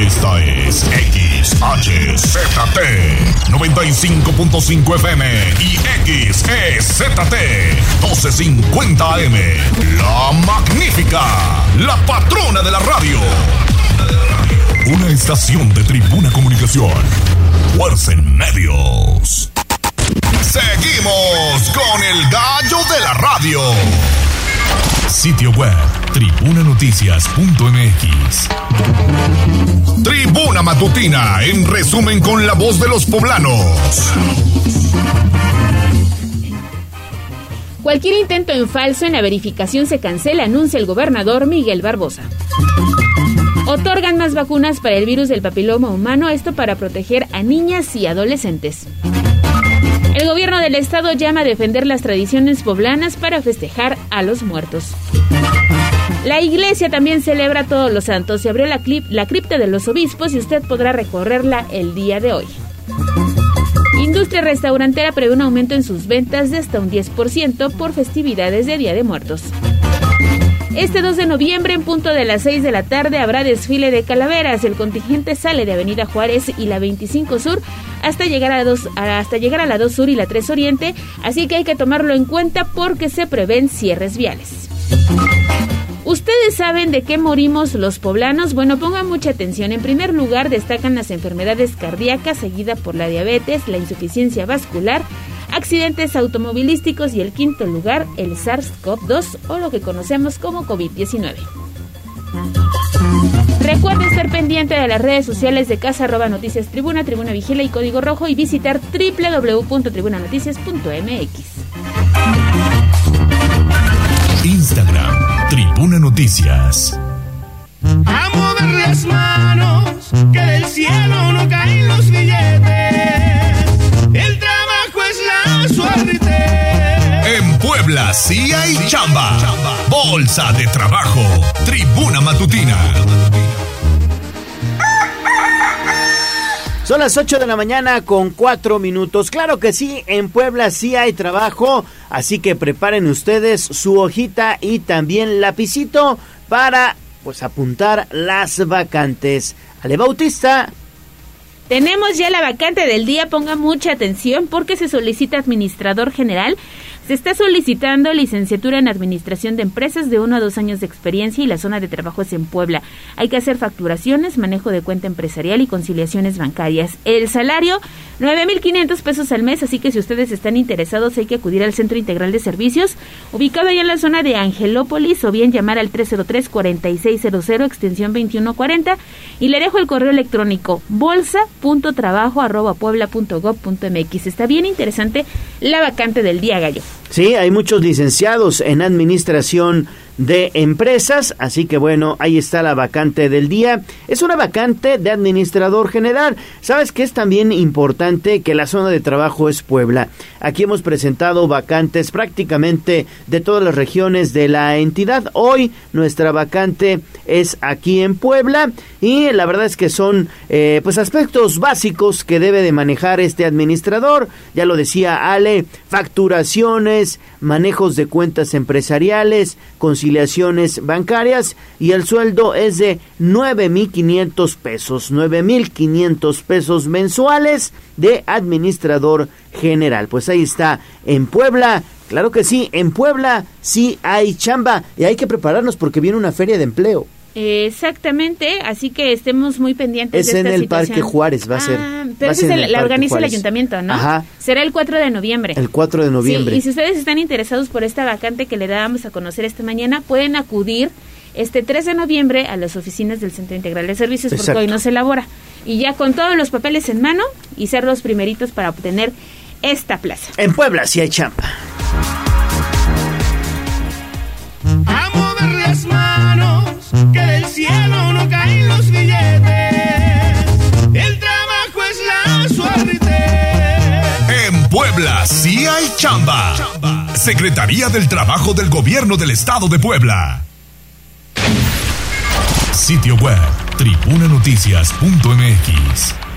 Speaker 2: Esta es XHZT 95.5 FM y XEZT 1250 AM. La magnífica, la patrona de la radio. Una estación de Tribuna Comunicación. Fuerza en medios. Seguimos con el gallo de la radio. Sitio web tribunanoticias.mx. Tribuna Matutina, en resumen con la voz de los poblanos.
Speaker 3: Cualquier intento en falso en la verificación se cancela, anuncia el gobernador Miguel Barbosa. Otorgan más vacunas para el virus del papiloma humano, esto para proteger a niñas y adolescentes. El gobierno del estado llama a defender las tradiciones poblanas para festejar a los muertos. La iglesia también celebra todos los santos. Se abrió la, la cripta de los obispos y usted podrá recorrerla el día de hoy. Industria restaurantera prevé un aumento en sus ventas de hasta un 10% por festividades de Día de Muertos. Este 2 de noviembre, en punto de las 6 de la tarde, habrá desfile de calaveras. El contingente sale de Avenida Juárez y la 25 Sur hasta llegar a, dos, hasta llegar a la 2 Sur y la 3 Oriente, así que hay que tomarlo en cuenta porque se prevén cierres viales. ¿Ustedes saben de qué morimos los poblanos? Bueno, pongan mucha atención. En primer lugar, destacan las enfermedades cardíacas, seguida por la diabetes, la insuficiencia vascular, accidentes automovilísticos y el quinto lugar, el SARS-CoV-2 o lo que conocemos como COVID-19. Recuerda estar pendiente de las redes sociales de Casa arroba Noticias Tribuna, Tribuna Vigila y Código Rojo y visitar www.tribunanoticias.mx.
Speaker 2: Instagram, Tribuna Noticias.
Speaker 9: A mover las manos, que del cielo no caen los billetes.
Speaker 2: En Puebla sí hay chamba. Bolsa de trabajo. Tribuna Matutina.
Speaker 1: Son las 8 de la mañana con 4 minutos. Claro que sí, en Puebla sí hay trabajo, así que preparen ustedes su hojita y también lapicito para pues apuntar las vacantes. Ale Bautista.
Speaker 3: Tenemos ya la vacante del día, ponga mucha atención porque se solicita administrador general. Se está solicitando licenciatura en administración de empresas de uno a dos años de experiencia y la zona de trabajo es en Puebla. Hay que hacer facturaciones, manejo de cuenta empresarial y conciliaciones bancarias. El salario, 9.500 pesos al mes, así que si ustedes están interesados hay que acudir al Centro Integral de Servicios, ubicado allá en la zona de Angelópolis o bien llamar al 303-4600, extensión 2140 y le dejo el correo electrónico bolsa.trabajo arroba puebla.gov.mx. Está bien interesante la vacante del día, Gallo.
Speaker 1: Sí, hay muchos licenciados en administración de empresas, así que bueno, ahí está la vacante del día. Es una vacante de administrador general. Sabes que es también importante que la zona de trabajo es Puebla. Aquí hemos presentado vacantes prácticamente de todas las regiones de la entidad. Hoy nuestra vacante es aquí en Puebla y la verdad es que son eh, pues aspectos básicos que debe de manejar este administrador. Ya lo decía Ale, facturaciones, manejos de cuentas empresariales, conciliaciones bancarias y el sueldo es de 9.500 pesos, 9.500 pesos mensuales de administrador general. Pues ahí está en Puebla. Claro que sí, en Puebla sí hay chamba y hay que prepararnos porque viene una feria de empleo.
Speaker 3: Exactamente, así que estemos muy pendientes
Speaker 1: Es
Speaker 3: de
Speaker 1: en
Speaker 3: esta
Speaker 1: el
Speaker 3: situación.
Speaker 1: Parque Juárez, va a ser.
Speaker 3: Ah,
Speaker 1: Va
Speaker 3: pero
Speaker 1: a
Speaker 3: ese
Speaker 1: ser
Speaker 3: es
Speaker 1: en
Speaker 3: el-
Speaker 1: el
Speaker 3: la organiza el ayuntamiento, ¿no?
Speaker 1: Ajá.
Speaker 3: Será el 4 de noviembre.
Speaker 1: El 4 de noviembre.
Speaker 3: Sí, y si ustedes están interesados por esta vacante que le dábamos a conocer esta mañana, pueden acudir este 3 de noviembre a las oficinas del Centro Integral de Servicios porque hoy no se elabora. Y ya con todos los papeles en mano y ser los primeritos para obtener esta plaza.
Speaker 1: En Puebla sí hay chamba.
Speaker 9: A mover las manos, que del cielo no caen los billetes. El trabajo es la suerte.
Speaker 2: En Puebla sí hay chamba. Secretaría del Trabajo del Gobierno del Estado de Puebla. Sitio web tribunanoticias.mx.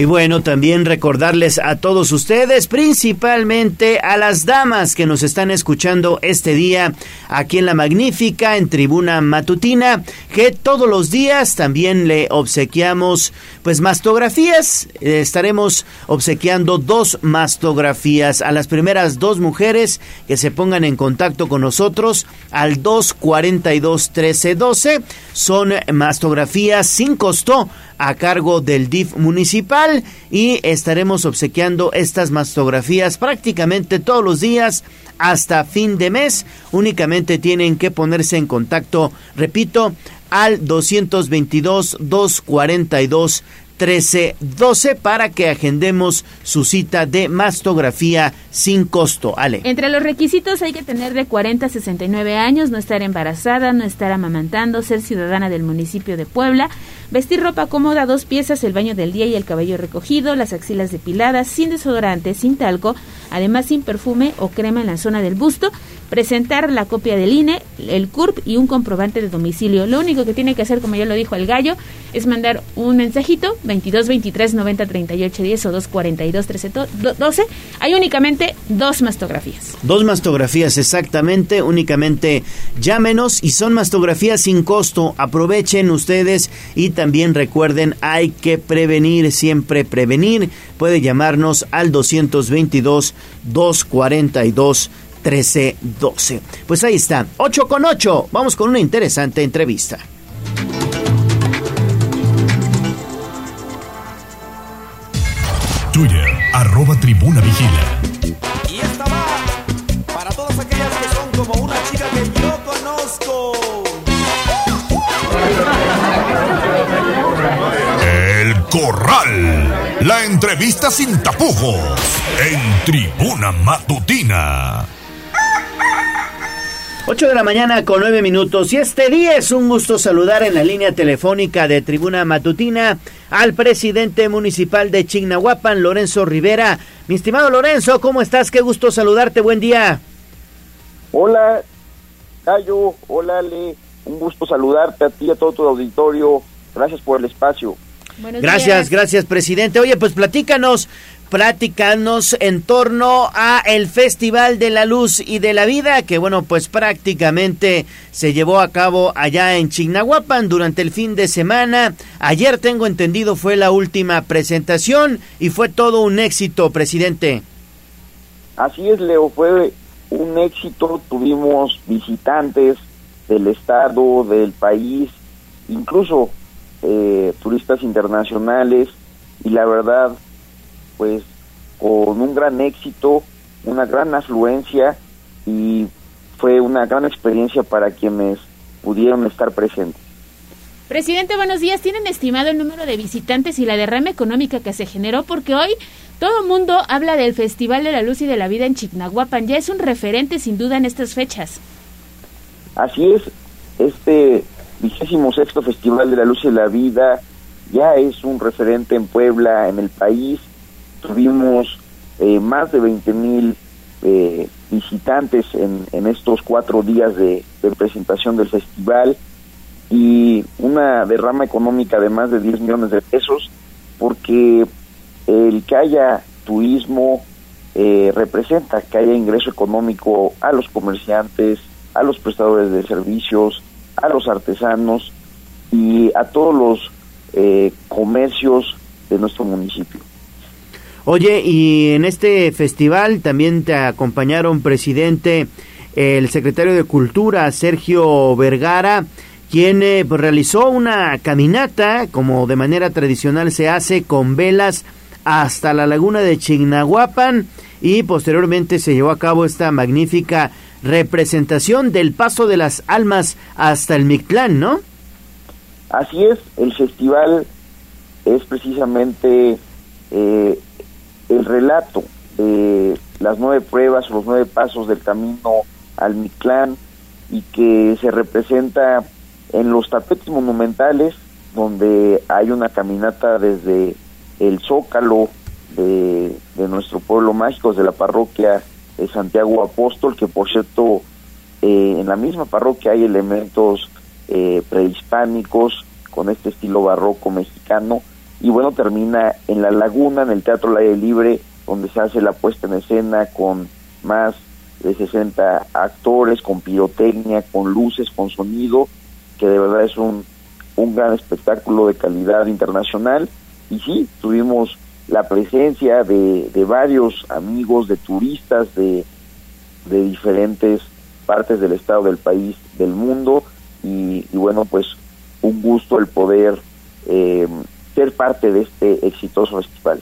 Speaker 1: Y bueno, también recordarles a todos ustedes, principalmente a las damas que nos están escuchando este día aquí en La Magnífica, en Tribuna Matutina, que todos los días también le obsequiamos pues mastografías. Eh, estaremos obsequiando dos mastografías a las primeras dos mujeres que se pongan en contacto con nosotros al 242 1312. Son mastografías sin costo a cargo del DIF municipal y estaremos obsequiando estas mastografías prácticamente todos los días hasta fin de mes. Únicamente tienen que ponerse en contacto, repito, al 222 242 1312 para que agendemos su cita de mastografía sin costo. Ale.
Speaker 3: Entre los requisitos hay que tener de 40 a 69 años, no estar embarazada, no estar amamantando, ser ciudadana del municipio de Puebla, vestir ropa cómoda, dos piezas, el baño del día y el cabello recogido, las axilas depiladas, sin desodorante, sin talco, además sin perfume o crema en la zona del busto, presentar la copia del INE, el CURP y un comprobante de domicilio. Lo único que tiene que hacer, como ya lo dijo el gallo, es mandar un mensajito 22 23 90 38 10 o 2 42 13 12. Hay únicamente dos mastografías.
Speaker 1: Dos mastografías exactamente, únicamente llámenos y son mastografías sin costo. Aprovechen ustedes y también recuerden, hay que prevenir, siempre prevenir. Puede llamarnos al 222 242 1312. Pues ahí está, 8 con 8. Vamos con una interesante entrevista.
Speaker 13: Twitter, arroba tribuna vigila.
Speaker 25: Y esta va para todas aquellas que son como una chica que yo conozco.
Speaker 2: El Corral. La entrevista sin tapujos. En Tribuna Matutina.
Speaker 1: 8 de la mañana con 9 minutos y este día es un gusto saludar en la línea telefónica de Tribuna Matutina al presidente municipal de Chignahuapan, Lorenzo Rivera. Mi estimado Lorenzo, ¿cómo estás? Qué gusto saludarte, buen día.
Speaker 23: Hola, Gallo, hola Ale, un gusto saludarte a ti y a todo tu auditorio. Gracias por el espacio.
Speaker 1: Gracias, gracias presidente. Oye, pues platícanos, platícanos en torno a el Festival de la Luz y de la Vida, que bueno, pues prácticamente se llevó a cabo allá en Chignahuapan durante el fin de semana. Ayer tengo entendido fue la última presentación y fue todo un éxito, presidente.
Speaker 23: Así es, Leo, fue un éxito. Tuvimos visitantes del estado, del país, incluso eh, turistas internacionales y la verdad, pues con un gran éxito, una gran afluencia y fue una gran experiencia para quienes pudieron estar presentes.
Speaker 3: Presidente, buenos días. ¿Tienen estimado el número de visitantes y la derrama económica que se generó? Porque hoy todo el mundo habla del Festival de la Luz y de la Vida en Chignahuapan. Ya es un referente sin duda en estas fechas.
Speaker 26: Así es, este vigésimo sexto Festival de la Luz y la Vida ya es un referente en Puebla, en el país. Tuvimos eh, más de 20 mil eh, visitantes en, estos cuatro días de, presentación del festival y una derrama económica de más de 10 millones de pesos porque el que haya turismo eh, representa que haya ingreso económico a los comerciantes, a los prestadores de servicios, a los artesanos y a todos los comercios de nuestro municipio.
Speaker 1: Oye, y en este festival también te acompañaron, presidente, el secretario de Cultura, Sergio Vergara, quien eh, pues, realizó una caminata, como de manera tradicional se hace, con velas hasta la laguna de Chignahuapan y posteriormente se llevó a cabo esta magnífica representación del paso de las almas hasta el Mictlán, ¿no?
Speaker 26: Así es, el festival es precisamente eh, el relato de las nueve pruebas, los nueve pasos del camino al Mictlán y que se representa en los tapetes monumentales donde hay una caminata desde el Zócalo de, de nuestro pueblo mágico, de la parroquia de Santiago Apóstol, que por cierto eh, en la misma parroquia hay elementos eh, prehispánicos con este estilo barroco mexicano y bueno termina en la laguna en el Teatro al Aire Libre donde se hace la puesta en escena con más de 60 actores con pirotecnia con luces con sonido que de verdad es un un gran espectáculo de calidad internacional. Y sí tuvimos la presencia de, de varios amigos, de turistas de, de diferentes partes del estado del país, del mundo, y, y bueno, pues un gusto el poder eh, ser parte de este exitoso festival.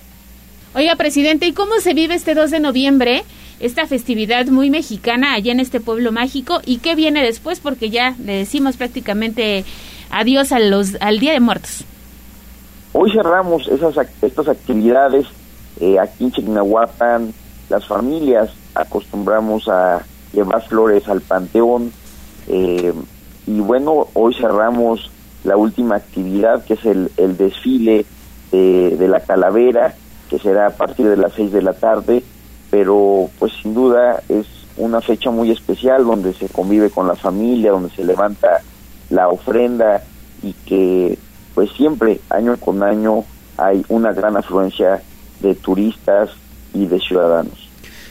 Speaker 3: Oiga, presidente, ¿y cómo se vive este 2 de noviembre, esta festividad muy mexicana allá en este pueblo mágico? ¿Y qué viene después? Porque ya le decimos prácticamente adiós a los, al Día de Muertos.
Speaker 26: Hoy cerramos esas estas actividades eh, aquí en Chignahuapan. Las familias acostumbramos a llevar flores al panteón eh, y bueno, hoy cerramos la última actividad que es el, desfile de, de, la calavera que será a partir de las seis de la tarde, pero pues sin duda es una fecha muy especial donde se convive con la familia, donde se levanta la ofrenda y que pues siempre, año con año, hay una gran afluencia de turistas y de ciudadanos.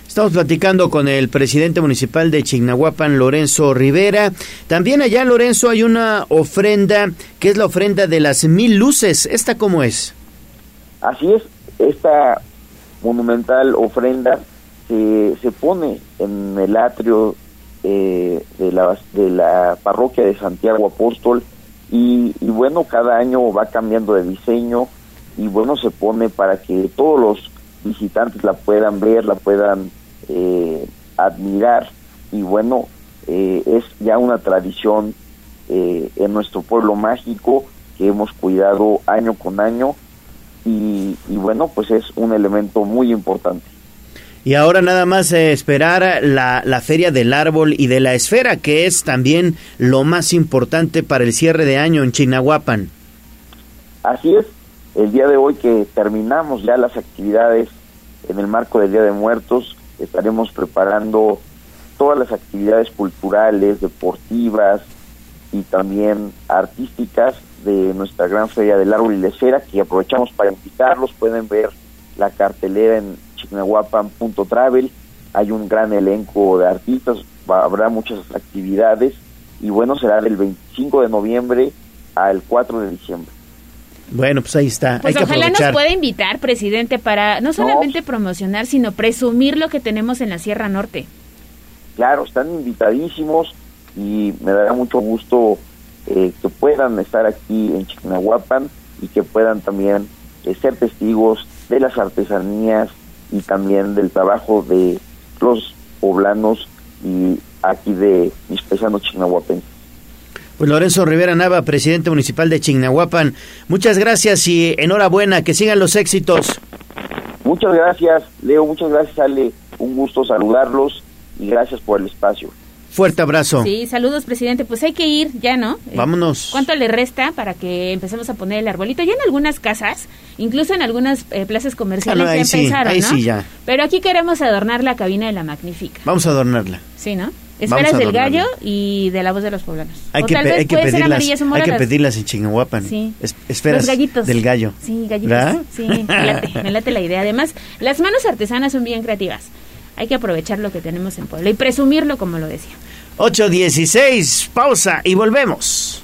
Speaker 1: Estamos platicando con el presidente municipal de Chignahuapan, Lorenzo Rivera. También allá, Lorenzo, hay una ofrenda, que es la ofrenda de las mil luces. ¿Esta cómo es?
Speaker 26: Así es, esta monumental ofrenda se, se pone en el atrio eh, de, la, de la parroquia de Santiago Apóstol y, y, bueno, cada año va cambiando de diseño y bueno, se pone para que todos los visitantes la puedan ver, la puedan eh, admirar y bueno, eh, es ya una tradición eh, en nuestro pueblo mágico que hemos cuidado año con año y, y bueno, pues es un elemento muy importante.
Speaker 1: Y ahora nada más eh, esperar la, la, Feria del Árbol y de la Esfera, que es también lo más importante para el cierre de año en Chignahuapan.
Speaker 26: Así es, el día de hoy que terminamos ya las actividades en el marco del Día de Muertos, estaremos preparando todas las actividades culturales, deportivas y también artísticas de nuestra gran Feria del Árbol y la Esfera, que aprovechamos para invitarlos, pueden ver la cartelera en chignahuapan.travel, hay un gran elenco de artistas, habrá muchas actividades. Y bueno, será del 25 de noviembre al 4 de diciembre.
Speaker 1: Bueno, pues ahí está.
Speaker 3: Pues
Speaker 1: Hay
Speaker 3: ojalá
Speaker 1: que
Speaker 3: nos pueda invitar, presidente, para no solamente no. promocionar, sino presumir lo que tenemos en la Sierra Norte.
Speaker 26: Claro, están invitadísimos y me dará mucho gusto eh, que puedan estar aquí en Chignahuapan y que puedan también eh, ser testigos de las artesanías y también del trabajo de los poblanos y aquí de mis paisanos chignahuapenses.
Speaker 1: Pues Lorenzo Rivera Nava, presidente municipal de Chignahuapan, muchas gracias y enhorabuena, que sigan los éxitos.
Speaker 26: Muchas gracias, Leo, muchas gracias, Ale. Un gusto saludarlos y gracias por el espacio.
Speaker 1: Fuerte abrazo.
Speaker 3: Sí, saludos, presidente. Pues hay que ir ya, ¿no? Eh,
Speaker 1: Vámonos.
Speaker 3: ¿Cuánto le resta para que empecemos a poner el arbolito? Ya en algunas casas, incluso en algunas eh, plazas comerciales
Speaker 1: Ah, no, ahí
Speaker 3: ya
Speaker 1: sí,
Speaker 3: empezaron,
Speaker 1: ahí
Speaker 3: ¿no?
Speaker 1: sí, ya.
Speaker 3: Pero aquí queremos adornar la cabina de la Magnífica.
Speaker 1: Vamos a adornarla.
Speaker 3: Sí, ¿no? Esferas del gallo y de la voz de los poblanos.
Speaker 1: Hay
Speaker 3: o
Speaker 1: que,
Speaker 3: tal
Speaker 1: pe-
Speaker 3: vez
Speaker 1: hay que
Speaker 3: puede ser
Speaker 1: pedirlas, hay que en Chignahuapan.
Speaker 3: Sí.
Speaker 1: Es- esferas
Speaker 3: Los gallitos.
Speaker 1: del gallo.
Speaker 3: Sí, gallitos.
Speaker 1: ¿Verdad?
Speaker 3: Sí, me late, me late la idea. Además, las manos artesanas son bien creativas. Hay que aprovechar lo que tenemos en Puebla y presumirlo, como lo decía.
Speaker 1: 8.16, pausa y volvemos.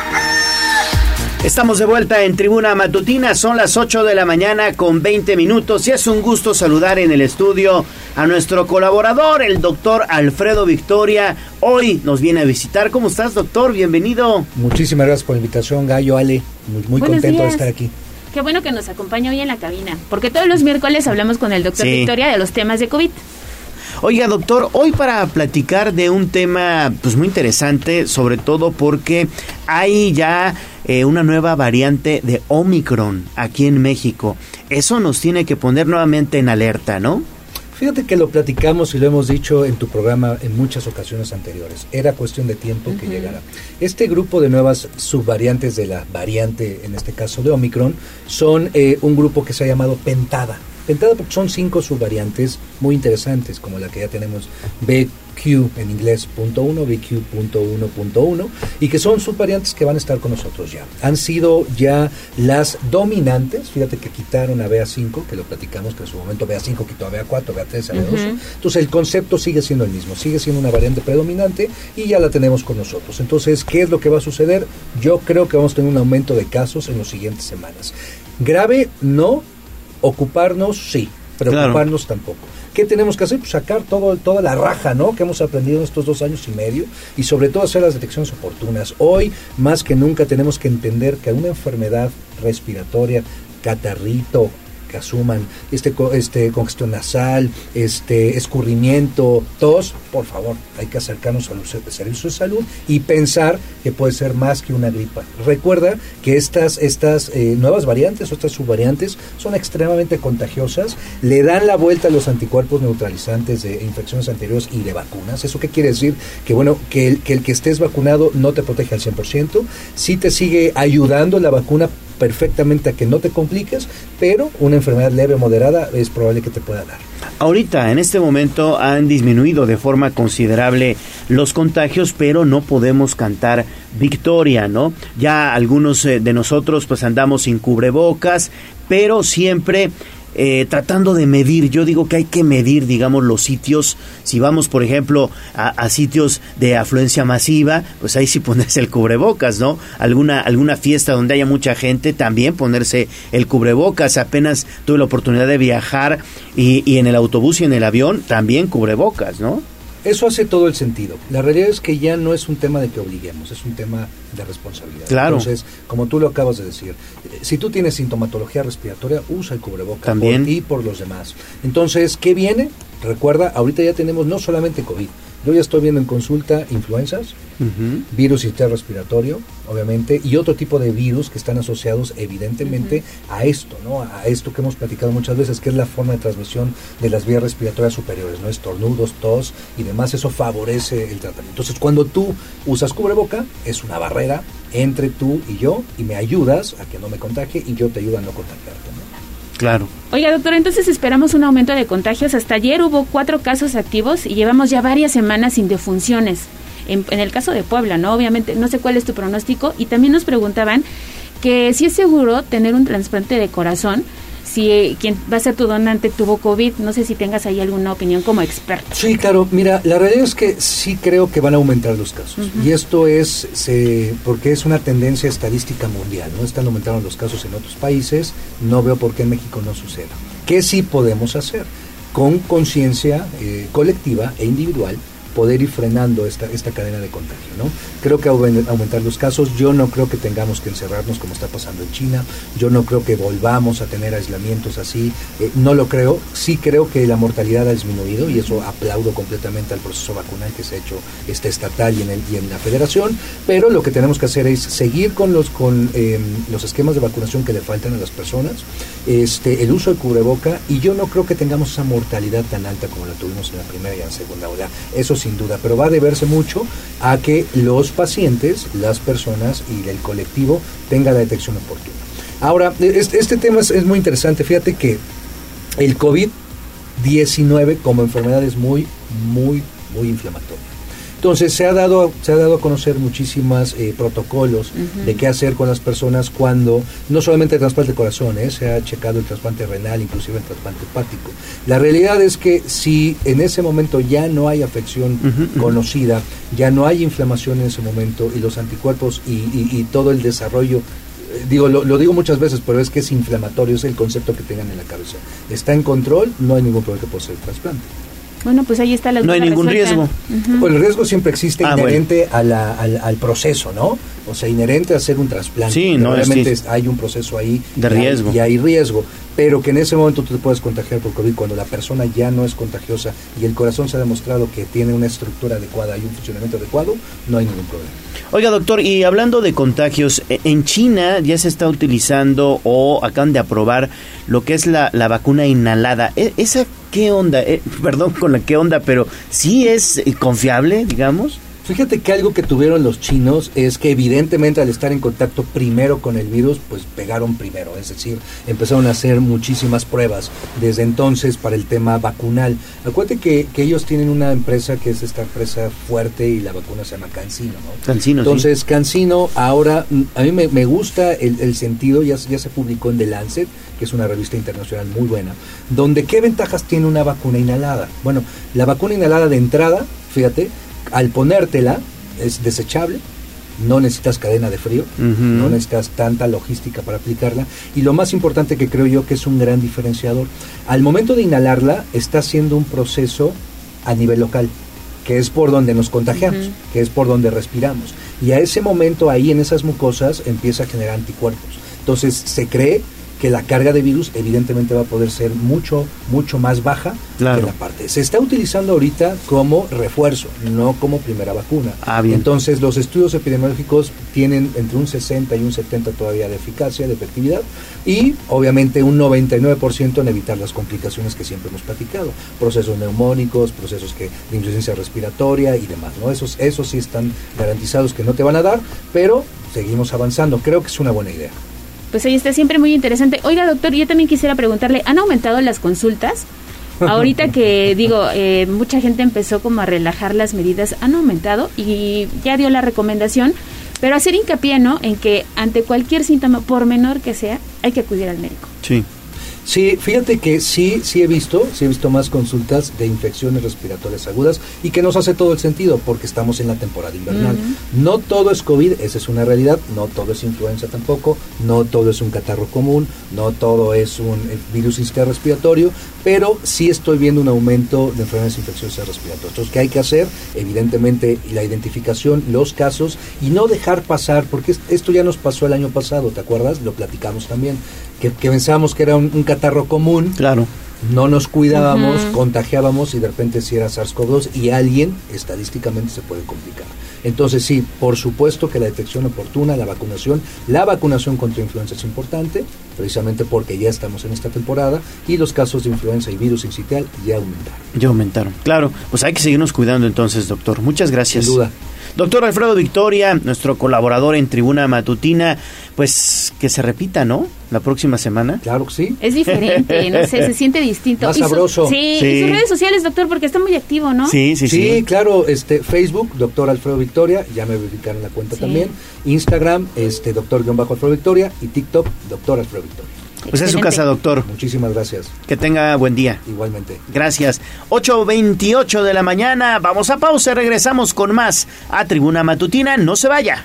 Speaker 1: Estamos de vuelta en Tribuna Matutina, son las 8 de la mañana con 20 minutos y es un gusto saludar en el estudio a nuestro colaborador, el doctor Alfredo Victoria. Hoy nos viene a visitar. ¿Cómo estás, doctor? Bienvenido.
Speaker 27: Muchísimas gracias por la invitación, Gallo, Ale. Muy, muy contento de estar aquí.
Speaker 3: Qué bueno que nos acompaña hoy en la cabina, porque todos los miércoles hablamos con el doctor
Speaker 1: Sí.
Speaker 3: Victoria de los temas de COVID.
Speaker 1: Oiga, doctor, hoy para platicar de un tema pues muy interesante, sobre todo porque hay ya eh, una nueva variante de Omicron aquí en México. Eso nos tiene que poner nuevamente en alerta, ¿no?
Speaker 27: Fíjate que lo platicamos y lo hemos dicho en tu programa en muchas ocasiones anteriores. Era cuestión de tiempo que llegara. Este grupo de nuevas subvariantes de la variante, en este caso de Omicron, son eh, un grupo que se ha llamado Pentada. Pentada porque son cinco subvariantes muy interesantes, como la que ya tenemos BQ en inglés punto uno, BQ punto uno punto uno, y que son subvariantes que van a estar con nosotros ya. Han sido ya las dominantes, fíjate que quitaron a BA5, que lo platicamos, que en su momento BA5 quitó a BA4, BA3, a BA2.
Speaker 28: Ujú.
Speaker 27: Entonces el concepto sigue siendo el mismo, sigue siendo una variante predominante y ya la tenemos con nosotros. Entonces, ¿qué es lo que va a suceder? Yo creo que vamos a tener un aumento de casos en las siguientes semanas. Grave, no. Ocuparnos, sí. Preocuparnos tampoco. ¿Qué tenemos que hacer? Pues sacar todo, toda la raja, ¿no? Que hemos aprendido en estos dos años y medio y sobre todo hacer las detecciones oportunas. Hoy, más que nunca, tenemos que entender que una enfermedad respiratoria, catarrito, que asuman este, este congestión nasal, este escurrimiento, tos, por favor, hay que acercarnos a los se- servicios de salud y pensar que puede ser más que una gripa. Recuerda que estas, estas eh, nuevas variantes o estas subvariantes son extremadamente contagiosas, le dan la vuelta a los anticuerpos neutralizantes de infecciones anteriores y de vacunas. ¿Eso qué quiere decir? Que bueno, que el que, el que estés vacunado no te protege al 100%, sí te sigue ayudando la vacuna perfectamente a que no te compliques, pero una enfermedad leve o moderada es probable que te pueda dar.
Speaker 1: Ahorita, en este momento, han disminuido de forma considerable los contagios, pero no podemos cantar victoria, ¿no? Ya algunos eh, de nosotros pues andamos sin cubrebocas, pero siempre eh, tratando de medir. Yo digo que hay que medir, digamos, los sitios. Si vamos, por ejemplo, a, sitios de afluencia masiva, pues ahí sí ponerse el cubrebocas, ¿no? Alguna, alguna fiesta donde haya mucha gente, también ponerse el cubrebocas. Apenas tuve la oportunidad de viajar y, y en el autobús y en el avión, también cubrebocas, ¿no?
Speaker 27: Eso hace todo el sentido. La realidad es que ya no es un tema de que obliguemos, es un tema de responsabilidad.
Speaker 1: Claro.
Speaker 27: Entonces, como tú lo acabas de decir, eh, si tú tienes sintomatología respiratoria, usa el cubreboca
Speaker 1: También.
Speaker 27: por ti y por los demás. Entonces, ¿qué viene? Recuerda, ahorita ya tenemos no solamente COVID. Yo ya estoy viendo en consulta influencias, virus sistema respiratorio, obviamente, y otro tipo de virus que están asociados evidentemente a esto, ¿no? A esto que hemos platicado muchas veces, que es la forma de transmisión de las vías respiratorias superiores, ¿no? Estornudos, tos y demás, eso favorece el tratamiento. Entonces, cuando tú usas cubreboca, es una barrera entre tú y yo y me ayudas a que no me contagie y yo te ayudo a no contagiarte, ¿no?
Speaker 1: Claro.
Speaker 3: Oiga, doctor, entonces esperamos un aumento de contagios. Hasta ayer hubo cuatro casos activos y llevamos ya varias semanas sin defunciones. En, en el caso de Puebla, ¿no? Obviamente, no sé cuál es tu pronóstico. Y también nos preguntaban que si es seguro tener un trasplante de corazón si eh, quien va a ser tu donante tuvo COVID. No sé si tengas ahí alguna opinión como experto.
Speaker 27: Sí, claro. Mira, la realidad es que sí creo que van a aumentar los casos. Y esto es se, porque es una tendencia estadística mundial. No están aumentando los casos en otros países. No veo por qué en México no suceda. ¿Qué sí podemos hacer? Con conciencia eh, colectiva e individual poder ir frenando esta, esta cadena de contagio. ¿no? Creo que aumen- aumentar los casos, yo no creo que tengamos que encerrarnos como está pasando en China, yo no creo que volvamos a tener aislamientos así, eh, no lo creo, sí creo que la mortalidad ha disminuido y eso aplaudo completamente al proceso vacunal que se ha hecho este estatal y en, el, y en la federación, pero lo que tenemos que hacer es seguir con los, con, eh, los esquemas de vacunación que le faltan a las personas, este, el uso de cubreboca y yo no creo que tengamos esa mortalidad tan alta como la tuvimos en la primera y en la segunda ola, eso sin duda, pero va a deberse mucho a que los pacientes, las personas y el colectivo tengan la detección oportuna. Ahora, este, tema es, es muy interesante, fíjate que el COVID-19 como enfermedad es muy, muy, muy inflamatoria. Entonces se ha dado, se ha dado a conocer muchísimos protocolos
Speaker 28: Ujú.
Speaker 27: de qué hacer con las personas cuando, no solamente el trasplante de corazón, ¿eh? se ha checado el trasplante renal, inclusive el trasplante hepático. La realidad es que si en ese momento ya no hay afección conocida, ya no hay inflamación en ese momento y los anticuerpos y, y- y todo el desarrollo eh, digo, lo, lo digo muchas veces, pero es que es inflamatorio, es el concepto que tengan en la cabeza. Está en control, no hay ningún problema que pueda ser el trasplante.
Speaker 3: Bueno, pues ahí está la
Speaker 27: No hay ningún
Speaker 3: resuelta.
Speaker 27: riesgo. Pues el riesgo siempre existe
Speaker 1: Ah,
Speaker 27: inherente a la- al, al proceso, ¿no? O sea, inherente a hacer un trasplante.
Speaker 1: Sí, no, es-
Speaker 27: hay un proceso ahí
Speaker 1: De
Speaker 27: y hay-
Speaker 1: riesgo.
Speaker 27: Y hay riesgo. Pero que en ese momento tú te puedes contagiar por COVID cuando la persona ya no es contagiosa y el corazón se ha demostrado que tiene una estructura adecuada y un funcionamiento adecuado, no hay ningún problema.
Speaker 1: Oiga, doctor, y hablando de contagios, eh, en China ya se está utilizando o acaban de aprobar lo que es la, la vacuna inhalada. E- ¿Esa qué onda? Eh, perdón con la qué onda, pero sí es eh, confiable, digamos.
Speaker 27: Fíjate que algo que tuvieron los chinos es que evidentemente al estar en contacto primero con el virus, pues pegaron primero, es decir, empezaron a hacer muchísimas pruebas desde entonces para el tema vacunal. Acuérdate que, que ellos tienen una empresa que es esta empresa fuerte y la vacuna se llama Cancino, ¿no?
Speaker 1: Cancino, sí.
Speaker 27: Entonces, Cancino, ahora, mm, a mí me, me gusta el, el sentido, ya, ya se publicó en The Lancet, que es una revista internacional muy buena, donde qué ventajas tiene una vacuna inhalada. Bueno, la vacuna inhalada de entrada, fíjate, al ponértela es desechable, no necesitas cadena de frío, no necesitas tanta logística para aplicarla y lo más importante que creo yo que es un gran diferenciador, al momento de inhalarla está haciendo un proceso a nivel local, que es por donde nos contagiamos, que es por donde respiramos. Y a ese momento ahí en esas mucosas empieza a generar anticuerpos. Entonces se cree que la carga de virus evidentemente va a poder ser mucho, mucho más baja
Speaker 1: Claro.
Speaker 27: que la parte. Se está utilizando ahorita como refuerzo, no como primera vacuna.
Speaker 1: Ah, bien.
Speaker 27: Entonces los estudios epidemiológicos tienen entre un 60 y un 70 todavía de eficacia, de efectividad, y obviamente un 99% en evitar las complicaciones que siempre hemos platicado, procesos neumónicos, procesos que, de insuficiencia respiratoria y demás. ¿no? Esos, esos sí están garantizados que no te van a dar, pero seguimos avanzando. Creo que es una buena idea.
Speaker 3: Pues ahí está siempre muy interesante. Oiga, doctor, yo también quisiera preguntarle, ¿han aumentado las consultas? Ahorita que digo, eh, mucha gente empezó como a relajar las medidas, han aumentado y ya dio la recomendación, pero hacer hincapié, ¿no? En que ante cualquier síntoma, por menor que sea, hay que acudir al médico.
Speaker 1: Sí.
Speaker 27: Sí, fíjate que sí, sí he visto, sí he visto más consultas de infecciones respiratorias agudas y que nos hace todo el sentido porque estamos en la temporada invernal. No todo es COVID, esa es una realidad, no todo es influenza tampoco, no todo es un catarro común, no todo es un eh, virus sincitial respiratorio, pero sí estoy viendo un aumento de enfermedades infecciosas respiratorias. Entonces, ¿qué hay que hacer? Evidentemente, la identificación, los casos y no dejar pasar, porque es- esto ya nos pasó el año pasado, ¿te acuerdas? Lo platicamos también, que, que pensábamos que era un, un catarro común.
Speaker 1: Claro.
Speaker 27: No nos cuidábamos, contagiábamos y de repente si era SARS-CoV-2 y alguien estadísticamente se puede complicar. Entonces sí, por supuesto que la detección oportuna, la vacunación, la vacunación contra influenza es importante, precisamente porque ya estamos en esta temporada y los casos de influenza y virus incitial ya aumentaron.
Speaker 1: Ya aumentaron. Claro, pues hay que seguirnos cuidando entonces, doctor. Muchas gracias.
Speaker 27: Sin duda.
Speaker 1: Doctor Alfredo Victoria, nuestro colaborador en Tribuna Matutina, pues que se repita, ¿no? La próxima semana.
Speaker 27: Claro que sí.
Speaker 3: Es diferente, no sé, se siente distinto.
Speaker 27: Más
Speaker 3: Y su-
Speaker 27: sabroso.
Speaker 3: sí, y
Speaker 27: Sí.
Speaker 3: sus redes sociales, doctor, porque está muy activo, ¿no?
Speaker 27: Sí, claro, este Facebook, doctor Alfredo Victoria, ya me verificaron la cuenta
Speaker 3: Sí.
Speaker 27: también. Instagram, este doctor Alfredo Victoria y TikTok, doctor Alfredo Victoria.
Speaker 1: Pues es su casa, doctor.
Speaker 27: Muchísimas gracias.
Speaker 1: Que tenga buen día.
Speaker 27: Igualmente.
Speaker 1: Gracias. 8.28 de la mañana. Vamos a pausa. Regresamos con más a Tribuna Matutina. No se vaya.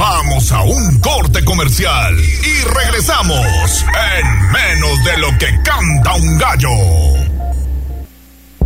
Speaker 2: Vamos a un corte comercial y regresamos en menos de lo que canta un gallo.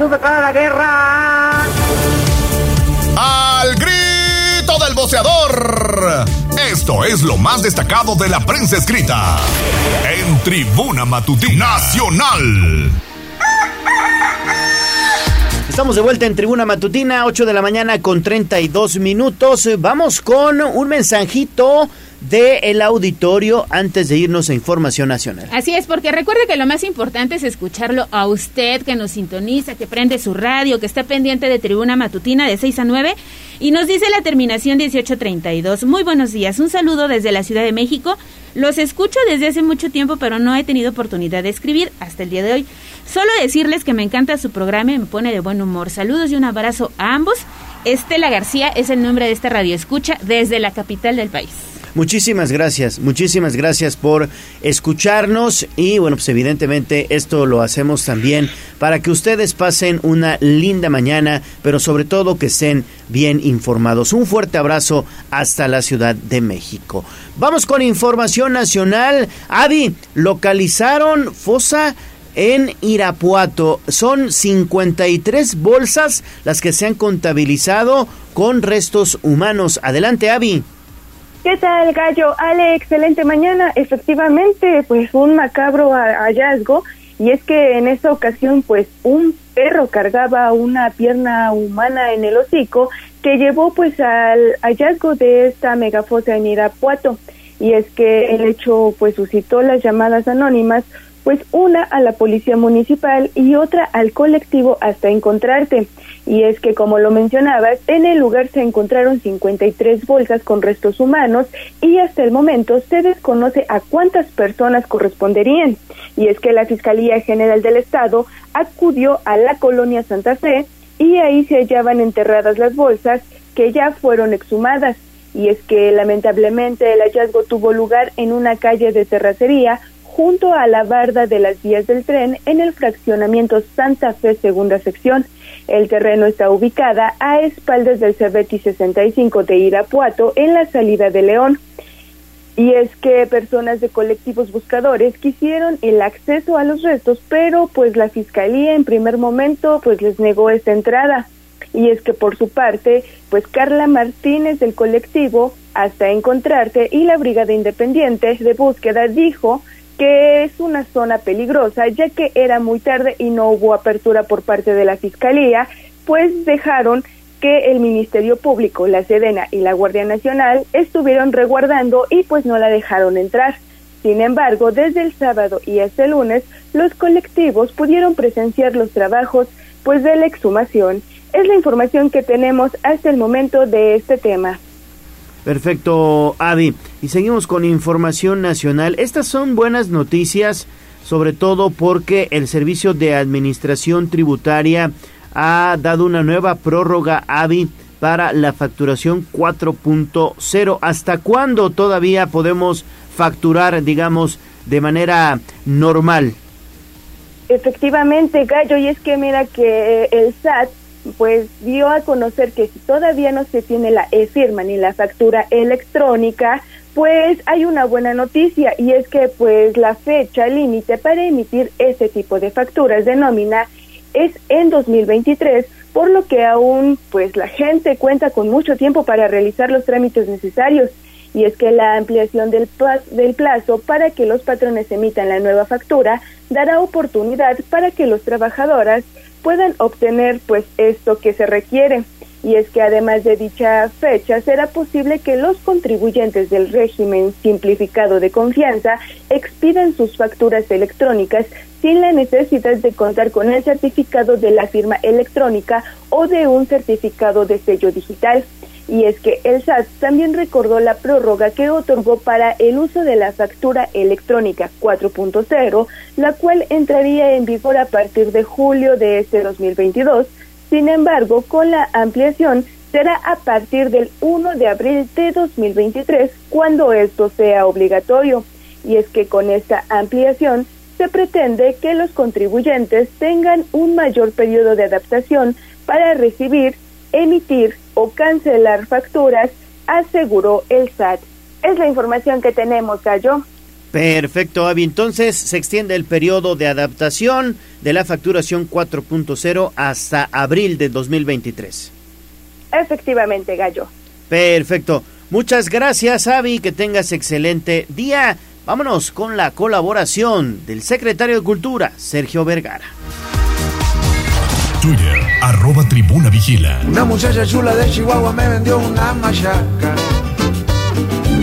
Speaker 28: ¡Nuestra sube para la guerra!
Speaker 2: Al grito del boceador. Esto es lo más destacado de la prensa escrita en Tribuna Matutina Nacional.
Speaker 1: Estamos de vuelta en Tribuna Matutina, 8 de la mañana con 32 minutos. Vamos con un mensajito del auditorio antes de irnos a Información Nacional.
Speaker 3: Así es, porque recuerde que lo más importante es escucharlo a usted que nos sintoniza, que prende su radio, que está pendiente de Tribuna Matutina de 6 a 9 y nos dice la terminación 1832. Muy buenos días, un saludo desde la Ciudad de México. Los escucho desde hace mucho tiempo, pero no he tenido oportunidad de escribir hasta el día de hoy. Solo decirles que me encanta su programa y me pone de buen humor. Saludos y un abrazo a ambos. Estela García es el nombre de esta radio escucha desde la capital del país.
Speaker 1: Muchísimas gracias, muchísimas gracias por escucharnos y bueno, pues evidentemente esto lo hacemos también para que ustedes pasen una linda mañana, pero sobre todo que estén bien informados. Un fuerte abrazo hasta la Ciudad de México. Vamos con información nacional. Adi, localizaron fosa en Irapuato. Son 53 bolsas las que se han contabilizado con restos humanos. Adelante, Avi.
Speaker 10: ¿Qué tal, Gallo? Ale, excelente mañana. Efectivamente, pues un macabro ha- hallazgo. Y es que en esta ocasión, pues un perro cargaba una pierna humana en el hocico que llevó pues al hallazgo de esta megafosa en Irapuato. Y es que el hecho pues suscitó las llamadas anónimas, pues una a la policía municipal y otra al colectivo hasta encontrarte. Y es que, como lo mencionabas, en el lugar se encontraron 53 bolsas con restos humanos y hasta el momento se desconoce a cuántas personas corresponderían. Y es que la Fiscalía General del Estado acudió a la colonia Santa Fe y ahí se hallaban enterradas las bolsas que ya fueron exhumadas. Y es que lamentablemente el hallazgo tuvo lugar en una calle de terracería junto a la barda de las vías del tren en el fraccionamiento Santa Fe segunda sección. El terreno está ubicada a espaldas del Cerveti 65 de Irapuato en la salida de León. Y es que personas de colectivos buscadores quisieron el acceso a los restos, pero pues la fiscalía en primer momento pues les negó esta entrada. Y es que por su parte, pues Carla Martínez del colectivo Hasta Encontrarte y la Brigada Independiente de Búsqueda dijo que es una zona peligrosa ya que era muy tarde y no hubo apertura por parte de la Fiscalía, pues dejaron que el Ministerio Público, la Sedena y la Guardia Nacional estuvieron reguardando y pues no la dejaron entrar. Sin embargo, desde el sábado y hasta el lunes, los colectivos pudieron presenciar los trabajos pues de la exhumación. Es la información que tenemos hasta el momento de este tema.
Speaker 1: Perfecto, Avi. Y seguimos con información nacional. Estas son buenas noticias, sobre todo porque el Servicio de Administración Tributaria ha dado una nueva prórroga, Avi, para la facturación 4.0. ¿Hasta cuándo todavía podemos facturar, digamos, de manera normal?
Speaker 10: Efectivamente, Gallo, y es que mira que eh, el SAT pues dio a conocer que si todavía no se tiene la e-firma ni la factura electrónica, pues hay una buena noticia y es que pues la fecha límite para emitir ese tipo de facturas de nómina es en 2023, por lo que aún pues la gente cuenta con mucho tiempo para realizar los trámites necesarios. Y es que la ampliación del, del plazo para que los patrones emitan la nueva factura dará oportunidad para que los trabajadoras puedan obtener pues esto que se requiere. Y es que además de dicha fecha será posible que los contribuyentes del régimen simplificado de confianza expidan sus facturas electrónicas sin la necesidad de contar con el certificado de la firma electrónica o de un certificado de sello digital. Y es que el SAT también recordó la prórroga que otorgó para el uso de la factura electrónica 4.0, la cual entraría en vigor a partir de julio de este 2022. Sin embargo, con la ampliación será a partir del 1 de abril de 2023 cuando esto sea obligatorio. Y es que con esta ampliación se pretende que los contribuyentes tengan un mayor periodo de adaptación para recibir, emitir o cancelar facturas, aseguró el SAT. Es la información que tenemos, Gallo.
Speaker 1: Perfecto, Avi. Entonces se extiende el periodo de adaptación de la facturación 4.0 hasta abril de 2023.
Speaker 10: Efectivamente, Gallo.
Speaker 1: Perfecto. Muchas gracias, Avi. Que tengas excelente día. Vámonos con la colaboración del secretario de Cultura, Sergio Vergara.
Speaker 13: Twitter, arroba tribuna vigila.
Speaker 25: Una muchacha chula de Chihuahua me vendió una machaca.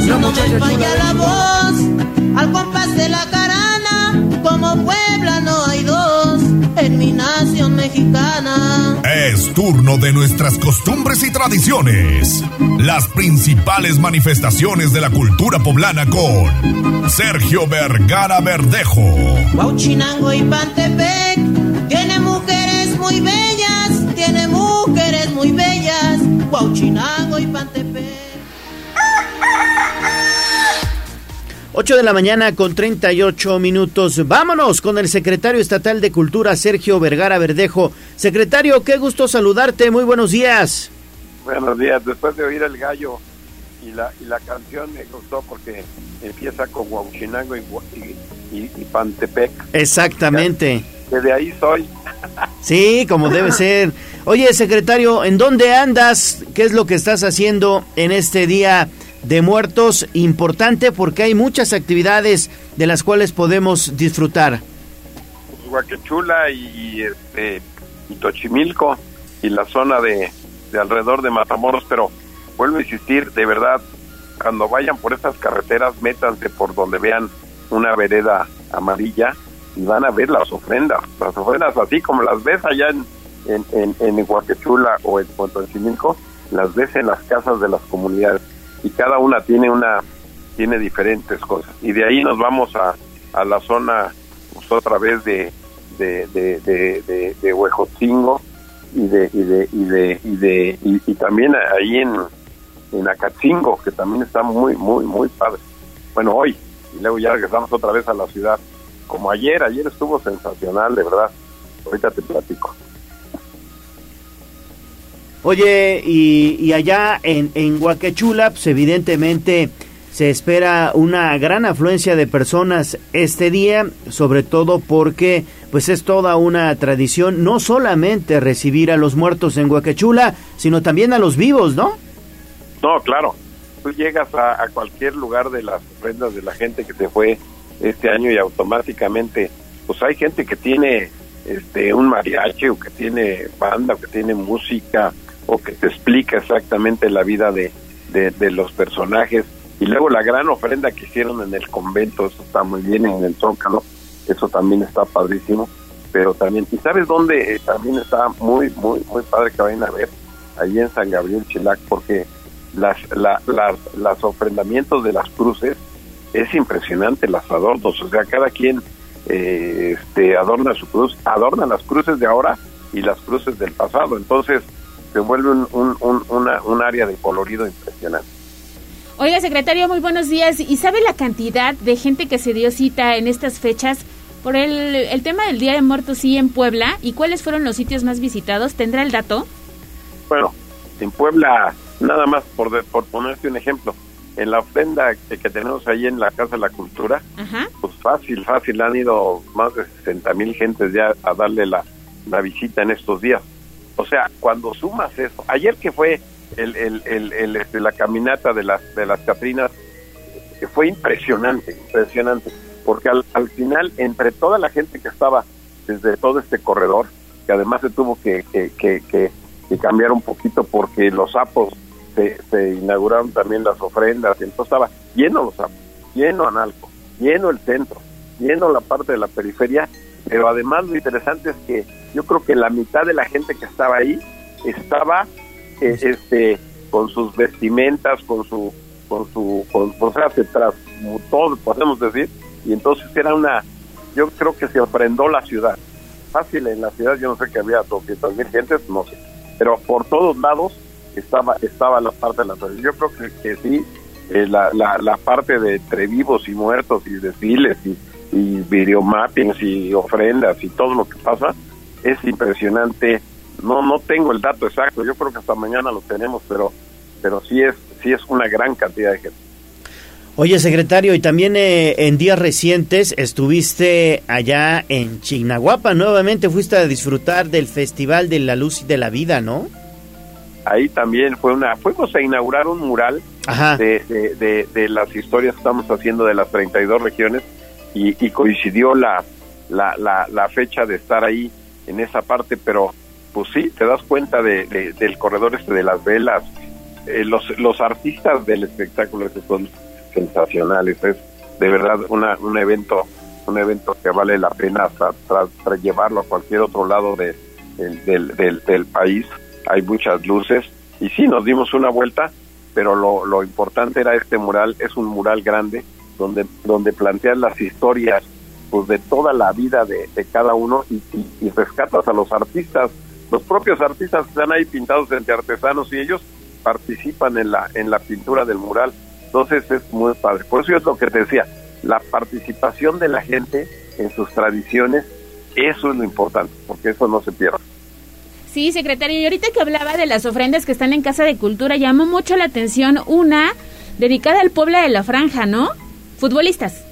Speaker 25: Una muchacha chula
Speaker 29: la voz al compás de la carana, como Puebla no hay dos en mi nación mexicana.
Speaker 2: Es turno de nuestras costumbres y tradiciones. Las principales manifestaciones de la cultura poblana con Sergio Vergara Verdejo.
Speaker 29: Huachinango y Pantepec tiene mujeres muy bellas, tiene mujeres muy bellas. Huachinango y Pantepec.
Speaker 1: 8 de la mañana con 38 minutos. Vámonos con el secretario estatal de Cultura, Sergio Vergara Verdejo. Secretario, qué gusto saludarte. Muy buenos días.
Speaker 30: Buenos días. Después de oír el gallo y la, y la canción me gustó porque empieza con Huachinango y, y, y Pantepec.
Speaker 1: Exactamente.
Speaker 30: Que de ahí soy.
Speaker 1: Sí, como debe ser. Oye, secretario, ¿en dónde andas? ¿Qué es lo que estás haciendo en este día de muertos? Importante porque hay muchas actividades de las cuales podemos disfrutar.
Speaker 30: Huaquechula y, y, este y Tochimilco y la zona de, de alrededor de Matamoros, pero vuelvo a insistir, de verdad, cuando vayan por estas carreteras, métanse por donde vean una vereda amarilla y van a ver las ofrendas, las ofrendas así como las ves allá en, en, en, en Huaquechula o en Tochimilco, las ves en las casas de las comunidades. Y cada una tiene una tiene diferentes cosas. Y de ahí nos vamos a, a la zona pues, otra vez de de, de, de, Huejotzingo y de y de y de y, de, y también ahí en en Acatzingo que también está muy muy muy padre. Bueno hoy y luego ya regresamos otra vez a la ciudad como ayer ayer estuvo sensacional de verdad ahorita te platico
Speaker 1: Oye, y, y allá en, en Huaquechula, pues evidentemente se espera una gran afluencia de personas este día, sobre todo porque pues es toda una tradición no solamente recibir a los muertos en Huaquechula, sino también a los vivos, ¿no?
Speaker 30: No, claro. Tú llegas a, a cualquier lugar de las ofrendas de la gente que se fue este año y automáticamente, pues hay gente que tiene este un mariachi o que tiene banda o que tiene música o que te explica exactamente la vida de, de, los personajes. Y luego la gran ofrenda que hicieron en el convento, eso está muy bien, en el Zócalo, eso también está padrísimo. Pero también, ¿y sabes dónde eh, también está muy, muy, muy padre que vayan a ver? Allí en San Gabriel Chilac, porque las, la, las, las ofrendamientos de las cruces es impresionante, las adornos, o sea, cada quien eh, este, adorna su cruz, adorna las cruces de ahora y las cruces del pasado. Entonces, se vuelve un, un, un, una, un área de colorido impresionante.
Speaker 3: Oiga, secretario, muy buenos días. ¿Y sabe la cantidad de gente que se dio cita en estas fechas por el, el tema del Día de Muertos sí en Puebla? ¿Y cuáles fueron los sitios más visitados? ¿Tendrá el dato?
Speaker 30: Bueno, en Puebla, nada más por, de, por ponerte un ejemplo, en la ofrenda que, que, tenemos ahí en la Casa de la Cultura, pues fácil, fácil, han ido más de 60 mil gentes ya a darle la, la visita en estos días. O sea, cuando sumas eso, ayer que fue el, el, el, el este, la caminata de las de las Catrinas, que fue impresionante, impresionante. porque al, al final, entre toda la gente que estaba desde todo este corredor, que además se tuvo que, que- que cambiar un poquito porque los sapos se, se inauguraron también las ofrendas, y entonces estaba lleno los sapos, lleno Analco, lleno el centro, lleno la parte de la periferia, pero además lo interesante es que yo creo que la mitad de la gente que estaba ahí estaba eh, este con sus vestimentas, con su con su con, o sea, se transmutó, podemos decir, y entonces era una yo creo que se aprendó la ciudad. Fácil en la ciudad, yo no sé que había 200 mil gentes, no sé, pero por todos lados estaba estaba la parte de la. Yo creo que, que sí, eh, la, la, la parte de entre vivos y muertos y desfiles y, y videomappings y ofrendas y todo lo que pasa es impresionante. No no tengo el dato exacto, yo creo que hasta mañana lo tenemos, pero pero sí es sí es una gran cantidad de gente.
Speaker 1: Oye, secretario, y también eh, en días recientes estuviste allá en Chignahuapa, nuevamente fuiste a disfrutar del Festival de la Luz y de la Vida, ¿no?
Speaker 30: Ahí también fue una fuimos a inaugurar un mural de, de, de- de las historias que estamos haciendo de las 32 regiones y, y coincidió la, la, la, la fecha de estar ahí en esa parte pero pues sí te das cuenta de, de- del corredor este de las velas Eh, los los artistas del espectáculo esos son sensacionales es de verdad una, un evento un evento que vale la pena hasta tra- tra- llevarlo a cualquier otro lado de, del, del, del, del país hay muchas luces y sí nos dimos una vuelta pero lo, importante era este mural es un mural grande donde donde planteas las historias pues de toda la vida de, cada uno y, y- rescatas a los artistas. Los propios artistas están ahí pintados entre artesanos y ellos participan en la en la pintura del mural. Entonces es muy padre. Por eso es lo que te decía la participación de la gente en sus tradiciones eso es lo importante porque eso no se pierde
Speaker 3: Sí, secretario, y ahorita que hablaba de las ofrendas que están en Casa de Cultura, llamó mucho la atención una dedicada al pueblo de la franja, ¿no? Futbolistas.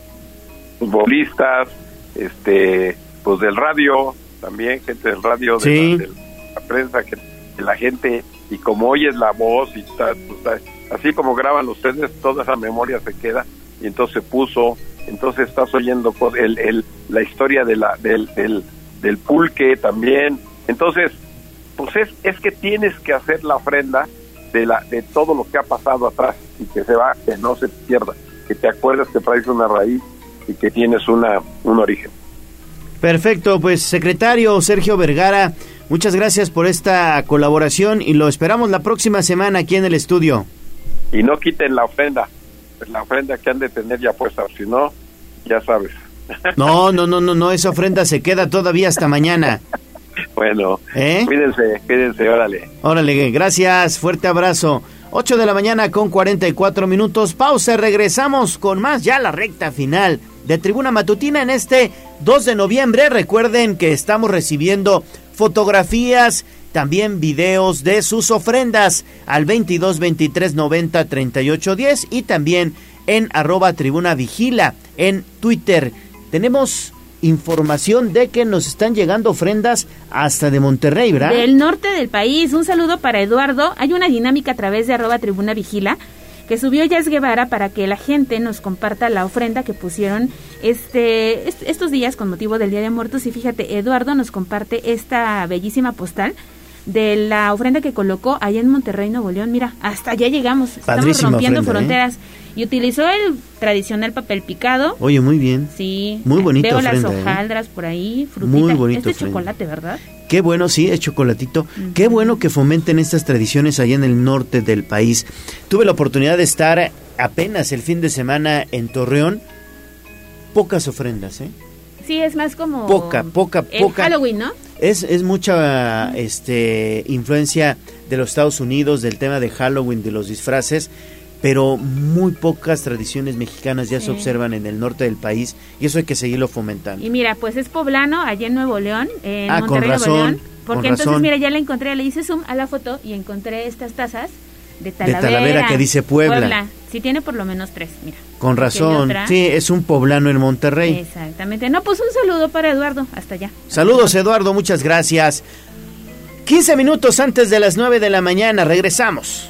Speaker 30: futbolistas, este, pues del radio, también gente del radio, de, la, de la prensa, que, que la gente, y como oyes la voz, y ta- pues, ta- así como graban ustedes, toda esa memoria se queda, y entonces se puso, entonces estás oyendo el, el, la historia de la, del, del, del pulque también, entonces, pues es, es que tienes que hacer la ofrenda de, la, de todo lo que ha pasado atrás, y que se va, que no se pierda, que te acuerdes que traes una raíz y que tienes una, un origen.
Speaker 1: Perfecto, pues secretario Sergio Vergara, muchas gracias por esta colaboración y lo esperamos la próxima semana aquí en el estudio.
Speaker 30: Y no quiten la ofrenda, pues la ofrenda que han de tener ya puesta, si no, ya sabes.
Speaker 1: No, no, no, no, no, esa ofrenda se queda todavía hasta mañana.
Speaker 30: Bueno,
Speaker 1: ¿Eh?
Speaker 30: cuídense, cuídense, órale.
Speaker 1: Órale, gracias, fuerte abrazo. 8 de la mañana con 44 minutos, pausa, regresamos con más ya la recta final de Tribuna Matutina en este 2 de noviembre. Recuerden que estamos recibiendo fotografías, también videos de sus ofrendas al 22 23 90 38 10 y también en arroba Tribuna Vigila en Twitter. Tenemos información de que nos están llegando ofrendas hasta de Monterrey, ¿verdad?
Speaker 3: Del norte del país. Un saludo para Eduardo. Hay una dinámica a través de arroba tribuna vigila que subió Jazz Guevara para que la gente nos comparta la ofrenda que pusieron este est- estos días con motivo del Día de Muertos. Y fíjate, Eduardo nos comparte esta bellísima postal de la ofrenda que colocó allá en Monterrey, Nuevo León. Mira, hasta allá llegamos. Estamos rompiendo
Speaker 1: ofrenda, ¿eh?
Speaker 3: Y utilizó el tradicional papel picado.
Speaker 1: Oye, muy bien.
Speaker 3: Sí.
Speaker 1: Muy bonita
Speaker 3: Veo
Speaker 1: ofrenda,
Speaker 3: las
Speaker 1: ¿eh?
Speaker 3: hojaldras por ahí, frutita.
Speaker 1: Muy bonita
Speaker 3: Este es chocolate, ¿verdad?
Speaker 1: Qué bueno, sí, es chocolatito. Qué bueno que fomenten estas tradiciones allá en el norte del país. Tuve la oportunidad de estar apenas el fin de semana en Torreón. Pocas ofrendas, ¿eh?
Speaker 3: Sí, es más como...
Speaker 1: Poca, poca, poca.
Speaker 3: Halloween, ¿no?
Speaker 1: Es, es mucha este, influencia de los Estados Unidos, del tema de Halloween, de los disfraces, pero muy pocas tradiciones mexicanas ya
Speaker 3: Sí.
Speaker 1: se observan en el norte del país y eso hay que seguirlo fomentando.
Speaker 3: Y mira, pues es poblano, allá en Nuevo León, en
Speaker 1: Ah, con
Speaker 3: Monterrey, Nuevo
Speaker 1: razón,
Speaker 3: León.
Speaker 1: con
Speaker 3: Porque entonces,
Speaker 1: razón.
Speaker 3: mira, ya la encontré, le hice zoom a la foto y encontré estas tazas de Talavera.
Speaker 1: Talavera, que dice Puebla.
Speaker 3: Sí, tiene por lo menos tres, mira.
Speaker 1: Con razón, sí, es un poblano en Monterrey.
Speaker 3: Exactamente. No, pues un saludo para Eduardo, hasta allá.
Speaker 1: Saludos Eduardo, muchas gracias. 15 minutos antes de las 9 de la mañana, regresamos.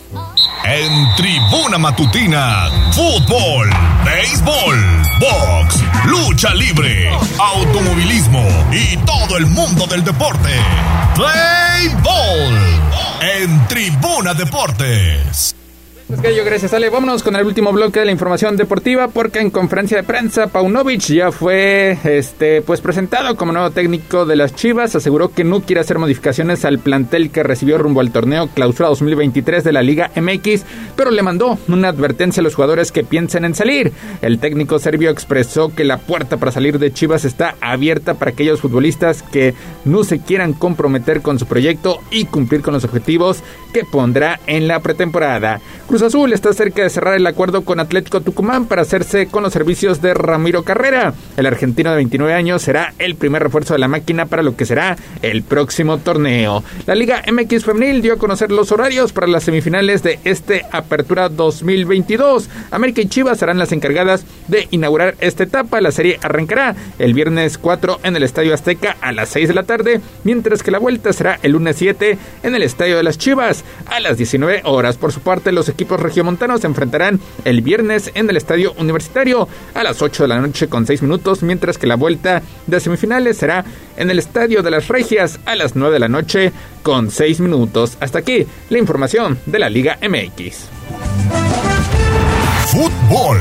Speaker 2: En Tribuna Matutina, fútbol, béisbol, box, lucha libre, automovilismo y todo el mundo del deporte. Play Ball en Tribuna Deportes.
Speaker 22: Gracias, Gallo, gracias, Ale. Vámonos con el último bloque de la información deportiva, porque en conferencia de prensa, Paunovic ya fue este, pues presentado como nuevo técnico de las Chivas. Aseguró que no quiere hacer modificaciones al plantel que recibió rumbo al torneo Clausura 2023 de la Liga MX, pero le mandó una advertencia a los jugadores que piensen en salir. El técnico serbio expresó que la puerta para salir de Chivas está abierta para aquellos futbolistas que no se quieran comprometer con su proyecto y cumplir con los objetivos que pondrá en la pretemporada. Cruz Azul está cerca de cerrar el acuerdo con Atlético Tucumán para hacerse con los servicios de Ramiro Carrera. El argentino de 29 años será el primer refuerzo de la máquina para lo que será el próximo torneo. La Liga MX Femenil dio a conocer los horarios para las semifinales de este Apertura 2022. América y Chivas serán las encargadas de inaugurar esta etapa. La serie arrancará el viernes 4 en el Estadio Azteca a las 6 de la tarde, mientras que la vuelta será el lunes 7 en el Estadio de las Chivas a las 19 horas. Por su parte, los equipos regiomontanos se enfrentarán el viernes en el Estadio Universitario a las 8 de la noche con 6 minutos, mientras que la vuelta de semifinales será en el Estadio de las Regias a las 9 de la noche con 6 minutos. Hasta aquí la información de la Liga MX.
Speaker 2: Fútbol.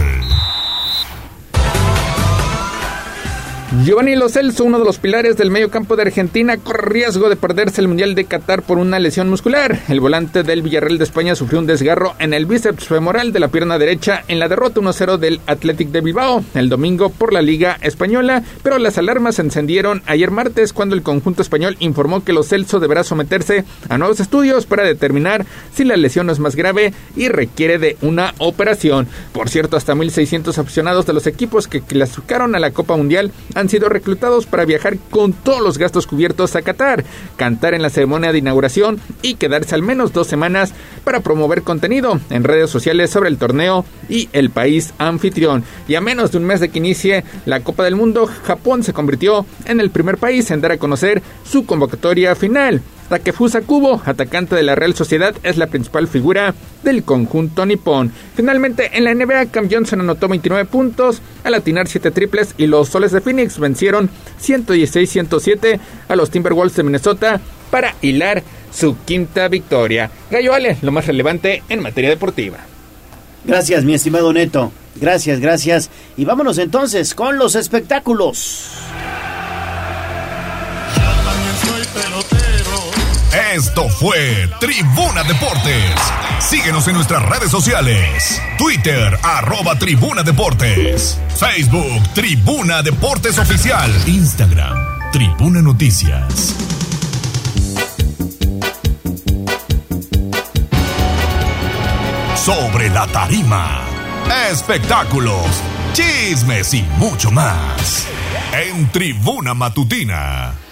Speaker 22: Giovanni Lo Celso, uno de los pilares del medio campo de Argentina, corre riesgo de perderse el Mundial de Qatar por una lesión muscular. El volante del Villarreal de España sufrió un desgarro en el bíceps femoral de la pierna derecha en la derrota 1-0 del Athletic de Bilbao el domingo por la Liga Española, pero las alarmas se encendieron ayer martes cuando el conjunto español informó que Lo Celso deberá someterse a nuevos estudios para determinar si la lesión es más grave y requiere de una operación. Por cierto, hasta 1.600 aficionados de los equipos que clasificaron a la Copa Mundial han sido reclutados para viajar con todos los gastos cubiertos a Qatar, cantar en la ceremonia de inauguración y quedarse al menos dos semanas para promover contenido en redes sociales sobre el torneo y el país anfitrión. Y a menos de un mes de que inicie la Copa del Mundo, Japón se convirtió en el primer país en dar a conocer su convocatoria final. Takefusa Kubo, atacante de la Real Sociedad, es la principal figura del conjunto nipón. Finalmente, en la NBA, Cam Johnson anotó 29 puntos al atinar 7 triples y los Soles de Phoenix vencieron 116-107 a los Timberwolves de Minnesota para hilar su quinta victoria. Gallo Ale, lo más relevante en materia deportiva.
Speaker 1: Gracias, mi estimado Neto. Gracias, gracias. Y vámonos entonces con los espectáculos.
Speaker 2: Esto fue Tribuna Deportes. Síguenos en nuestras redes sociales. Twitter, arroba Tribuna Deportes. Facebook, Tribuna Deportes Oficial.
Speaker 13: Instagram, Tribuna Noticias.
Speaker 2: Sobre la tarima. Espectáculos, chismes y mucho más. En Tribuna Matutina.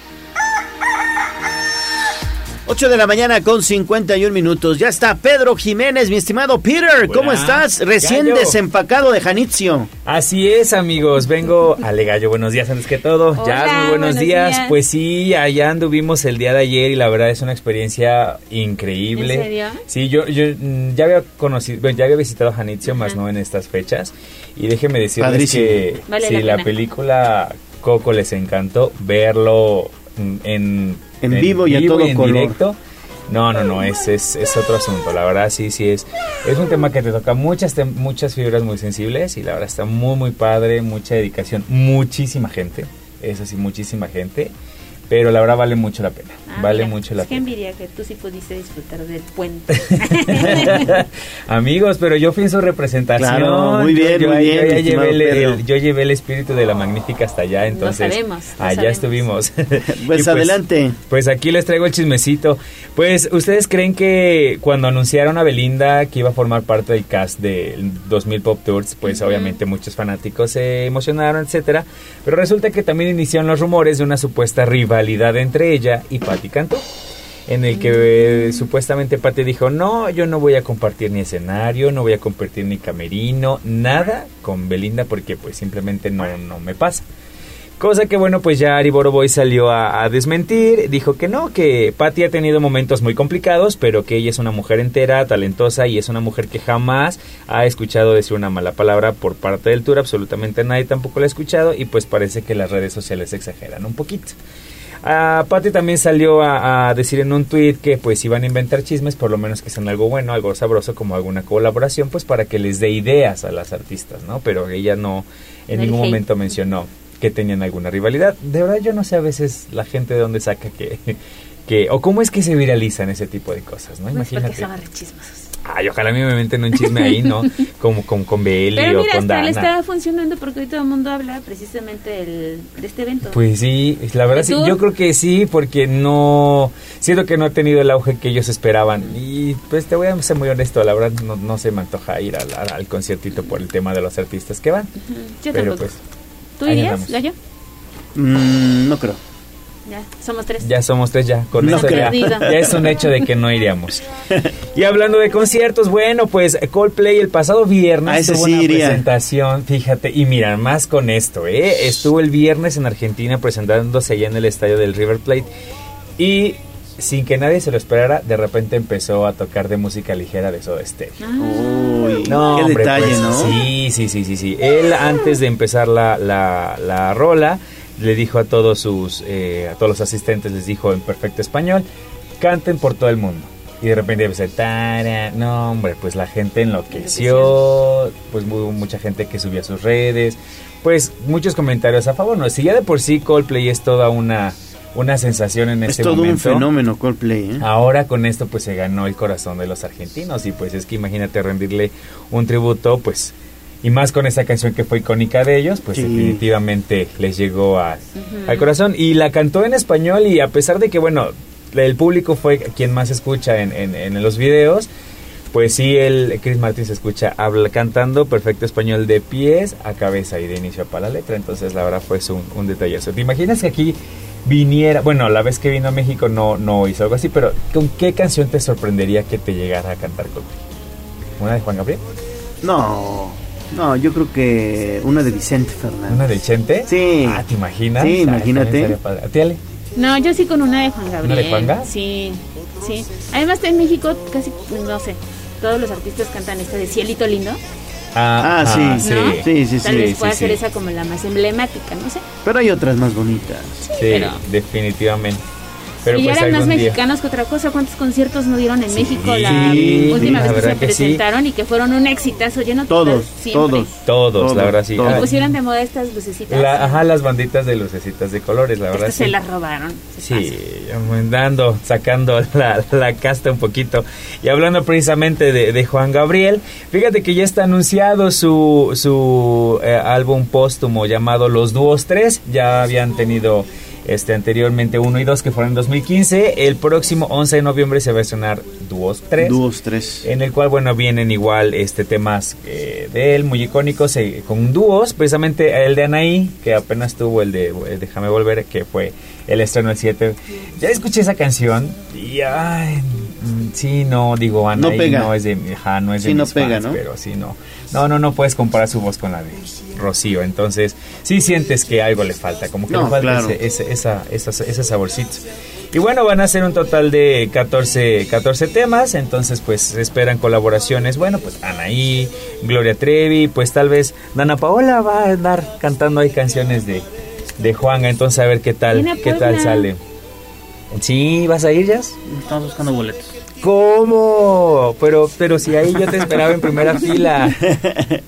Speaker 1: 8 de la mañana con 51 minutos. Ya está Pedro Jiménez, mi estimado Peter. ¿Cómo estás? Recién
Speaker 31: Gallo.
Speaker 1: desempacado de Janitzio.
Speaker 31: Así es, amigos. Vengo a Legallo. Buenos días antes que todo.
Speaker 1: Hola,
Speaker 31: ya, muy buenos,
Speaker 1: buenos
Speaker 31: días.
Speaker 1: días.
Speaker 31: Pues sí, allá anduvimos el día de ayer y la verdad es una experiencia increíble.
Speaker 3: ¿En serio?
Speaker 31: Sí, yo, yo mm, ya había conocido, bueno, ya había visitado Janitzio, más no en estas fechas. Y déjeme decirles
Speaker 1: Padrísimo.
Speaker 31: que
Speaker 3: Vale
Speaker 31: si
Speaker 3: la
Speaker 31: la, película Coco les encantó, verlo mm, en,
Speaker 1: En vivo y a todo
Speaker 31: en
Speaker 1: color.
Speaker 31: directo. No, no, no, es, es, es otro asunto. La verdad, sí, sí es. Es un tema que te toca muchas, muchas fibras muy sensibles y la verdad está muy, muy padre, mucha dedicación, muchísima gente. Eso sí, muchísima gente. Pero la verdad vale mucho la pena.
Speaker 3: Ah,
Speaker 31: vale
Speaker 3: mira,
Speaker 31: mucho la
Speaker 3: es que
Speaker 31: pena.
Speaker 3: envidia que tú sí pudiste disfrutar del puente.
Speaker 31: Amigos, pero yo fui en su representación.
Speaker 1: Claro, muy bien,
Speaker 31: yo,
Speaker 1: muy
Speaker 31: yo
Speaker 1: bien,
Speaker 31: ya
Speaker 1: mi
Speaker 31: llevé el, yo llevé el espíritu de la magnífica hasta allá, entonces
Speaker 3: sabemos, lo
Speaker 31: allá
Speaker 3: sabemos.
Speaker 31: estuvimos.
Speaker 1: Pues
Speaker 31: Y
Speaker 1: adelante.
Speaker 31: Pues aquí les traigo el chismecito. Pues, ¿ustedes creen que cuando anunciaron a Belinda que iba a formar parte del cast del 2000 Pop Tours, pues obviamente muchos fanáticos se emocionaron, etcétera, pero resulta que también iniciaron los rumores de una supuesta rivalidad entre ella y Patti En el que eh, supuestamente Patti dijo, no, yo no voy a compartir ni escenario, no voy a compartir ni camerino, nada con Belinda porque pues simplemente no, no me pasa. Cosa que bueno, pues ya Ari Boroboy salió a, a desmentir, dijo que no, que Patty ha tenido momentos muy complicados, pero que ella es una mujer entera, talentosa y es una mujer que jamás ha escuchado decir una mala palabra por parte del tour, absolutamente nadie tampoco la ha escuchado y pues parece que las redes sociales exageran un poquito. A Patty también salió a, a decir en un tweet que pues iban a inventar chismes, por lo menos que sean algo bueno, algo sabroso, como alguna colaboración, pues para que les dé ideas a las artistas, ¿no? Pero ella no en ningún momento mencionó que tenían alguna rivalidad. De verdad yo no sé a veces la gente de dónde saca que, que o cómo es que se viralizan ese tipo de cosas, ¿no?
Speaker 3: Pues porque
Speaker 31: Imagínate. Ay, ojalá a mí me meten un chisme ahí, ¿no? Como con, con Beli
Speaker 3: Pero
Speaker 31: o
Speaker 3: mira,
Speaker 31: con
Speaker 3: hasta
Speaker 31: Dana.
Speaker 3: está funcionando porque hoy todo el mundo habla precisamente del- de este evento.
Speaker 31: Pues sí, la verdad
Speaker 3: ¿Y
Speaker 31: sí,
Speaker 3: tú?
Speaker 31: yo creo que sí, porque no, siento que no ha tenido el auge que ellos esperaban. Y pues te voy a ser muy honesto, la verdad no, no se me antoja ir al, al- al conciertito por el tema de los artistas que van.
Speaker 3: Yo
Speaker 31: Pero
Speaker 3: tampoco.
Speaker 31: pues
Speaker 3: ¿Tú irías. Gallo?
Speaker 1: Mm, no creo.
Speaker 3: Ya, somos tres.
Speaker 31: ya somos tres ya, con
Speaker 1: No
Speaker 31: eso ya, es un hecho de que no iríamos. Y hablando de conciertos, bueno, pues Coldplay el pasado viernes
Speaker 1: A ese
Speaker 31: tuvo
Speaker 1: sí
Speaker 31: una
Speaker 1: iría.
Speaker 31: presentación, fíjate, y mira, más con esto, ¿eh? Estuvo el viernes en Argentina presentándose allá en el estadio del River Plate y sin que nadie se lo esperara, de repente empezó a tocar de música ligera de Soda Stereo.
Speaker 1: Uy,
Speaker 31: No,
Speaker 1: qué
Speaker 31: hombre,
Speaker 1: detalle,
Speaker 31: pues,
Speaker 1: ¿no?
Speaker 31: Sí, sí, sí, sí, sí. Él antes de empezar la, la, la rola le dijo a todos sus, eh, a todos los asistentes, les dijo en perfecto español, canten por todo el mundo. Y de repente empezó, "Tara". no hombre, pues la gente enloqueció, pues hubo mucha gente que subió a sus redes, pues muchos comentarios a favor, ¿no? Si ya de por sí Coldplay es toda una, una sensación en
Speaker 1: Es
Speaker 31: este
Speaker 1: todo
Speaker 31: momento.
Speaker 1: un fenómeno Coldplay, ¿eh?
Speaker 31: Ahora con esto pues se ganó el corazón de los argentinos y pues es que imagínate rendirle un tributo pues y más con esa canción que fue icónica de ellos pues
Speaker 1: Sí.
Speaker 31: definitivamente les llegó a- al corazón y la cantó en español y a pesar de que bueno el público fue quien más escucha en, en- en los videos pues sí el Chris Martin se escucha habla, cantando perfecto español de pies a cabeza y de inicio a para la letra entonces la verdad fue un, un detallazo ¿te imaginas que aquí viniera, bueno, la vez que vino a México no, no hizo algo así, pero ¿con qué canción te sorprendería que te llegara a cantar Coldplay? ¿Una de Juan Gabriel?
Speaker 1: No, no, yo creo que una de Vicente Fernández.
Speaker 31: ¿Una de Chente?
Speaker 1: Sí.
Speaker 31: Ah, ¿te imaginas?
Speaker 1: Sí,
Speaker 31: Ay,
Speaker 1: imagínate.
Speaker 31: también estaría padre. ¿A ti, Ale?
Speaker 3: No, yo sí con una de Juan Gabriel.
Speaker 31: ¿Una de Juanga?
Speaker 3: Sí, sí. Además en México casi, no sé, todos los artistas cantan esta de Cielito Lindo.
Speaker 1: Ah, sí,
Speaker 3: ¿no?
Speaker 1: sí, sí,
Speaker 3: Tal
Speaker 1: sí,
Speaker 3: vez
Speaker 1: sí,
Speaker 3: pueda
Speaker 1: sí.
Speaker 3: ser esa como la más emblemática, no sé.
Speaker 1: Pero hay otras más bonitas.
Speaker 31: Sí,
Speaker 3: pero-
Speaker 31: definitivamente. Pero
Speaker 3: y ya
Speaker 31: pues
Speaker 3: eran más
Speaker 31: día.
Speaker 3: mexicanos que otra cosa. ¿Cuántos conciertos no dieron en México la
Speaker 31: sí,
Speaker 3: última vez que se presentaron y que fueron un exitazo lleno
Speaker 1: Todos,
Speaker 3: siempre.
Speaker 1: todos.
Speaker 31: Todos, la verdad sí.
Speaker 3: Y
Speaker 31: Ah,
Speaker 3: pusieron de moda estas lucecitas.
Speaker 31: la- ajá, las banditas de lucecitas de colores, la verdad
Speaker 3: Estas
Speaker 31: sí.
Speaker 3: se las robaron.
Speaker 31: Sí, dando, sacando la, la casta un poquito. Y hablando precisamente de, de Juan Gabriel, fíjate que ya está anunciado su, su eh, álbum póstumo llamado Los Dúos 3. Ya habían tenido este anteriormente 1 y 2 que fueron en 2015. El próximo 11 de noviembre se va a estrenar Dúos 3.
Speaker 1: Dúos 3.
Speaker 31: En el cual, bueno, vienen igual este temas eh, de él, muy icónicos, eh, con dúos, precisamente el de Anaí, que apenas tuvo el de eh, Déjame Volver, que fue el estreno el 7. Ya escuché esa canción y, ay, mm, sí, no, digo, Anaí
Speaker 1: No pega.
Speaker 31: no es de, ajá, no es de
Speaker 1: Sí, no
Speaker 31: mis
Speaker 1: pega,
Speaker 31: fans,
Speaker 1: ¿no?
Speaker 31: Pero sí, no. No, no, no puedes comparar su voz con la de Rocío, entonces sí sientes que algo le falta, como que
Speaker 1: No,
Speaker 31: le falta
Speaker 1: claro.
Speaker 31: ese, ese, esa, esa- ese saborcito. Y bueno, van a ser un total de 14, 14 temas, entonces pues se esperan colaboraciones. Bueno, pues Anaí, Gloria Trevi, pues tal vez Dana Paola va a andar cantando ahí canciones de, de Juanga, entonces a ver qué tal, qué tal sale. Sí, ¿vas a ir, Jazz?
Speaker 24: Estamos buscando boletos.
Speaker 31: ¿Cómo? Pero, pero si ahí yo te esperaba en primera fila.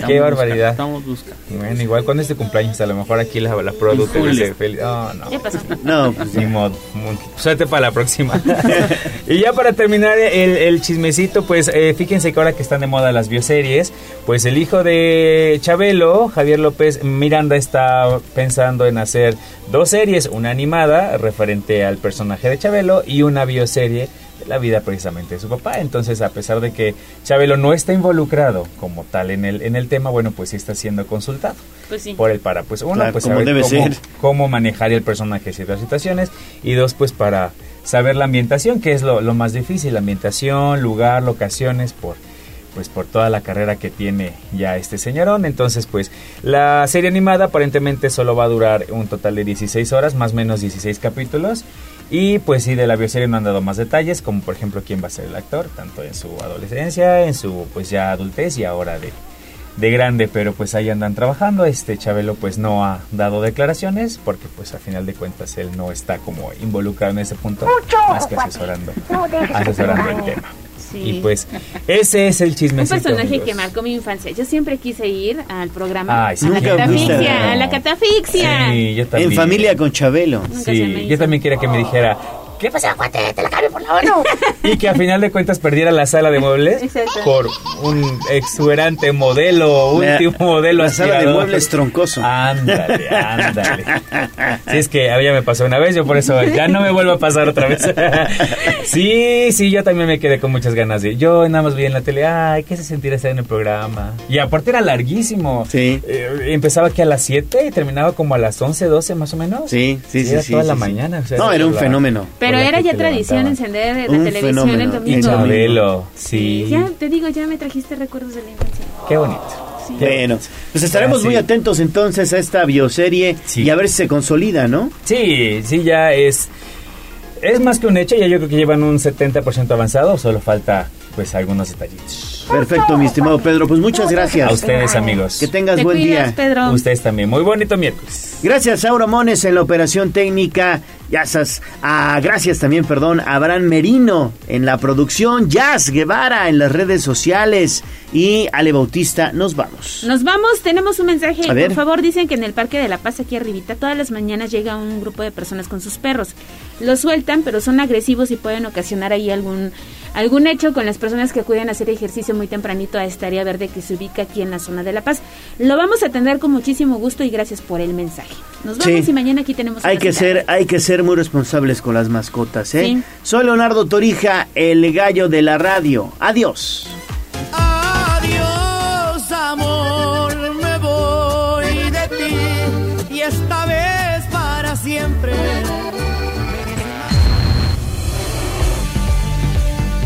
Speaker 31: Qué barbaridad.
Speaker 24: Estamos buscando.
Speaker 31: Bueno, igual cuando es tu cumpleaños, a lo mejor aquí la, la dice feliz. Oh, no.
Speaker 3: ¿Qué pasó?
Speaker 1: No, pues
Speaker 31: Ni modo. Mu- Suerte para la próxima. y ya para terminar el, el chismecito, pues eh, fíjense que ahora que están de moda las bioseries, pues el hijo de Chabelo, Javier López Miranda, está pensando en hacer dos series, una animada referente al personaje de Chabelo y una bioserie de la vida precisamente de su papá. Entonces, a pesar de que Chabelo no está involucrado como tal en el, en el tema, bueno, pues sí está siendo consultado
Speaker 3: Pues sí.
Speaker 31: por el para pues uno
Speaker 1: Claro,
Speaker 31: pues saber
Speaker 1: debe
Speaker 31: cómo,
Speaker 1: ser.
Speaker 31: cómo manejar el personaje en ciertas situaciones y dos pues para saber la ambientación, que es lo, lo más difícil, la ambientación, lugar, locaciones, por pues por toda la carrera que tiene ya este señorón. Entonces, pues la serie animada aparentemente solo va a durar un total de 16 horas, más o menos 16 capítulos. Y pues sí, de la bioserie no han dado más detalles, como por ejemplo quién va a ser el actor, tanto en su adolescencia, en su pues ya adultez y ahora de, de grande, pero pues ahí andan trabajando. Este Chabelo pues no ha dado declaraciones porque pues a final de cuentas él no está como involucrado en ese punto, más que asesorando, asesorando el tema.
Speaker 3: Sí.
Speaker 31: Y pues ese es el
Speaker 3: Un
Speaker 31: chismecito.
Speaker 3: personaje
Speaker 31: amigos.
Speaker 3: que marcó mi infancia. Yo siempre quise ir al programa.
Speaker 31: Ay, sí,
Speaker 3: a la catafixia, a la catafixia.
Speaker 31: Sí, yo también.
Speaker 1: En familia con Chabelo.
Speaker 31: Sí, yo también quería que me dijera, ¿qué pasa, cuate? Te la cambio por la ONU. y que a final de cuentas perdiera la sala de muebles
Speaker 3: Exacto.
Speaker 31: por un exuberante modelo,
Speaker 1: La-
Speaker 31: último modelo
Speaker 1: la sala de muebles troncoso.
Speaker 31: Ándale, ándale. Sí, es que a mí ya me pasó una vez, yo por eso ya no me vuelvo a pasar otra vez. sí, sí, yo también me quedé con muchas ganas de. Yo nada más vi en la tele, ay, ¿qué se sentirá estar en el programa? Y aparte era larguísimo.
Speaker 1: Sí.
Speaker 31: Eh, empezaba aquí a las 7 y terminaba como a las 11, 12 más o menos.
Speaker 1: Sí, sí, sí.
Speaker 31: era
Speaker 1: sí,
Speaker 31: toda
Speaker 1: sí,
Speaker 31: la
Speaker 1: sí.
Speaker 31: mañana. o sea,
Speaker 1: no, era un fenómeno.
Speaker 3: Pero
Speaker 31: La
Speaker 3: era ya tradición encender la
Speaker 1: Un
Speaker 3: televisión
Speaker 1: fenómeno.
Speaker 3: el domingo.
Speaker 31: El Chabelo, sí.
Speaker 3: Ya te digo, ya me trajiste recuerdos de la infancia.
Speaker 31: Qué bonito.
Speaker 1: Bueno, pues estaremos
Speaker 31: Ah, sí.
Speaker 1: muy atentos entonces a esta bioserie
Speaker 31: Sí.
Speaker 1: y a ver si se consolida, ¿no?
Speaker 31: Sí, sí, ya es. Es más que un hecho, ya yo creo que llevan un 70% avanzado, solo falta pues algunos detallitos.
Speaker 1: Perfecto, mi estimado Pedro. Pues muchas gracias.
Speaker 31: A ustedes, amigos.
Speaker 1: Que tengas
Speaker 3: Te
Speaker 1: buen
Speaker 3: cuidas,
Speaker 1: día.
Speaker 3: Pedro.
Speaker 31: Ustedes también. Muy bonito miércoles.
Speaker 1: Gracias, Auro Mones en la operación técnica. Gracias, a, gracias también, perdón, a Abraham Merino en la producción. Jazz Guevara en las redes sociales. Y Ale Bautista, nos vamos.
Speaker 3: Nos vamos, tenemos un mensaje.
Speaker 1: A ver.
Speaker 3: Por favor, dicen que en el Parque de la Paz, aquí arribita, todas las mañanas llega un grupo de personas con sus perros. Los sueltan, pero son agresivos y pueden ocasionar ahí algún algún hecho con las personas que acuden a hacer ejercicio muy tempranito a esta área verde que se ubica aquí en la zona de La Paz. Lo vamos a atender con muchísimo gusto y gracias por el mensaje. Nos vamos
Speaker 1: Sí.
Speaker 3: y mañana aquí tenemos
Speaker 1: Hay que ser, hay que ser muy responsables con las mascotas, ¿eh?
Speaker 3: Sí.
Speaker 1: Soy Leonardo Torija, el gallo de la radio. Adiós.
Speaker 9: Adiós, amor, me voy de ti y esta vez para siempre.